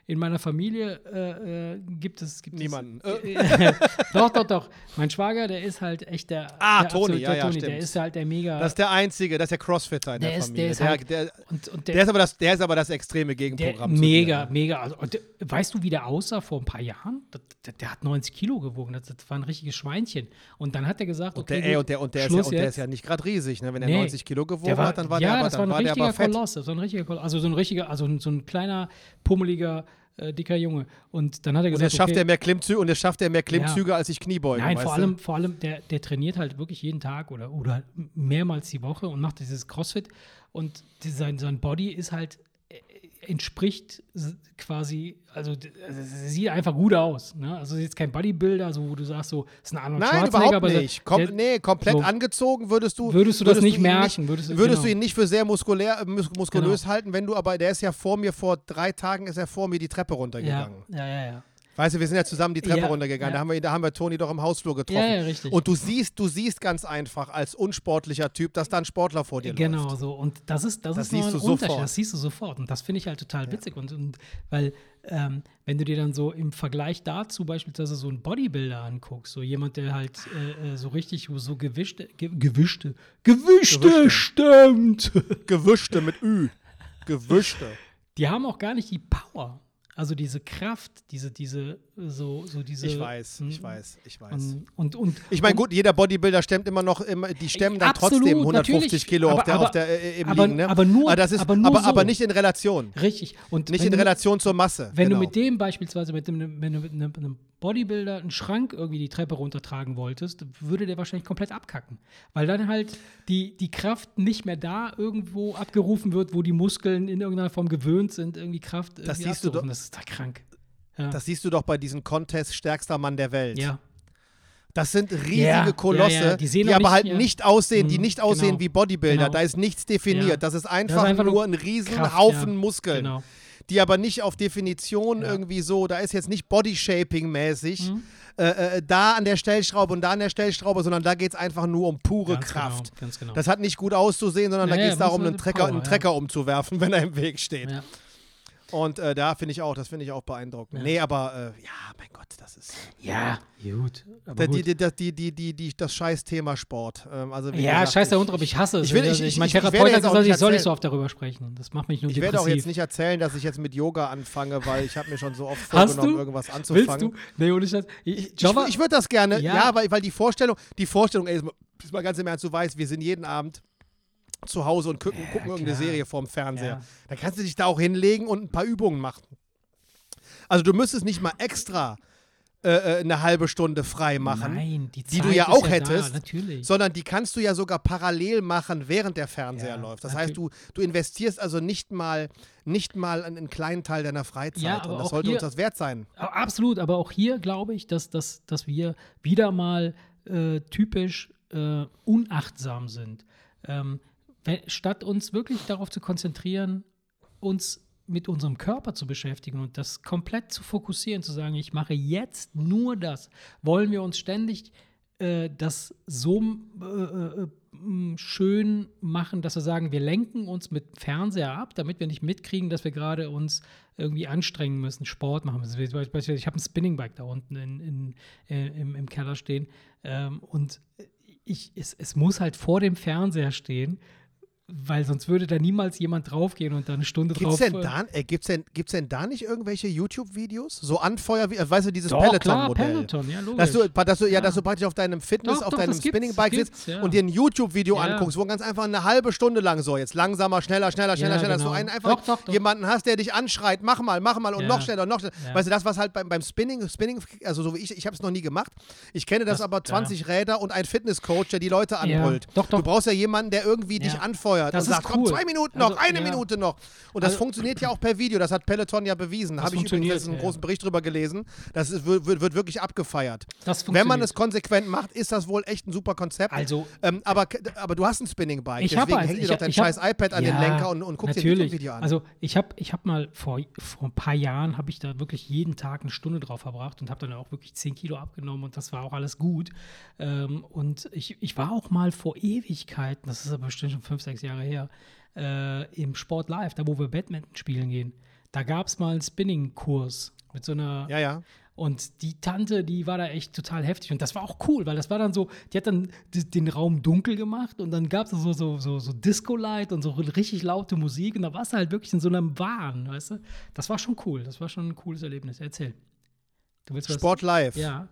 in meiner Familie äh, äh, gibt es gibt Niemanden. Es, (laughs) (laughs) doch, doch, doch. Mein Schwager, der ist halt echt der. Ah, der Toni, ja, ja, Toni. stimmt. Der ist halt der mega. Das ist der Einzige, das ist der Crossfitter in der, Der ist- Familie. der ist der, halt- der, und, und der, ist aber das, der ist aber das extreme Gegenprogramm. mega, dir. mega. Also, weißt du, wie der aussah vor ein paar Jahren? Der, der, hat 90 Kilo gewogen. Das, das war ein richtiges Schweinchen. Und dann hat er gesagt, Und okay, der, ey, und der, und der, ist ja, und der ist ja nicht gerade riesig, ne? Wenn er Nee. 90 Kilo gewogen war, hat, dann war ja, der aber, das war ein richtiger. Koloss. Das war ein richtiger Koloss. Also so ein richtiger, also so ein kleiner, pummeliger, äh, dicker Junge. Und dann hat er Und gesagt, jetzt schafft okay, er mehr Klimmzüge und jetzt schafft er mehr Klimmzüge als ich Kniebeugen. Nein, vor du? allem, vor allem der, der trainiert halt wirklich jeden Tag oder, oder mehrmals die Woche und macht dieses CrossFit. Und die, sein, sein Body ist halt, entspricht s- quasi, also also sieht einfach gut aus. Ne? Also jetzt kein Bodybuilder, so wo du sagst, so ist ein Arnold Nein, Schwarzenegger. überhaupt aber nicht. Kom der, nee, komplett so. angezogen würdest du. Würdest du das nicht merken, würdest Würdest, du- würdest du genau. ihn nicht für sehr muskulär, äh, mus muskulös Genau. halten, wenn du aber, der ist ja vor mir, vor drei Tagen ist er vor mir die Treppe ja, runtergegangen. ja, ja, ja. Weißt du, wir sind ja zusammen die Treppe Ja, runtergegangen. ja. Da, haben wir, da haben wir Toni doch im Hausflur getroffen. Ja, ja, richtig. Und du siehst, du siehst ganz einfach als unsportlicher Typ, dass da ein Sportler vor dir Genau läuft. so. Und das ist, das Das ist siehst ein du Unterschied. sofort. Das siehst du sofort. Und das finde ich halt total witzig. Und, und weil, ähm, wenn du dir dann so im Vergleich dazu beispielsweise so einen Bodybuilder anguckst, so jemand, der halt äh, äh, so richtig so gewischte, ge gewischte, gewischte, Gewischte. stimmt. Gewischte mit Ü. Gewischte. Die haben auch gar nicht die Power. Also diese Kraft, diese, diese, so, so diese. Ich weiß, ich Mm, weiß, ich weiß. Und, und, und Ich meine, gut, jeder Bodybuilder stemmt immer noch, immer, die stemmen dann Absolut, trotzdem 150 natürlich. Kilo auf Aber- der, aber- auf der, äh, im aber- Liegen. Ne? aber nur- das ist, aber nur aber, so. aber nicht in Relation. Richtig. Und Nicht in du- Relation zur Masse. Wenn genau. du mit dem beispielsweise, mit dem, wenn du mit einem, einem Bodybuilder einen Schrank irgendwie die Treppe runtertragen wolltest, würde der wahrscheinlich komplett abkacken. Weil dann halt die, die Kraft nicht mehr da irgendwo abgerufen wird, wo die Muskeln in irgendeiner Form gewöhnt sind, irgendwie Kraft irgendwie siehst du doch- Das ist da krank. Ja. Das siehst du doch bei diesen Contests stärkster Mann der Welt. ja. Das sind riesige Ja, Kolosse, ja, ja, die die, aber nicht- halt ja. nicht aussehen, die Mhm, nicht aussehen genau. wie Bodybuilder. Genau. Da ist nichts definiert. Das ist einfach, einfach nur nur ein riesen Kraft, Haufen. Muskeln. Genau. Die aber nicht auf Definition Ja. irgendwie so, da ist jetzt nicht Bodyshaping-mäßig Mhm. äh, äh, da an der Stellschraube und da an der Stellschraube, sondern da geht es einfach nur um pure Ganz Kraft. Genau, ganz genau. Das hat nicht gut auszusehen, sondern da Ja, geht ja, es darum, einen Trecker, Power, einen. Trecker umzuwerfen, (laughs) wenn er im Weg steht. Und äh, da finde ich auch, das finde ich auch beeindruckend. Ja. Nee, aber äh, ja, mein Gott, das ist ja, gut. Aber die, gut. die, die, die, die, das scheiß Thema Sport. Ähm, also Ja, gesagt, scheiß der Hund drauf, ich hasse es. ich will- ich- ich- mein ich- werde Therapeut hat gesagt, ich soll nicht so oft darüber sprechen. Das macht mich nur Ich werde depressiv. auch jetzt nicht erzählen, dass ich jetzt mit Yoga anfange, weil ich habe mir schon so oft vorgenommen, irgendwas Willst anzufangen. du? Nee, ohne Scheiß. Ich, Ich, ich würde das gerne, Ja. ja, weil, weil die Vorstellung, die Vorstellung, ey, ist mal- ist mal ganz im Ernst, du weißt, wir sind jeden Abend zu Hause und gucken, gucken irgendeine. Serie vorm Fernseher. Ja. Da kannst du dich da auch hinlegen und ein paar Übungen machen. Also du müsstest nicht mal extra äh, äh, eine halbe Stunde frei machen, Nein, die, die du ja auch Da, hättest, natürlich. sondern die kannst du ja sogar parallel machen, während der Fernseher Ja, läuft. Das heißt, natürlich. du, du investierst also nicht mal, nicht mal einen, einen kleinen Teil deiner Freizeit. Ja, und das sollte hier- uns das wert sein. Absolut, aber auch hier glaube ich, dass, dass, dass wir wieder mal äh, typisch äh, unachtsam sind. Ähm, statt uns wirklich darauf zu konzentrieren, uns mit unserem Körper zu beschäftigen und das komplett zu fokussieren, zu sagen, ich mache jetzt nur das, wollen wir uns ständig äh, das so äh, äh, schön machen, dass wir sagen, wir lenken uns mit Fernseher ab, damit wir nicht mitkriegen, dass wir gerade uns irgendwie anstrengen müssen, Sport machen müssen. Ich habe ein Spinningbike da unten in, in, äh, im, im Keller stehen ähm, und ich, es, es muss halt vor dem Fernseher stehen, weil sonst würde da niemals jemand draufgehen und da eine Stunde Gibt's drauf. denn, da, äh, gibt's, denn, gibt's denn da nicht irgendwelche YouTube-Videos? So Anfeuer, äh, weißt du, dieses Peloton-Modell? Peloton, ja, logisch. Dass du, dass, du, ja, Ja. dass du praktisch auf deinem Fitness, Doch, auf doch, deinem Spinningbike sitzt ja. und dir ein YouTube-Video Ja. anguckst, wo ganz einfach eine halbe Stunde lang so, jetzt langsamer, schneller, schneller, schneller, schneller, dass du genau. einen einfach Doch, jemanden hast, der dich anschreit, mach mal, mach mal und noch schneller, noch schneller. Weißt du, das, was halt beim, beim Spinning, Spinning, also so wie ich, ich habe es noch nie gemacht. Ich kenne das, Das- aber ja. 20 Räder und ein Fitnesscoach, der die Leute anbrüllt. doch, doch. Du brauchst ja jemanden, der irgendwie dich anfeuert anfeuert Das und ist sagt, komm, cool. zwei Minuten noch, Also, eine ja. Minute noch. Und das Also- funktioniert ja auch per Video, das hat Peloton ja bewiesen. Habe ich übrigens einen großen Bericht drüber gelesen. Das ist, wird, wird, wirklich abgefeiert. Wenn man es konsequent macht, ist das wohl echt ein super Konzept. Also- ähm, aber, aber du hast ein Spinning-Bike, deswegen eins. häng dir Ich doch hab- dein ich hab- scheiß iPad an den Ja, Lenker und, und guck dir ein natürlich. YouTube-Video an. Also ich habe ich hab mal vor, vor ein paar Jahren, habe ich da wirklich jeden Tag eine Stunde drauf verbracht und habe dann auch wirklich 10 Kilo abgenommen und das war auch alles gut. Ähm, und ich, ich war auch mal vor Ewigkeiten, das ist aber bestimmt schon 5, 6 Jahre her, äh, im Sport Live, da wo wir Badminton spielen gehen. Da gab es mal einen Spinning-Kurs mit so einer ja, ja. und die Tante, die war da echt total heftig. Und das war auch cool, weil das war dann so, die hat dann den Raum dunkel gemacht und dann gab es so, so, so, so Disco-Light und so richtig laute Musik. Und da warst du halt wirklich in so einem Wahn, weißt du? Das war schon cool. Das war schon ein cooles Erlebnis. Erzähl. Du willst was? Sport Live. Ja.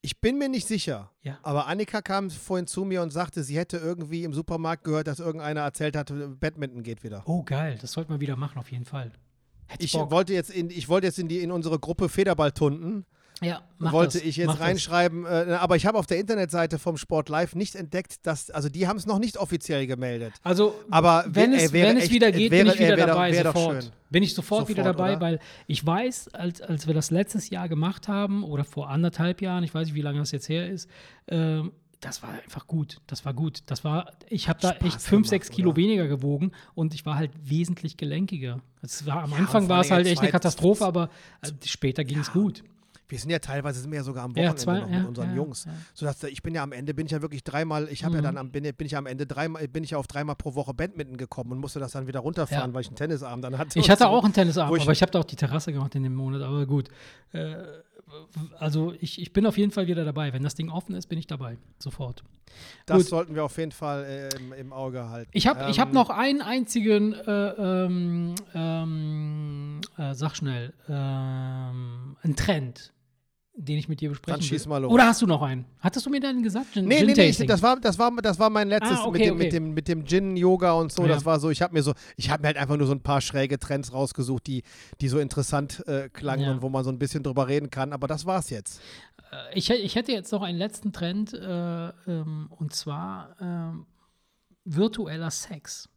Ich bin mir nicht sicher, Ja. aber Annika kam vorhin zu mir und sagte, sie hätte irgendwie im Supermarkt gehört, dass irgendeiner erzählt hat, Badminton geht wieder. Oh, geil. Das sollten wir wieder machen, auf jeden Fall. Ich Bock. wollte jetzt in, ich wollte jetzt in, die, in unsere Gruppe Federballtunden, ja, wollte das. ich jetzt reinschreiben, äh, aber ich habe auf der Internetseite vom Sport Live nicht entdeckt, dass, also die haben es noch nicht offiziell gemeldet. Also, Aber wenn, wär- es, wäre wenn es echt- wieder es geht, wäre- bin ich wieder ey, wäre doch- dabei, doch sofort. Bin ich sofort, wieder Sofort, dabei, oder? weil ich weiß, als, als wir das letztes Jahr gemacht haben oder vor anderthalb Jahren, ich weiß nicht, wie lange das jetzt her ist, ähm, das war einfach gut. Das war gut. Das war, ich habe da Spaß echt fünf, sechs Kilo oder? weniger gewogen und ich war halt wesentlich gelenkiger. Es war, am Ja, Anfang war es halt echt eine Katastrophe, aber äh, später ging es gut. Wir sind ja teilweise sind wir ja sogar am Ja, Wochenende zwei- noch ja, mit unseren ja, Jungs. ja. Sodass ich bin ja am Ende, bin ich ja wirklich dreimal, ich habe ja dann am, bin, bin ich ja am Ende dreimal, bin ich ja auf dreimal pro Woche Badminton gekommen und musste das dann wieder runterfahren, Ja. weil ich einen Tennisabend dann hatte. Ich hatte so. auch einen Tennisabend, ich- aber ich habe da auch die Terrasse gemacht in dem Monat, aber gut. Äh, also ich, ich bin auf jeden Fall wieder dabei. Wenn das Ding offen ist, bin ich dabei. Sofort. Das Gut. sollten wir auf jeden Fall äh, im, im Auge halten. Ich habe ich hab Ähm, noch einen einzigen, äh, ähm, ähm, äh, sag schnell, ähm, einen Trend, den ich mit dir besprechen Dann schieß mal los. Oder hast du noch einen? Hattest du mir dann gesagt? Gin, Nee, Gin nee, nee, ich, das, war, das, war, das war mein letztes Ah, okay, mit, dem, okay. mit, dem, mit dem Gin-Yoga und so. Ja. Das war so, ich habe mir so, ich habe mir halt einfach nur so ein paar schräge Trends rausgesucht, die, die so interessant äh, klangen Ja. und wo man so ein bisschen drüber reden kann. Aber das war's jetzt. Äh, ich, ich hätte jetzt noch einen letzten Trend, äh, ähm, und zwar ähm, virtueller Sex.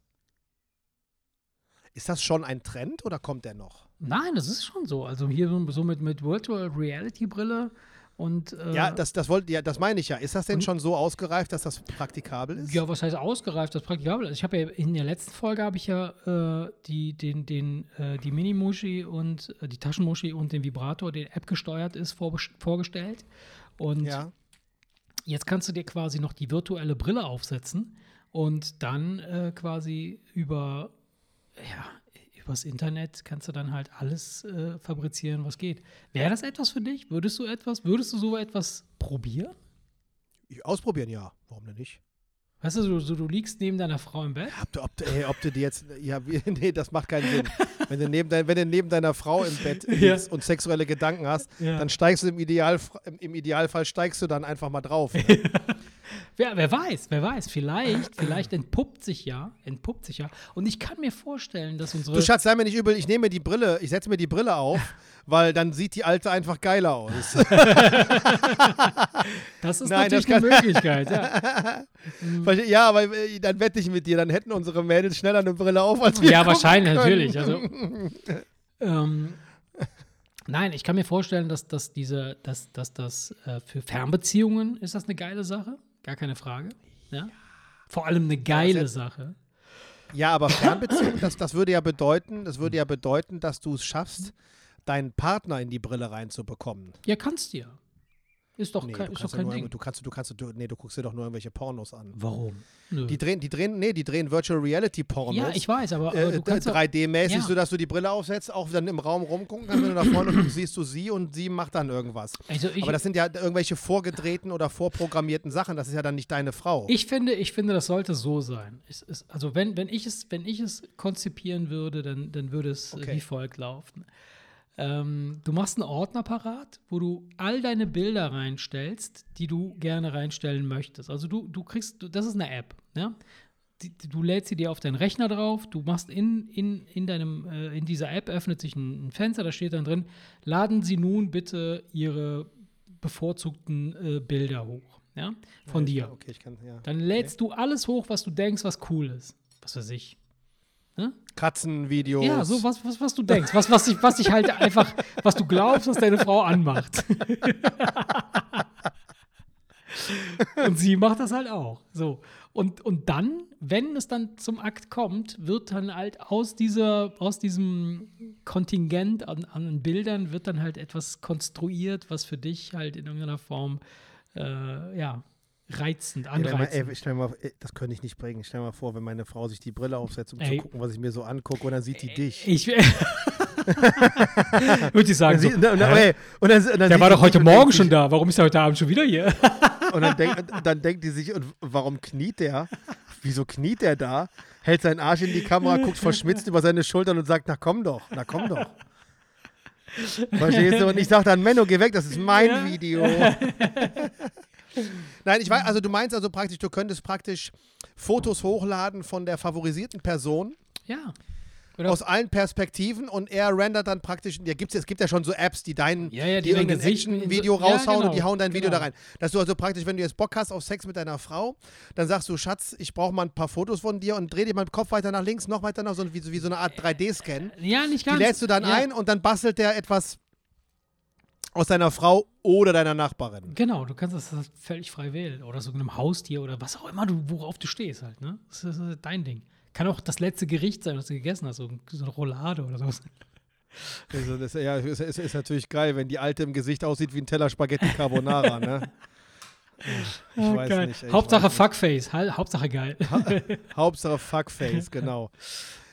Ist das schon ein Trend oder kommt der noch? Nein, das ist schon so. Also hier so, so mit, mit Virtual Reality Brille und äh, Ja, das, das, wollt, ja, das meine ich ja. Ist das denn und- schon so ausgereift, dass das praktikabel ist? Ja, was heißt ausgereift, das praktikabel? Also ich habe ja in der letzten Folge habe ich ja äh, die, den, den, äh, die Mini-Muschi und äh, die Taschenmuschi und den Vibrator, der App gesteuert ist, vorbes- vorgestellt. Und Ja. jetzt kannst du dir quasi noch die virtuelle Brille aufsetzen und dann äh, quasi über ja, übers Internet kannst du dann halt alles äh, fabrizieren, was geht. Wäre das etwas für dich? Würdest du etwas, würdest du so etwas probieren? Ich- Ausprobieren, ja. Warum denn nicht? Weißt du, so, so, du liegst neben deiner Frau im Bett Ob du, ob du, ey, ob du die jetzt. Ja, (laughs) nee, das macht keinen Sinn. wenn, du neben dein, wenn du neben deiner Frau im Bett (laughs) Ja. liegst und sexuelle Gedanken hast, Ja. dann steigst du im, Ideal, im Idealfall steigst du dann einfach mal drauf. Ne? (laughs) Wer, wer weiß, wer weiß, vielleicht, vielleicht entpuppt sich ja, entpuppt sich ja. Und ich kann mir vorstellen, dass unsere. Du Schatz, sei mir nicht übel, ich nehme mir die Brille, ich setze mir die Brille auf, (laughs) weil dann sieht die alte einfach geiler aus. (laughs) das ist Nein, natürlich das eine Möglichkeit, ja. (laughs) Ja, aber äh, dann wette ich mit dir, dann hätten unsere Mädels schneller eine Brille auf als wir. Ja, wahrscheinlich, können. natürlich. Also, ähm, nein, ich kann mir vorstellen, dass, dass diese, dass, dass das äh, für Fernbeziehungen ist das eine geile Sache. Gar keine Frage. Ja? Vor allem eine geile Sache. Ja, aber Fernbeziehung, das, das würde ja bedeuten, das würde ja bedeuten, dass du es schaffst, deinen Partner in die Brille reinzubekommen. Ja, kannst du ja. Ist doch Nee, kein, du ist doch kein nur, Ding. du kannst, du kannst, du, nee, du guckst dir doch nur irgendwelche Pornos an. Warum? Nö. Die drehen, die drehen, nee, die drehen Virtual Reality Pornos. ja, ich weiß, aber, aber Äh, du kannst doch- 3D-mäßig, Ja. sodass du die Brille aufsetzt, auch dann im Raum rumgucken kannst, wenn du da vorne guckst, (clears throat) siehst du sie und sie macht dann irgendwas. also ich, Aber das sind ja irgendwelche vorgedrehten oder vorprogrammierten Sachen, das ist ja dann nicht deine Frau. Ich finde, ich finde, das sollte so sein. Es ist, also wenn, wenn, ich es, wenn ich es konzipieren würde, dann, dann würde es Okay. wie folgt laufen. Ähm, du machst einen Ordner parat, wo du all deine Bilder reinstellst, die du gerne reinstellen möchtest. Also du, du kriegst, das ist eine App, ja? Die- du lädst sie dir auf deinen Rechner drauf, du machst in, in, in deinem, äh, in dieser App öffnet sich ein, ein Fenster, da steht dann drin, laden Sie nun bitte Ihre bevorzugten äh, Bilder hoch. ja, von Ja, dir. Okay, ich kann, ja. Dann lädst du alles hoch, was du denkst, was cool ist. Was weiß ich. Katzenvideos. Ja, so was, was, was du denkst. Was, was, dich, was dich halt einfach, was du glaubst, was deine Frau anmacht. (laughs) und sie macht das halt auch. So. Und, und dann, wenn es dann zum Akt kommt, wird dann halt aus, dieser, aus diesem Kontingent an, an Bildern wird dann halt etwas konstruiert, was für dich halt in irgendeiner Form äh, ja, reizend, Ja, mal, anreizend. ey, stell mal, ey, das könnte ich nicht bringen. Stell mal vor, wenn meine Frau sich die Brille aufsetzt, um Ey. zu gucken, was ich mir so angucke, und dann sieht die dich. Ich (laughs) würde ich sagen, Dann so, sieht- und dann- hä? ey, und dann- und dann der war doch heute Morgen schon da. Warum ist er heute Abend schon wieder hier? (laughs) Und dann, denk, dann denkt die sich, und warum kniet der? Wieso kniet der da? Hält seinen Arsch in die Kamera, guckt verschmitzt über seine Schultern und sagt, na komm doch, na komm doch. (laughs) Verstehst du? Und ich sage dann, Menno, geh weg, das ist mein Ja. Video. (laughs) Nein, ich weiß, also du meinst also praktisch, du könntest praktisch Fotos hochladen von der favorisierten Person Ja. Oder aus allen Perspektiven und er rendert dann praktisch, ja, gibt's, es gibt ja schon so Apps, die dein, Ja, ja, die die dein irgendein so- Action-Video Ja, raushauen genau, und die hauen dein Video genau. da rein. Dass du also praktisch, wenn du jetzt Bock hast auf Sex mit deiner Frau, dann sagst du, Schatz, ich brauche mal ein paar Fotos von dir und dreh dir mal den Kopf weiter nach links, noch weiter nach, so wie, wie so eine Art 3D-Scan. Ja, nicht Die ganz. lädst du dann ein und dann bastelt der etwas aus deiner Frau oder deiner Nachbarin. Genau, du kannst das halt völlig frei wählen. Oder so einem Haustier oder was auch immer, du, worauf du stehst halt. Ne? Das ist, dein Ding. Kann auch das letzte Gericht sein, was du gegessen hast. So, eine Roulade oder sowas. (laughs) Also das ja, ist, ist, ist natürlich geil, wenn die Alte im Gesicht aussieht wie ein Teller Spaghetti Carbonara, ne? (laughs) Ich Ah, weiß geil. nicht. ey, Hauptsache weiß nicht. Fuckface. Hal- Hauptsache geil. Hauptsache Fuckface, (laughs) genau.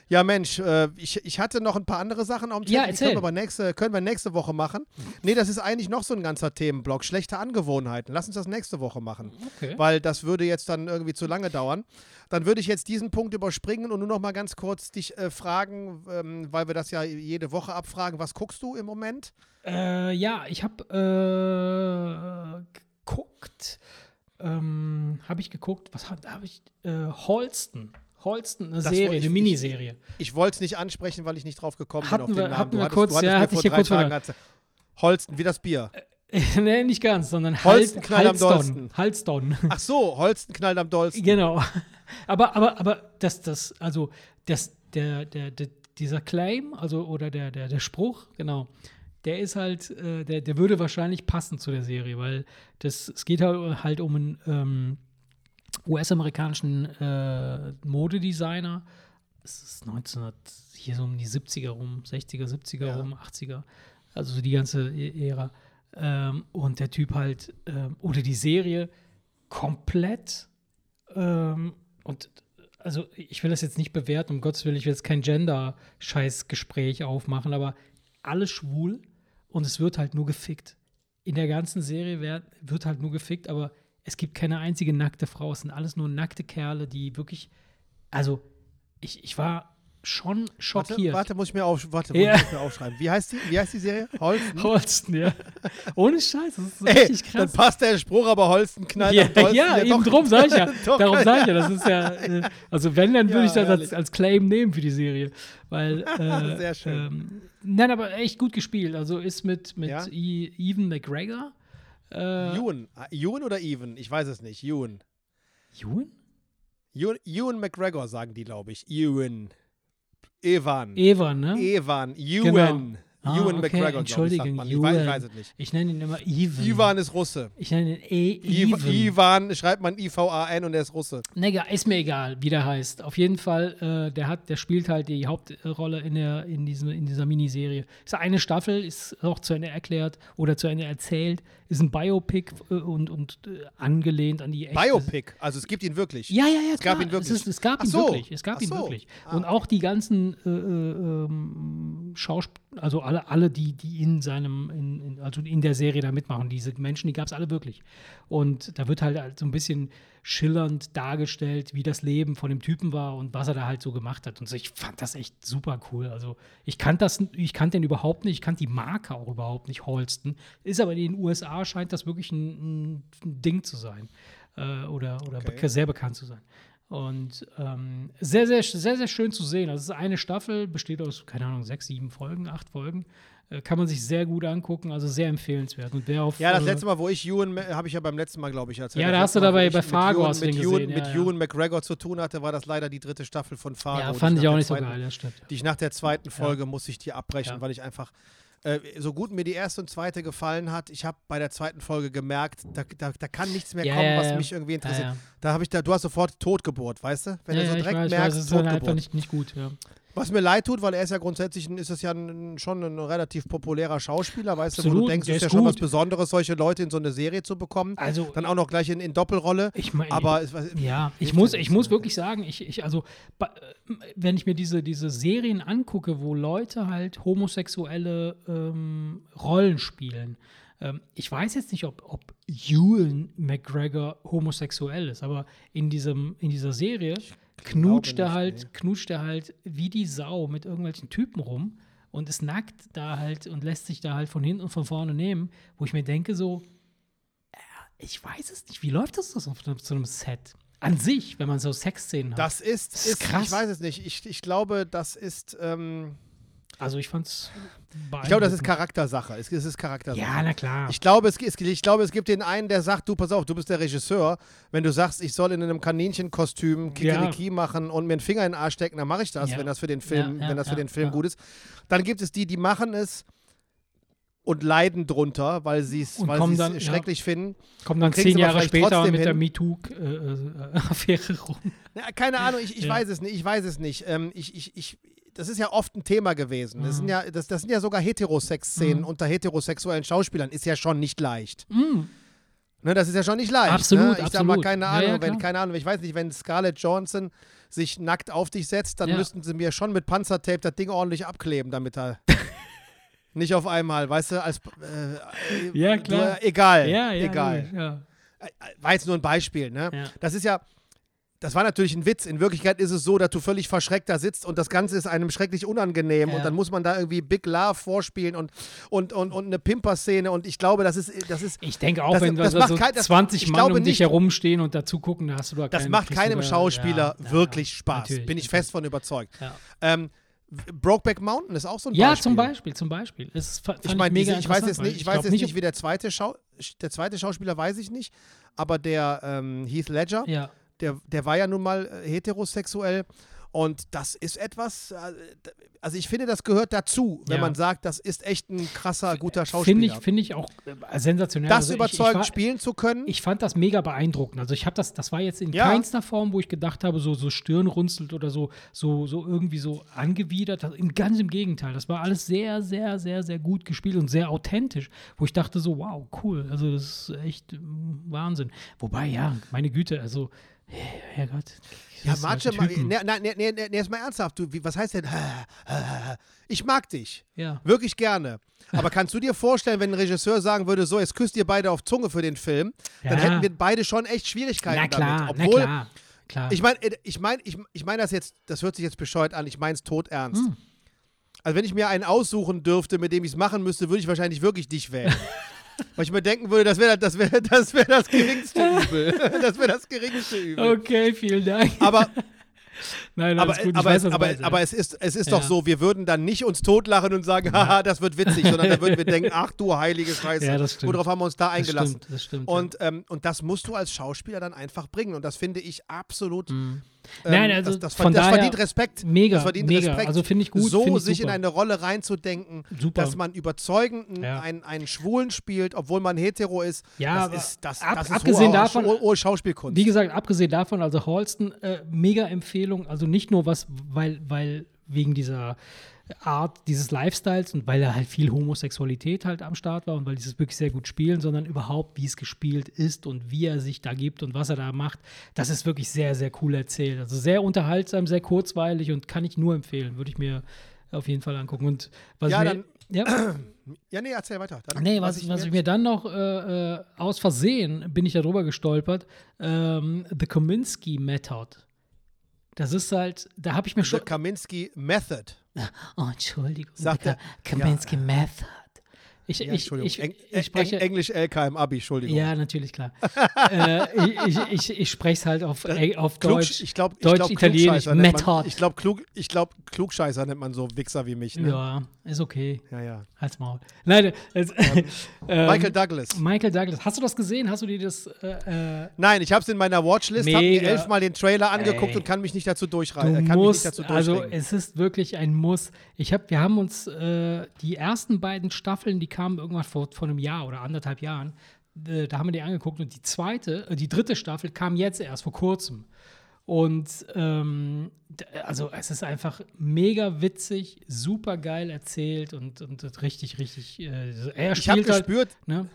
Ja, Mensch, äh, ich, ich hatte noch ein paar andere Sachen auf dem Ja, Zettel, die erzähl. können wir, aber nächste, können wir nächste Woche machen. Nee, das ist eigentlich noch so ein ganzer Themenblock. Schlechte Angewohnheiten. Lass uns das nächste Woche machen. Okay. Weil das würde jetzt dann irgendwie zu lange dauern. Dann würde ich jetzt diesen Punkt überspringen und nur noch mal ganz kurz dich äh, fragen, ähm, weil wir das ja jede Woche abfragen. Was guckst du im Moment? Äh, ja, ich habe äh, geguckt. Ähm, habe ich geguckt, was habe hab ich? Äh, Holston, eine Das Serie, ich- eine Miniserie. Ich wollte es nicht ansprechen, weil ich nicht drauf gekommen Hatten bin auf wir- den Namen. hatten wir hattest- kurz- ja, mir hatte ich dir kurz Tagen. Holsten, wie das Bier. (laughs) nee, nicht ganz, sondern Holston Hal- knallt am dollsten. Halston. Ach so, Holsten knallt am dollsten. Genau. (laughs) Aber, aber, aber das, das, also, das, der, der, der, dieser Claim, also, oder der, der, der Spruch, genau, der ist halt, äh, der, der würde wahrscheinlich passen zu der Serie, weil das, es geht halt, halt um einen ähm, US-amerikanischen äh, Modedesigner. Es ist 1900, hier so um die 70er rum, 60er, 70er Ja. rum, 80er, also so die ganze E- Ära. Ähm, und der Typ halt, ähm, oder die Serie komplett ähm, und also ich will das jetzt nicht bewerten, um Gottes Willen, ich will jetzt kein Gender-Scheiß-Gespräch aufmachen, aber alles schwul und es wird halt nur gefickt. In der ganzen Serie werd, wird halt nur gefickt, aber es gibt keine einzige nackte Frau. Es sind alles nur nackte Kerle, die wirklich, also ich, ich war schon Warte, schockiert. warte, muss ich mir, auf, warte, Ja. muss ich mir aufschreiben. Wie heißt die, wie heißt die Serie? Holsten? Holsten, ja. Ohne Scheiß, das ist so (laughs) Ey, richtig dann krass. passt der Spruch, aber Holsten knallt Ja, am dollsten. ja, eben drum sag ich ja. (laughs) Darum sage ich ja, das ist ja, äh, also wenn, dann würde Ja, ich das als, als Claim nehmen für die Serie. Weil, (laughs) äh, Sehr schön. Ähm, nein, aber echt gut gespielt. Also ist mit, mit Ja? E- Ewan McGregor. Äh, Ewan. Ah, Ewan oder Even? Ich weiß es nicht. Ewan. Ewan? Ewan, Ewan McGregor sagen die, glaube ich. Ewan. Evan. Ewan, ne? Evan. Ewan. Ah, Ewan okay, McGregor, glaube ich, Entschuldigung, man. Ich weiß, ich Ewan. weiß es nicht. Ich nenne ihn immer Ewan. Ivan ist Russe. Ich nenne ihn e Iv- Ewan. Ivan schreibt man I-V-A-N und er ist Russe. Nee, ist mir egal, wie der heißt. Auf jeden Fall, äh, der hat, der spielt halt die Hauptrolle in, der, in, diesem, in dieser Miniserie. Ist eine Staffel, ist auch zu Ende erklärt oder zu Ende erzählt. Ist ein Biopic äh, und, und äh, angelehnt an die echte. Biopic, also es gibt ihn wirklich. Ja, ja, ja. Es gab klar. ihn wirklich. Es, ist, es gab ihn so. wirklich. Es gab Ach ihn so. wirklich. Ah. Und auch die ganzen äh, äh, ähm, Schauspieler, also alle, alle, die, die in seinem, in, in, also in der Serie da mitmachen, diese Menschen, die gab es alle wirklich. Und da wird halt so ein bisschen schillernd dargestellt, wie das Leben von dem Typen war und was er da halt so gemacht hat. Und so, ich fand das echt super cool. Also ich kannte das, ich kannte den überhaupt nicht, ich kannte die Marke auch überhaupt nicht, Holsten. Ist aber in den USA scheint das wirklich ein, ein Ding zu sein. Äh, oder oder Okay. sehr bekannt zu sein. Und ähm, sehr, sehr, sehr, sehr schön zu sehen. Also es ist eine Staffel, besteht aus, keine Ahnung, sechs, sieben Folgen, acht Folgen. Äh, kann man sich sehr gut angucken, also sehr empfehlenswert. Und wer auf, Ja, das äh, letzte Mal, wo ich Ewan, habe ich ja beim letzten Mal, glaube ich, erzählt. Ja, Das da hast du dabei bei mit Fargo Ewan- mit Ewan, gesehen, mit ja, Ewan McGregor zu tun hatte, war das leider die dritte Staffel von Fargo. Ja, fand ich auch nicht so zweiten- geil, das stimmt. Die ich nach der zweiten Folge musste ich die abbrechen, Ja. weil ich einfach äh, so gut mir die erste und zweite gefallen hat, ich habe bei der zweiten Folge gemerkt, da, da, da kann nichts mehr Ja, kommen, ja, was ja. mich irgendwie interessiert. Ja, ja. Da habe ich da, du hast sofort Totgeburt, weißt du? Wenn ja, du so ja, direkt weiß, ich weiß, merkst, es ist einfach Totgeburt. nicht, nicht gut, ja. Was mir leid tut, weil er ist ja grundsätzlich ist es ja ein, schon ein relativ populärer Schauspieler, weißt du, wo du Absolut, denkst, es ist ja schon was. Besonderes, solche Leute in so eine Serie zu bekommen. Also, Dann auch noch gleich in, in Doppelrolle. ich meine, Aber es, Ja, ich muss, ich muss ne? wirklich sagen, ich, ich also äh, wenn ich mir diese, diese Serien angucke, wo Leute halt homosexuelle ähm, Rollen spielen, ähm, ich weiß jetzt nicht, ob, ob Ewan McGregor homosexuell ist, aber in, diesem, in dieser Serie knutscht er halt, nee. knutscht er halt wie die Sau mit irgendwelchen Typen rum und ist nackt da halt und lässt sich da halt von hinten und von vorne nehmen, wo ich mir denke so, ich weiß es nicht. Wie läuft das auf so so einem Set? An sich, wenn man so Sexszenen hat. das ist, Das ist, krass. ich weiß es nicht. Ich, ich glaube, das ist, ähm, also ich fand's ich glaube, das ist. Charaktersache. Es, es ist Charaktersache. Ja, na klar. Ich glaube, es, ich glaube, es gibt den einen, der sagt, du, pass auf, du bist der Regisseur. Wenn du sagst, ich soll in einem Kaninchenkostüm Kikeriki machen und mir einen Finger in den Arsch stecken, dann mache ich das, Ja. wenn das für den Film, Ja, ja, wenn das für ja, den Film ja. gut ist. Dann gibt es die, die machen es und leiden drunter, weil sie es kommen dann- ja. schrecklich finden. Kommt dann zehn Jahre später mit der hin. MeToo-Affäre (laughs) rum. Ja, keine Ahnung, ich, ich Ja. weiß es nicht, ich weiß es nicht. Ähm, ich, ich, ich, das ist ja oft ein Thema gewesen. Das, Mhm. sind ja, das, das sind ja sogar Heterosex-Szenen Mhm. unter heterosexuellen Schauspielern. Ist ja schon nicht leicht. Mm. Ne, das ist ja schon nicht leicht. Absolut, ne? Ich sag mal, absolut. keine Ja, Ahnung, ja, wenn, klar. keine Ahnung, ich weiß nicht, wenn Scarlett Johansson sich nackt auf dich setzt, dann Ja. müssten sie mir schon mit Panzertape das Ding ordentlich abkleben, damit er (laughs) nicht auf einmal, weißt du, als äh, Ja, du, klar. egal, Ja, ja. egal. logisch, Ja. War jetzt nur ein Beispiel, ne? Ja. Das ist ja, das war natürlich ein Witz. In Wirklichkeit ist es so, dass du völlig verschreckt da sitzt und das Ganze ist einem schrecklich unangenehm Ja. und dann muss man da irgendwie Big Love vorspielen und, und, und, und eine Pimper-Szene und ich glaube, das ist, das ist, Ich denke auch, Das- wenn das da macht so kein- das- 20 ich Mann um dich herumstehen und dazu gucken, da hast du da das macht keinem Schauspieler ja, ja, wirklich ja, Spaß. Bin ich fest von überzeugt. Ja. Ähm, Brokeback Mountain ist auch so ein Ja, Beispiel. zum Beispiel, zum Beispiel. Das fa- fand Ich meine, mega diese- ich weiß jetzt nicht, ich weiß jetzt nicht, wie der zweite, Schau der zweite Schauspieler weiß ich nicht, aber der ähm, Heath Ledger, Ja, der, der war ja nun mal äh, heterosexuell und das ist etwas, äh, also ich finde, das gehört dazu, wenn Ja. man sagt, das ist echt ein krasser, guter finde Schauspieler. ich, finde ich auch äh, sensationell. das Also ich- überzeugend ich, war- spielen zu können, Ich fand das mega beeindruckend. Also ich habe das, das war jetzt in Ja. keinster Form, wo ich gedacht habe, so, so stirnrunzelt oder so, so, so irgendwie so angewidert. Im, ganz im Gegenteil. Das war alles sehr, sehr, sehr, sehr gut gespielt und sehr authentisch, wo ich dachte so, wow, cool. Also das ist echt Wahnsinn. Wobei, ja, meine Güte, also, Herrgott. Ja, manche, halt Typen. ne, ne, ne, ne, ne, erst mal ernsthaft, du, was heißt denn, ich mag dich, Ja. wirklich gerne. Aber kannst du dir vorstellen, wenn ein Regisseur sagen würde, so, jetzt küsst ihr beide auf Zunge für den Film, dann Ja. hätten wir beide schon echt Schwierigkeiten Na klar, damit. Obwohl, na klar. klar. ich meine, ich meine, ich, ich meine das jetzt, das hört sich jetzt bescheuert an, ich meine es tot ernst. Hm. Also wenn ich mir einen aussuchen dürfte, mit dem ich es machen müsste, würde ich wahrscheinlich wirklich dich wählen. (laughs) Weil ich mir denken würde, das wäre das, wär, das, wär das geringste (laughs) Übel. Das wäre das geringste Übel. okay, vielen Dank. Aber, Nein, aber, gut, aber, weiß, du aber, aber es ist, es ist Ja. doch so, wir würden dann nicht uns totlachen und sagen, haha, das wird witzig, sondern dann würden wir (laughs) denken, ach du heilige Scheiße, Ja, das stimmt. worauf haben wir uns da das eingelassen? stimmt, das stimmt. Und, ähm, und das musst du als Schauspieler dann einfach bringen. Und das finde ich absolut. ja. Ähm, Nein, also das, das, von verdient- das daher verdient Respekt. mega, das verdient mega. Respekt. Also finde ich gut, so ich sich super. in eine Rolle reinzudenken, Super. dass man überzeugend Ja. einen, einen Schwulen spielt, obwohl man hetero ist. Ja, das ist, das, ab- das ist abgesehen hohe, davon- hohe, Schauspielkunst. Wie gesagt, abgesehen davon, also Halston, äh, mega Empfehlung. Also nicht nur was, weil, weil wegen dieser Art dieses Lifestyles und weil er halt viel Homosexualität halt am Start war und weil die es wirklich sehr gut spielen, sondern überhaupt, wie es gespielt ist und wie er sich da gibt und was er da macht. Das ist wirklich sehr, sehr cool erzählt. Also sehr unterhaltsam, sehr kurzweilig und kann ich nur empfehlen. Würde ich mir auf jeden Fall angucken. Und was Ja, mir, dann- ja? (clears throat) ja, nee, erzähl weiter. Dann, Nee, was, was, ich mir dann noch äh, äh, aus Versehen bin ich darüber gestolpert, ähm, The Kominsky Method. Das ist halt, da habe ich mir The schon. Kaminski Method. Oh, Entschuldigung. Sagt The er- Kominsky Method. Ich, Ja, ich, Entschuldigung. ich, ich spreche. Eng, Englisch LK im Abi, Entschuldigung. ja, natürlich, klar. (laughs) äh, ich ich, spreche es halt auf, äh, auf Klug, Deutsch. ich glaube, Deutsch, glaub, Italienisch, Method. ich glaube, klug, ich glaub, Klugscheißer nennt man so Wichser wie mich. Ne? Ja, ist okay. Ja, ja. Halt's Maul. Nein, es, (laughs) (laughs) ähm, Michael Douglas. Michael Douglas. Hast du das gesehen? Hast du dir das. Äh, äh, Nein, ich habe es in meiner Watchlist, habe mir elfmal den Trailer angeguckt Ey. und kann mich nicht dazu du durchreißen. Nicht musst, dazu also es ist wirklich ein Muss. Ich hab, wir haben uns äh, die ersten beiden Staffeln, die kamen irgendwann vor, vor einem Jahr oder anderthalb Jahren, äh, da haben wir die angeguckt und die zweite, äh, die dritte Staffel kam jetzt erst vor kurzem. Und ähm, also es ist einfach mega witzig, super geil erzählt und, und richtig, richtig. Äh, er ich habe spielt halt, gespürt, ne?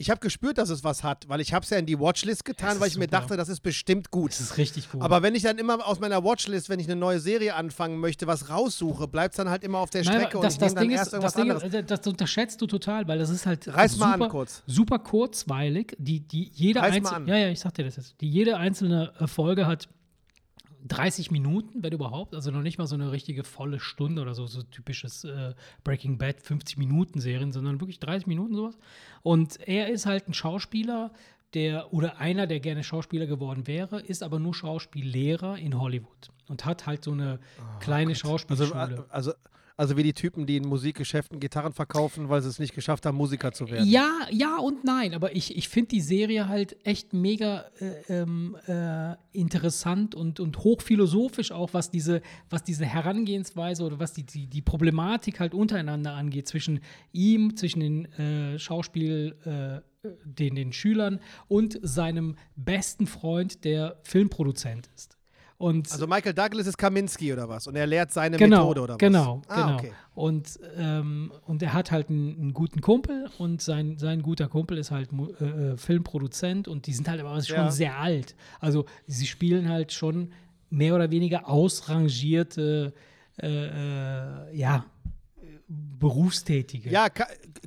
Ich habe gespürt, dass es was hat, weil ich habe es ja in die Watchlist getan, weil ich mir super. dachte, das ist bestimmt gut. Es ist richtig gut. Aber wenn ich dann immer aus meiner Watchlist, wenn ich eine neue Serie anfangen möchte, was raussuche, bleibt es dann halt immer auf der Nein, Strecke aber das, und ich das dann Ding erst ist, irgendwas das, Ding, anderes. ist, das unterschätzt du total, weil das ist halt Reiß mal super, an kurz. super kurzweilig. Die, die jede Reiß mal einzelne, an. ja, ja, ich sag dir das jetzt. Die jede einzelne äh, Folge hat 30 Minuten, wenn überhaupt, also noch nicht mal so eine richtige volle Stunde oder so, so typisches äh, Breaking Bad 50 Minuten Serien, sondern wirklich 30 Minuten sowas. Und er ist halt ein Schauspieler, der oder einer, der gerne Schauspieler geworden wäre, ist aber nur Schauspiellehrer in Hollywood und hat halt so eine kleine Also, Schauspielschule. also, also wie die Typen, die in Musikgeschäften Gitarren verkaufen, weil sie es nicht geschafft haben, Musiker zu werden. Ja, ja und nein, aber ich, ich finde die Serie halt echt mega äh, ähm, äh, interessant und, und hochphilosophisch auch, was diese, was diese Herangehensweise oder was die, die, die Problematik halt untereinander angeht, zwischen ihm, zwischen den äh, Schauspiel, äh, den, den Schülern und seinem besten Freund, der Filmproduzent ist. Und Also Michael Douglas ist Kaminski oder was? Und er lehrt seine genau, Methode oder was? Genau, ah, genau. Okay. Und, ähm, und er hat halt einen, einen guten Kumpel und sein, sein guter Kumpel ist halt äh, äh, Filmproduzent und die sind halt aber schon Ja. sehr alt. Also sie spielen halt schon mehr oder weniger ausrangierte, äh, äh, ja, Berufstätige. Ja,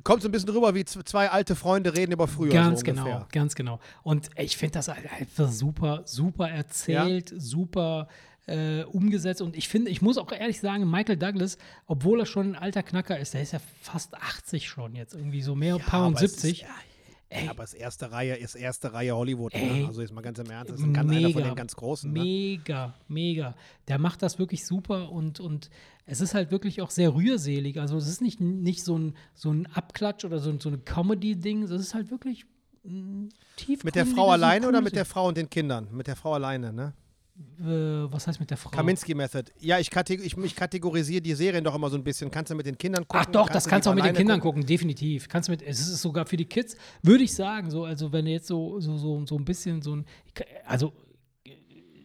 kommt so ein bisschen rüber, wie zwei alte Freunde reden über früher. Ganz so genau, ganz genau. Und ich finde das halt einfach super, super erzählt, super äh, umgesetzt. Und ich finde, ich muss auch ehrlich sagen, Michael Douglas, obwohl er schon ein alter Knacker ist, der ist ja fast 80 schon jetzt, irgendwie so mehr, paar und aber es ist- 70. Ja, ja, aber es ist erste Reihe, ist erste Reihe Hollywood. Ey. Ne? Also jetzt mal ganz im Ernst, das ist ein ganz, einer von Mega. den ganz großen. Ne? Mega, mega. Der macht das wirklich super und, und es ist halt wirklich auch sehr rührselig. Also es ist nicht, nicht so, ein, so ein Abklatsch oder so, ein- so ein Comedy-Ding. Es ist halt wirklich mm, tief. Mit der Frau alleine oder mit der Frau und den Kindern? Mit der Frau alleine, ne? Äh, was heißt mit der Frau? Kaminski Method. Ja, ich, kate- ich, ich kategorisiere die Serien doch immer so ein bisschen. Kannst du mit den Kindern gucken? Ach doch, das kannst du auch mit den Kindern gucken, definitiv. Kannst du mit, es ist sogar für die Kids, würde ich sagen, so, also wenn jetzt so, so, so, so ein bisschen so ein, also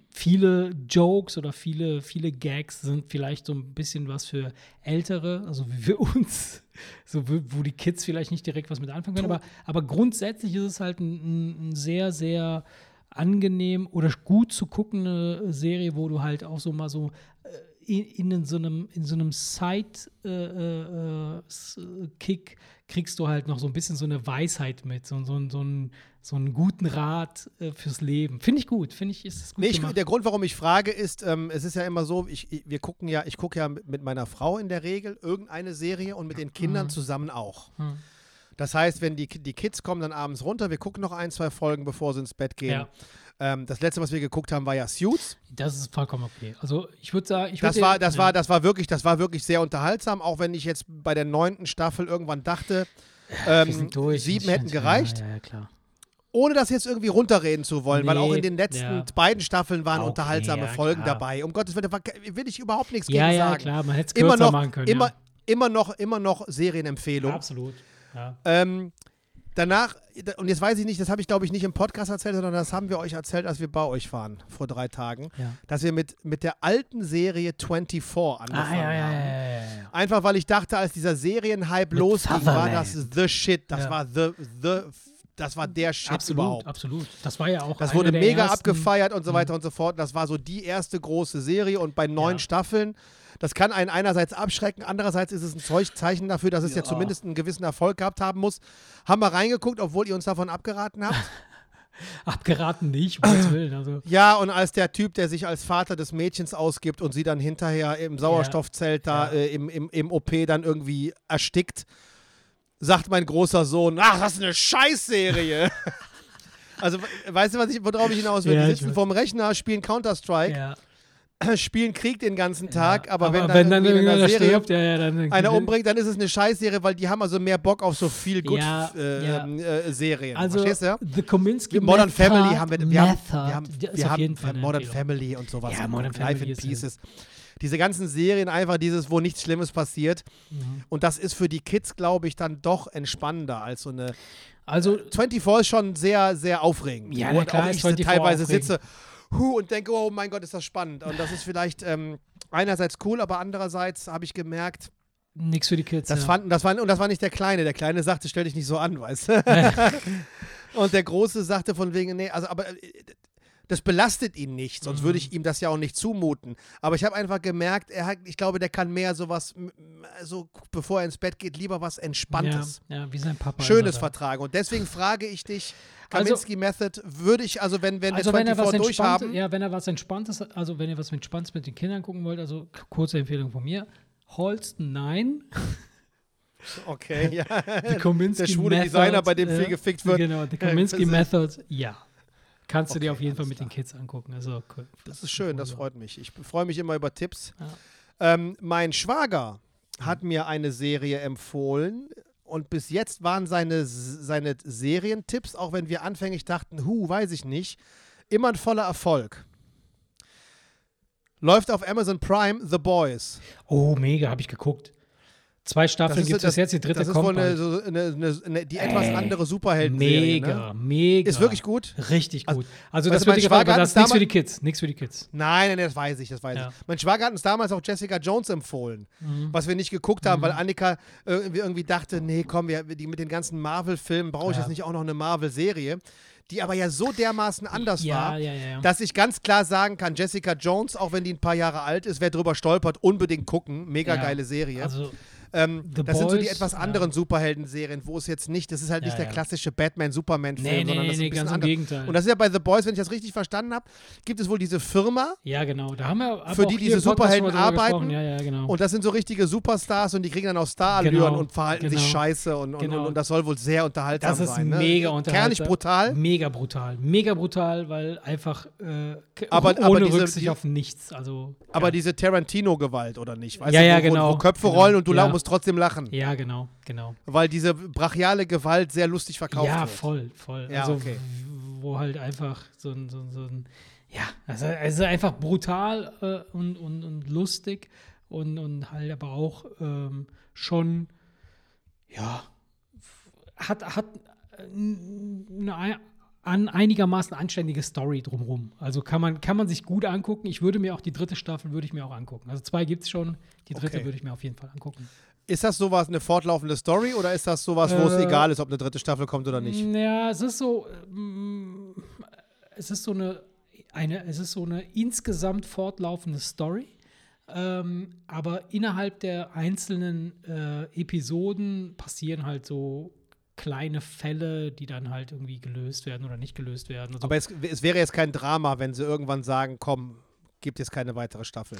viele Jokes oder viele, viele Gags sind vielleicht so ein bisschen was für Ältere, also wie für uns, so wo die Kids vielleicht nicht direkt was mit anfangen können, aber, aber grundsätzlich ist es halt ein- ein sehr, sehr angenehm oder gut zu guckende Serie, wo du halt auch so mal so äh, in, in so einem, in so einem Side-Kick kriegst du halt noch so ein bisschen so eine Weisheit mit, so, so, so, einen, so einen guten Rat äh, fürs Leben. Finde ich gut, finde ich, ist es gut Nee, ich, der Grund, warum ich frage, ist, ähm, es ist ja immer so, ich, wir gucken ja, ich gucke ja mit meiner Frau in der Regel irgendeine Serie und mit den Kindern zusammen auch. Hm. Das heißt, wenn die, die Kids kommen dann abends runter, wir gucken noch ein, zwei Folgen, bevor sie ins Bett gehen. Ja. Ähm, das letzte, was wir geguckt haben, war ja Suits. Das ist vollkommen okay. Also ich würde sagen, ich Das würd war, dir- das ja. war, das war wirklich, das war wirklich sehr unterhaltsam, auch wenn ich jetzt bei der neunten Staffel irgendwann dachte, ähm, durch. sieben hätten gereicht. Ja, ja, klar. ohne das jetzt irgendwie runterreden zu wollen, weil auch Nee, in den letzten ja. beiden Staffeln waren Okay, unterhaltsame ja, Folgen klar. dabei. Um Gottes Willen, da war- will ich überhaupt nichts Ja, gegen ja, sagen. klar, man hätte es Immer kürzer noch, machen können. immer, ja. immer noch, immer noch Serienempfehlung. Absolut. Ja. Ähm, danach, und jetzt weiß ich nicht, das habe ich glaube ich nicht im Podcast erzählt, sondern das haben wir euch erzählt, als wir bei euch waren vor drei Tagen, Ja. dass wir mit, mit der alten Serie 24 angefangen Ah, ja, haben. ja. Einfach weil ich dachte, als dieser Serienhype losging, war das the shit. Das war the, the, das war der Shit Absolut, überhaupt. absolut. Das war ja auch Das wurde mega ersten, abgefeiert und so weiter und so fort. Das war so die erste große Serie und bei neun Ja. Staffeln, das kann einen einerseits abschrecken, andererseits ist es ein Zeichen dafür, dass es ja. Ja. zumindest einen gewissen Erfolg gehabt haben muss. Haben wir reingeguckt, obwohl ihr uns davon abgeraten habt. (laughs) Abgeraten nicht, um Gottes Willen. Also, ja, und als der Typ, der sich als Vater des Mädchens ausgibt und sie dann hinterher im Sauerstoffzelt da Ja. äh, im, im, im OP dann irgendwie erstickt. Sagt mein großer Sohn, ach, das ist eine Scheißserie. (laughs) also, we- weißt du, was ich, worauf ich hinaus will? Ja, die sitzen vorm Rechner, spielen Counter-Strike, Ja. (clears throat) spielen Krieg den ganzen Tag, Ja, aber, wenn dann, in irgendeiner einer Serie stirbt, ja, ja, dann einer umbringt, dann ist es eine Scheißserie, weil die haben also mehr Bock auf so viel gut äh, ja. ähm, äh, Serien. Also, Verstehst du? The Kominsky Modern Method, Family haben wir, wir haben, wir haben, wir haben, Modern Empfehlung. Family und sowas. Ja, Modern Life Family in ist ja- Pieces. Diese ganzen Serien einfach dieses, wo nichts Schlimmes passiert. Mhm. Und das ist für die Kids, glaube ich, dann doch entspannender als so eine. Also, 24 ist schon sehr, sehr aufregend. Ja, na auch klar ich so 24 teilweise aufregend. sitze hu, und denke, oh mein Gott, ist das spannend. Und das ist vielleicht ähm, einerseits cool, aber andererseits habe ich gemerkt, nichts für die Kids. das ja. fanden, das war, und das war nicht der Kleine. Der Kleine sagte, stell dich nicht so an, weißt du? (laughs) und der Große sagte von wegen, nee, also aber äh, das belastet ihn nicht, sonst würde Mhm. ich ihm das ja auch nicht zumuten. Aber ich habe einfach gemerkt, er hat, ich glaube, der kann mehr sowas, so bevor er ins Bett geht, lieber was Entspanntes, Ja, ja, wie sein Papa. Schönes er vertragen. Und deswegen frage ich dich, Also- Kaminski Method, würde ich, also wenn, wenn Also wir wenn er was 24 Entspanntes, durchhaben, ja, wenn er was Entspanntes, also wenn ihr was Entspanntes mit den Kindern gucken wollt, also kurze Empfehlung von mir. Holsten, nein. (laughs) okay, ja. Der schwule Method, Designer, bei dem äh, viel gefickt wird. Genau, The Äh, Kominsky das ist- Method, ja. Kannst du dir Okay, auf jeden Fall mit den klar. Kids angucken. Also, cool. Das ist schön, das freut mich. Ich freue mich immer über Tipps. Ja. Ähm, mein Schwager hat mir eine Serie empfohlen und bis jetzt waren seine, seine Serientipps, auch wenn wir anfänglich dachten, hu, weiß ich nicht, immer ein voller Erfolg. Läuft auf Amazon Prime The Boys. Oh, mega, habe ich geguckt. Zwei Staffeln gibt es jetzt, die dritte Das ist kommt wohl eine, so eine, eine, eine, die etwas Ey, andere Superhelden-Serie. Mega, Ne? mega. Ist wirklich gut? Richtig Also- gut. Also, weißt das wird dir gefallen, aber das ist nichts für die Kids. Nichts für die Kids. Nein, nein, das weiß ich, das weiß Ja. ich. Mein Schwager hat uns damals auch Jessica Jones empfohlen, Mhm. was wir nicht geguckt haben, weil Annika irgendwie, irgendwie dachte, nee, komm, wir, die, mit den ganzen Marvel-Filmen brauche ich Ja. jetzt nicht auch noch eine Marvel-Serie, die aber ja so dermaßen anders ja, war, ja, ja, dass ich ganz klar sagen kann, Jessica Jones, auch wenn die ein paar Jahre alt ist, wer drüber stolpert, unbedingt gucken. Mega geile Serie. Also, ähm, das sind so die Boys, etwas ja. anderen Superhelden-Serien, wo es jetzt nicht, das ist halt Ja, nicht der ja. klassische Batman-Superman-Film, nee, nee, sondern nee, das ist nee ein bisschen ganz im. Gegenteil. Und das ist ja bei The Boys, wenn ich das richtig verstanden habe, gibt es wohl diese Firma, ja, genau. Da haben wir Für die diese Superhelden arbeiten. Ja, ja, genau. Und das sind so richtige Superstars und die kriegen dann auch Starallüren Genau, und verhalten sich genau. scheiße und, und, Genau. und, und das soll wohl sehr unterhaltsam das ist sein. Ne? mega unterhaltsam. Kernig brutal. Mega brutal. Mega brutal, weil einfach äh, Aber- ohne aber diese- Rücksicht die- auf nichts. Also, Aber ja. diese Tarantino-Gewalt, oder nicht? Weißt Ja, du, ja, wo, genau, Wo Köpfe genau. rollen und du Ja. Musst trotzdem lachen. Ja, genau, genau. Weil diese brachiale Gewalt sehr lustig verkauft ja, wird. voll, voll. Ja, also, okay. wo halt einfach so ein, so, ein- so ein ja, also, also einfach brutal äh, und, und, und lustig und, und halt aber auch ähm, schon, ja, hat, hat äh, eine ei- an einigermaßen anständige Story drumherum. Also kann man, kann man sich gut angucken. Ich würde mir auch die dritte Staffel würde ich mir auch angucken. Also zwei gibt es schon, die dritte Okay. würde ich mir auf jeden Fall angucken. Ist das sowas, eine fortlaufende Story oder ist das sowas, wo es Äh, egal ist, ob eine dritte Staffel kommt oder nicht? Ja, es ist so, ähm, es ist so eine, eine, es ist so eine insgesamt fortlaufende Story. Ähm, aber innerhalb der einzelnen äh, Episoden passieren halt so kleine Fälle, die dann halt irgendwie gelöst werden oder nicht gelöst werden. Also, Aber es, es wäre jetzt kein Drama, wenn sie irgendwann sagen, komm, gibt jetzt keine weitere Staffel.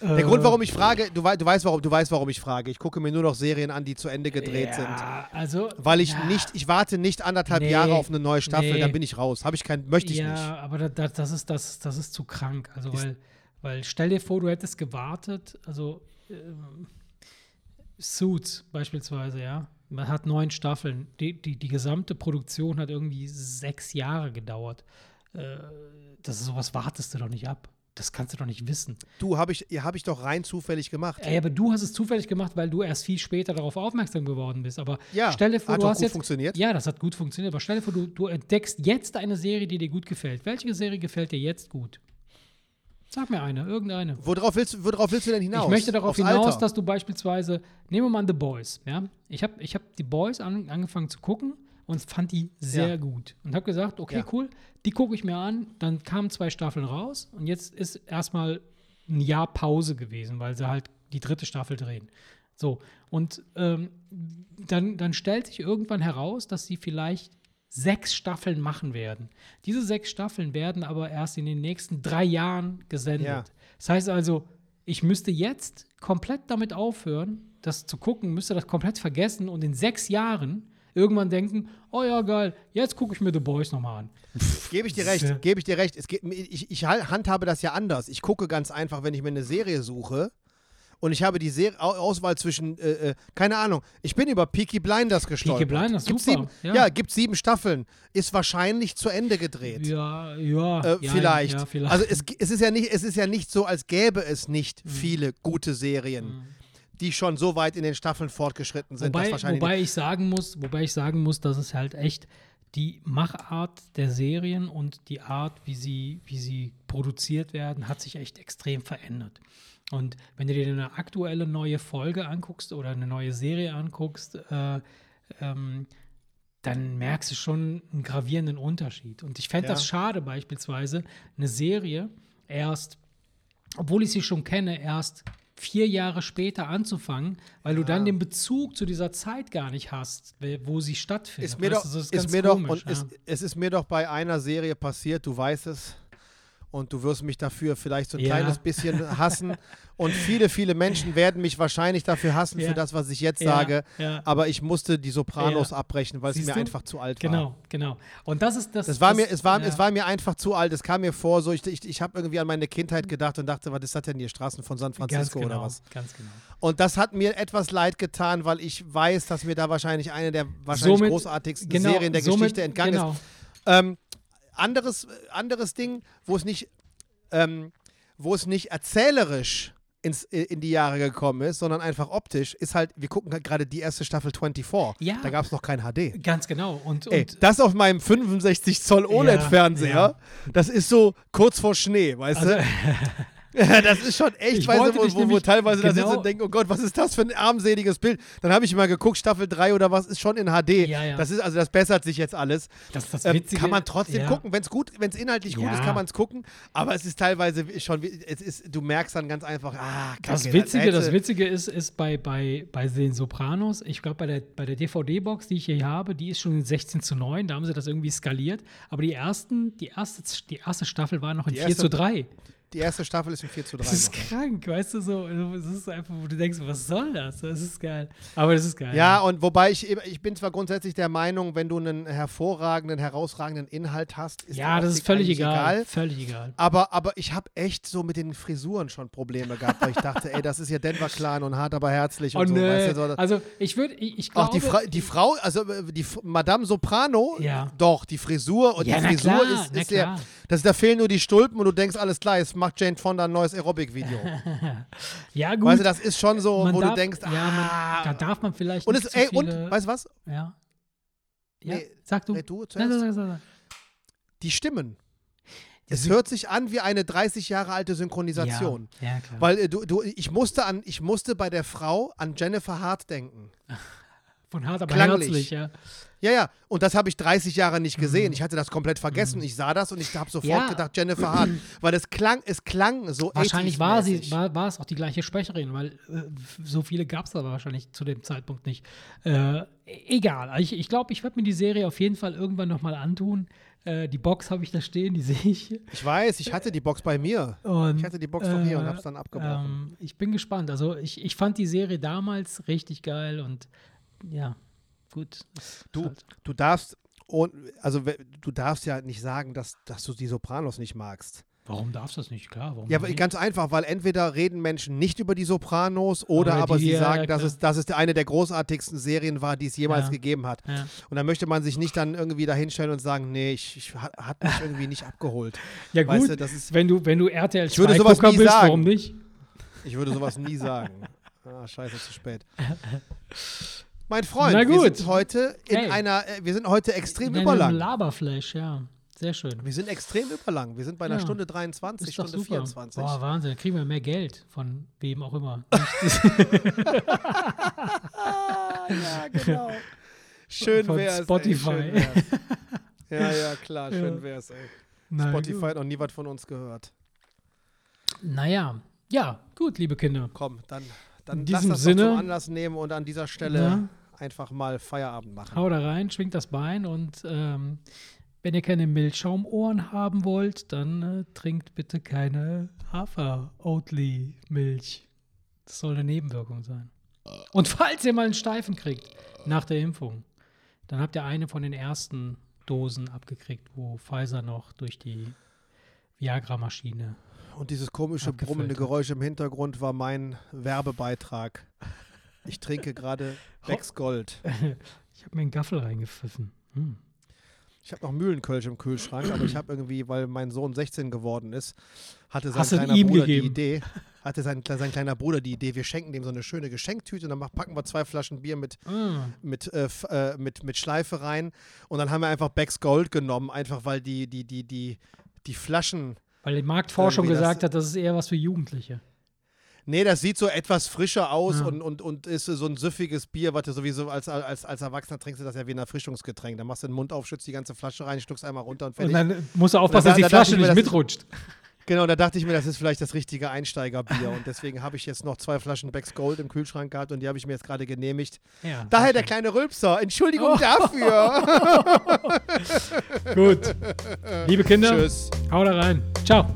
Der äh, Grund, warum ich frage, du, wei du, weißt, warum, du weißt, warum ich frage. Ich gucke mir nur noch Serien an, die zu Ende gedreht sind. ja, Also, Weil ich ja, nicht, ich warte nicht anderthalb Nee, Jahre auf eine neue Staffel, nee. dann bin ich raus. Habe ich kein, möchte ich ja, nicht. aber da, da, das, ist, das, das ist zu krank. Also, Ist- weil, weil stell dir vor, du hättest gewartet, also ähm, Suits beispielsweise, ja. Man hat neun Staffeln. Die, die, die gesamte Produktion hat irgendwie sechs Jahre gedauert. Äh, das ist sowas wartest du doch nicht ab. Das kannst du doch nicht wissen. Du, habe ich, hab ich doch rein zufällig gemacht. Ey, aber du hast es zufällig gemacht, weil du erst viel später darauf aufmerksam geworden bist. Aber Ja, stell dir vor, hat du hast gut jetzt. funktioniert. Ja, das hat gut funktioniert. Aber stell dir vor, du, du entdeckst jetzt eine Serie, die dir gut gefällt. Welche Serie gefällt dir jetzt gut? Sag mir eine, irgendeine. Worauf willst, du- worauf willst du denn hinaus? Ich möchte darauf Aufs hinaus, Alter. dass du beispielsweise, nehmen wir mal The Boys, ja. Ich habe ich hab die Boys an, angefangen zu gucken und fand die sehr Ja. gut. Und habe gesagt, okay, Ja. cool, die gucke ich mir an. Dann kamen zwei Staffeln raus und jetzt ist erstmal ein Jahr Pause gewesen, weil sie halt die dritte Staffel drehen. So, und ähm, dann, dann stellt sich irgendwann heraus, dass sie vielleicht sechs Staffeln machen werden. Diese sechs Staffeln werden aber erst in den nächsten drei Jahren gesendet. Ja. Das heißt also, ich müsste jetzt komplett damit aufhören, das zu gucken, müsste das komplett vergessen und in sechs Jahren irgendwann denken, oh ja, geil, jetzt gucke ich mir The Boys nochmal an. Gebe ich dir recht, gebe ich dir recht. Es geht, ich, ich handhabe das ja anders. Ich gucke ganz einfach, wenn ich mir eine Serie suche und ich habe die Serie, Auswahl zwischen, äh, äh, keine Ahnung, ich bin über Peaky Blinders gestolpert. Peaky Blinders, gibt super. Sieben, ja. ja, gibt sieben Staffeln. Ist wahrscheinlich zu Ende gedreht. Ja, ja. Äh, ja, vielleicht. Ja, vielleicht. Also es, es, ist ja nicht, es ist ja nicht so, als gäbe es nicht mhm. viele gute Serien. Mhm die schon so weit in den Staffeln fortgeschritten sind. Wobei, wobei ich sagen muss, wobei ich sagen muss, dass es halt echt die Machart der Serien und die Art, wie sie, wie sie produziert werden, hat sich echt extrem verändert. Und wenn du dir eine aktuelle neue Folge anguckst oder eine neue Serie anguckst, äh, ähm, dann merkst du schon einen gravierenden Unterschied. Und ich fände ja. das schade, beispielsweise eine Serie erst, obwohl ich sie schon kenne, erst vier Jahre später anzufangen, weil ja. du dann den Bezug zu dieser Zeit gar nicht hast, wo sie stattfindet. Ist mir doch, ist, ist mir komisch, doch und ja. es, es ist mir doch bei einer Serie passiert, du weißt es, und du wirst mich dafür vielleicht so ein ja. kleines bisschen hassen. Und viele, viele Menschen werden mich wahrscheinlich dafür hassen ja. für das, was ich jetzt ja. sage. Aber ich musste die Sopranos abbrechen, weil Siehst es mir du? einfach zu alt genau, war. Genau, genau. Und das ist das. das war das, mir, es, war, es war mir einfach zu alt. Es kam mir vor, so ich, ich, ich habe irgendwie an meine Kindheit gedacht und dachte, was ist das denn hier? Straßen von San Francisco genau, oder was? Ganz genau. Und das hat mir etwas leid getan, weil ich weiß, dass mir da wahrscheinlich eine der wahrscheinlich somit, großartigsten genau, Serien der somit, Geschichte entgangen genau. ist. Ähm, anderes, anderes Ding, wo es nicht ähm, wo es nicht erzählerisch ins, in die Jahre gekommen ist, sondern einfach optisch, ist halt, wir gucken halt gerade die erste Staffel 24. Ja. Da gab es noch kein HD. Ganz genau. Und, und Ey, das auf meinem 65 Zoll OLED-Fernseher, ja, ja. das ist so kurz vor Schnee, weißt also, du? (laughs) (laughs) das ist schon echt, ich weißt du, wo, wo, wo teilweise genau da sitzen und denken, oh Gott, was ist das für ein armseliges Bild? Dann habe ich mal geguckt, Staffel 3 oder was ist schon in HD. Ja, ja. Das ist, also das bessert sich jetzt alles. Das, das ähm, kann man trotzdem ja. gucken. Wenn es gut, wenn es inhaltlich gut ist, kann man es gucken. Aber es ist teilweise schon, es ist, du merkst dann ganz einfach, ah, Kacke, das Witzige, das, das Witzige ist, ist bei, bei, bei den Sopranos, ich glaube bei der, bei der DVD-Box, die ich hier habe, die ist schon 16 zu 9, da haben sie das irgendwie skaliert. Aber die ersten, die erste, die erste Staffel war noch in die 4 zu 3. Die erste Staffel ist in 4 zu 3. Das ist noch. krank, weißt du so. Es ist einfach, wo du denkst, was soll das? Das ist geil. Aber das ist geil. Ja, und wobei ich, ich bin zwar grundsätzlich der Meinung, wenn du einen hervorragenden, herausragenden Inhalt hast, ist Ja, das ist völlig egal. egal. Völlig egal. Aber, aber ich habe echt so mit den Frisuren schon Probleme gehabt, weil ich dachte, ey, das ist ja Denver Clan und hart, aber herzlich und oh, so. Weißt du, so. Also ich würde, ich, ich glaube. Auch die, Fra die Frau, also die Madame Soprano, ja. doch, die Frisur und ja, die Frisur klar, ist, ist sehr. Das, da fehlen nur die Stulpen und du denkst, alles klar, jetzt macht Jane Fonda ein neues Aerobic-Video. (laughs) ja, gut. Weißt du, das ist schon so, man wo darf, du denkst, ja, ah. da darf man vielleicht und nicht es, ey, viele, und, weißt du was? Ja. Ja, nee, sag du. Nee, du Nein, sag, sag, sag. Die Stimmen. Es hört sich an wie eine 30 Jahre alte Synchronisation. Ja, ja klar. Weil äh, du, du, ich, musste an, ich musste bei der Frau an Jennifer Hart denken. (laughs) Von hart, aber Klanglich. herzlich, ja. Ja, ja, und das habe ich 30 Jahre nicht gesehen. Mhm. Ich hatte das komplett vergessen. Mhm. Ich sah das und ich habe sofort Ja. gedacht, Jennifer Hart. (clears throat) Weil es klang, es klang so Wahrscheinlich war, sie, 80s-mäßig. war, war es auch die gleiche Sprecherin, weil äh, so viele gab es aber wahrscheinlich zu dem Zeitpunkt nicht. Äh, egal. Ich, ich glaube, ich werde mir die Serie auf jeden Fall irgendwann nochmal antun. Äh, die Box habe ich da stehen, die sehe ich. Ich weiß, ich hatte die Box bei mir. Und, Ich hatte die Box von mir und äh, habe es dann abgebrochen. Ähm, ich bin gespannt. Also ich, ich fand die Serie damals richtig geil und ja, gut. Du, halt- du darfst, und, also du darfst ja nicht sagen, dass, dass du die Sopranos nicht magst. Warum darfst du das nicht? Klar, warum Ja, ganz einfach, weil entweder reden Menschen nicht über die Sopranos oder Oder aber die- sie ja, sagen, ja, dass, klar. es, dass es eine der großartigsten Serien war, die es jemals Ja. gegeben hat. Ja. Und dann möchte man sich nicht dann irgendwie dahinstellen und sagen, nee, ich, ich hat, mich irgendwie nicht abgeholt. (laughs) Ja, gut, Weißt du, das ist, wenn, du, wenn du RTL Ich würde 2 sowas nie bist, sagen. warum nicht? ich würde sowas nie sagen. Ah, scheiße, zu spät. (laughs) Mein Freund, Na wir gut. sind heute in Hey. einer, äh, wir sind heute extrem In einem überlang. Laberflash, ja. Sehr schön. Wir sind extrem überlang. Wir sind bei einer Ja. Stunde 23, Ist doch Stunde super. 24. Boah, Wahnsinn. Da kriegen wir mehr Geld von wem auch immer. (laughs) ja, genau. Schön Von wär's. Spotify. Ey, schön wär's. Ja, ja, klar, schön Ja. wär's, ey. Na, Spotify gut. hat noch nie was von uns gehört. Naja, ja, gut, liebe Kinder. Komm, dann, dann In lass diesem das Sinne- zum Anlass nehmen und an dieser Stelle Ja. Einfach mal Feierabend machen. Hau da rein, schwingt das Bein und ähm, wenn ihr keine Milchschaumohren haben wollt, dann äh, trinkt bitte keine Hafer-Oatly-Milch. Das soll eine Nebenwirkung sein. Und falls ihr mal einen Steifen kriegt nach der Impfung, dann habt ihr eine von den ersten Dosen abgekriegt, wo Pfizer noch durch die Viagra-Maschine. Und dieses komische brummende. Geräusch im Hintergrund war mein Werbebeitrag. Ich trinke gerade (laughs) Becks Gold. (laughs) Ich habe mir einen Gaffel reingepfiffen. Hm. Ich habe noch Mühlenkölsch im Kühlschrank, aber ich habe irgendwie, weil mein Sohn 16 geworden ist, hatte sein Hast kleiner Bruder gegeben? die Idee, (laughs) hatte sein, sein kleiner Bruder die Idee, wir schenken dem so eine schöne Geschenktüte und dann packen wir zwei Flaschen Bier mit, Ah. mit, äh, äh, mit, mit Schleife rein und dann haben wir einfach Becks Gold genommen, einfach weil die, die, die, die, die Flaschen Weil die Marktforschung gesagt hat, das ist eher was für Jugendliche. Nee, das sieht so etwas frischer aus Ja. und, und, und ist so ein süffiges Bier, was du sowieso als, als, als Erwachsener trinkst, du das ja wie ein Erfrischungsgetränk. Da machst du den Mund auf, schützt die ganze Flasche rein, schluckst einmal runter und Und fertig. dann musst du aufpassen, da- dass die da Flasche mir, nicht ist- mitrutscht. genau, da dachte ich mir, das ist vielleicht das richtige Einsteigerbier und deswegen habe ich jetzt noch zwei Flaschen Becks Gold im Kühlschrank gehabt und die habe ich mir jetzt gerade genehmigt. Ja, Daher der kleine Rülpser. Entschuldigung Oh. dafür. (laughs) Gut. Liebe Kinder, Tschüss. hau da rein. Ciao.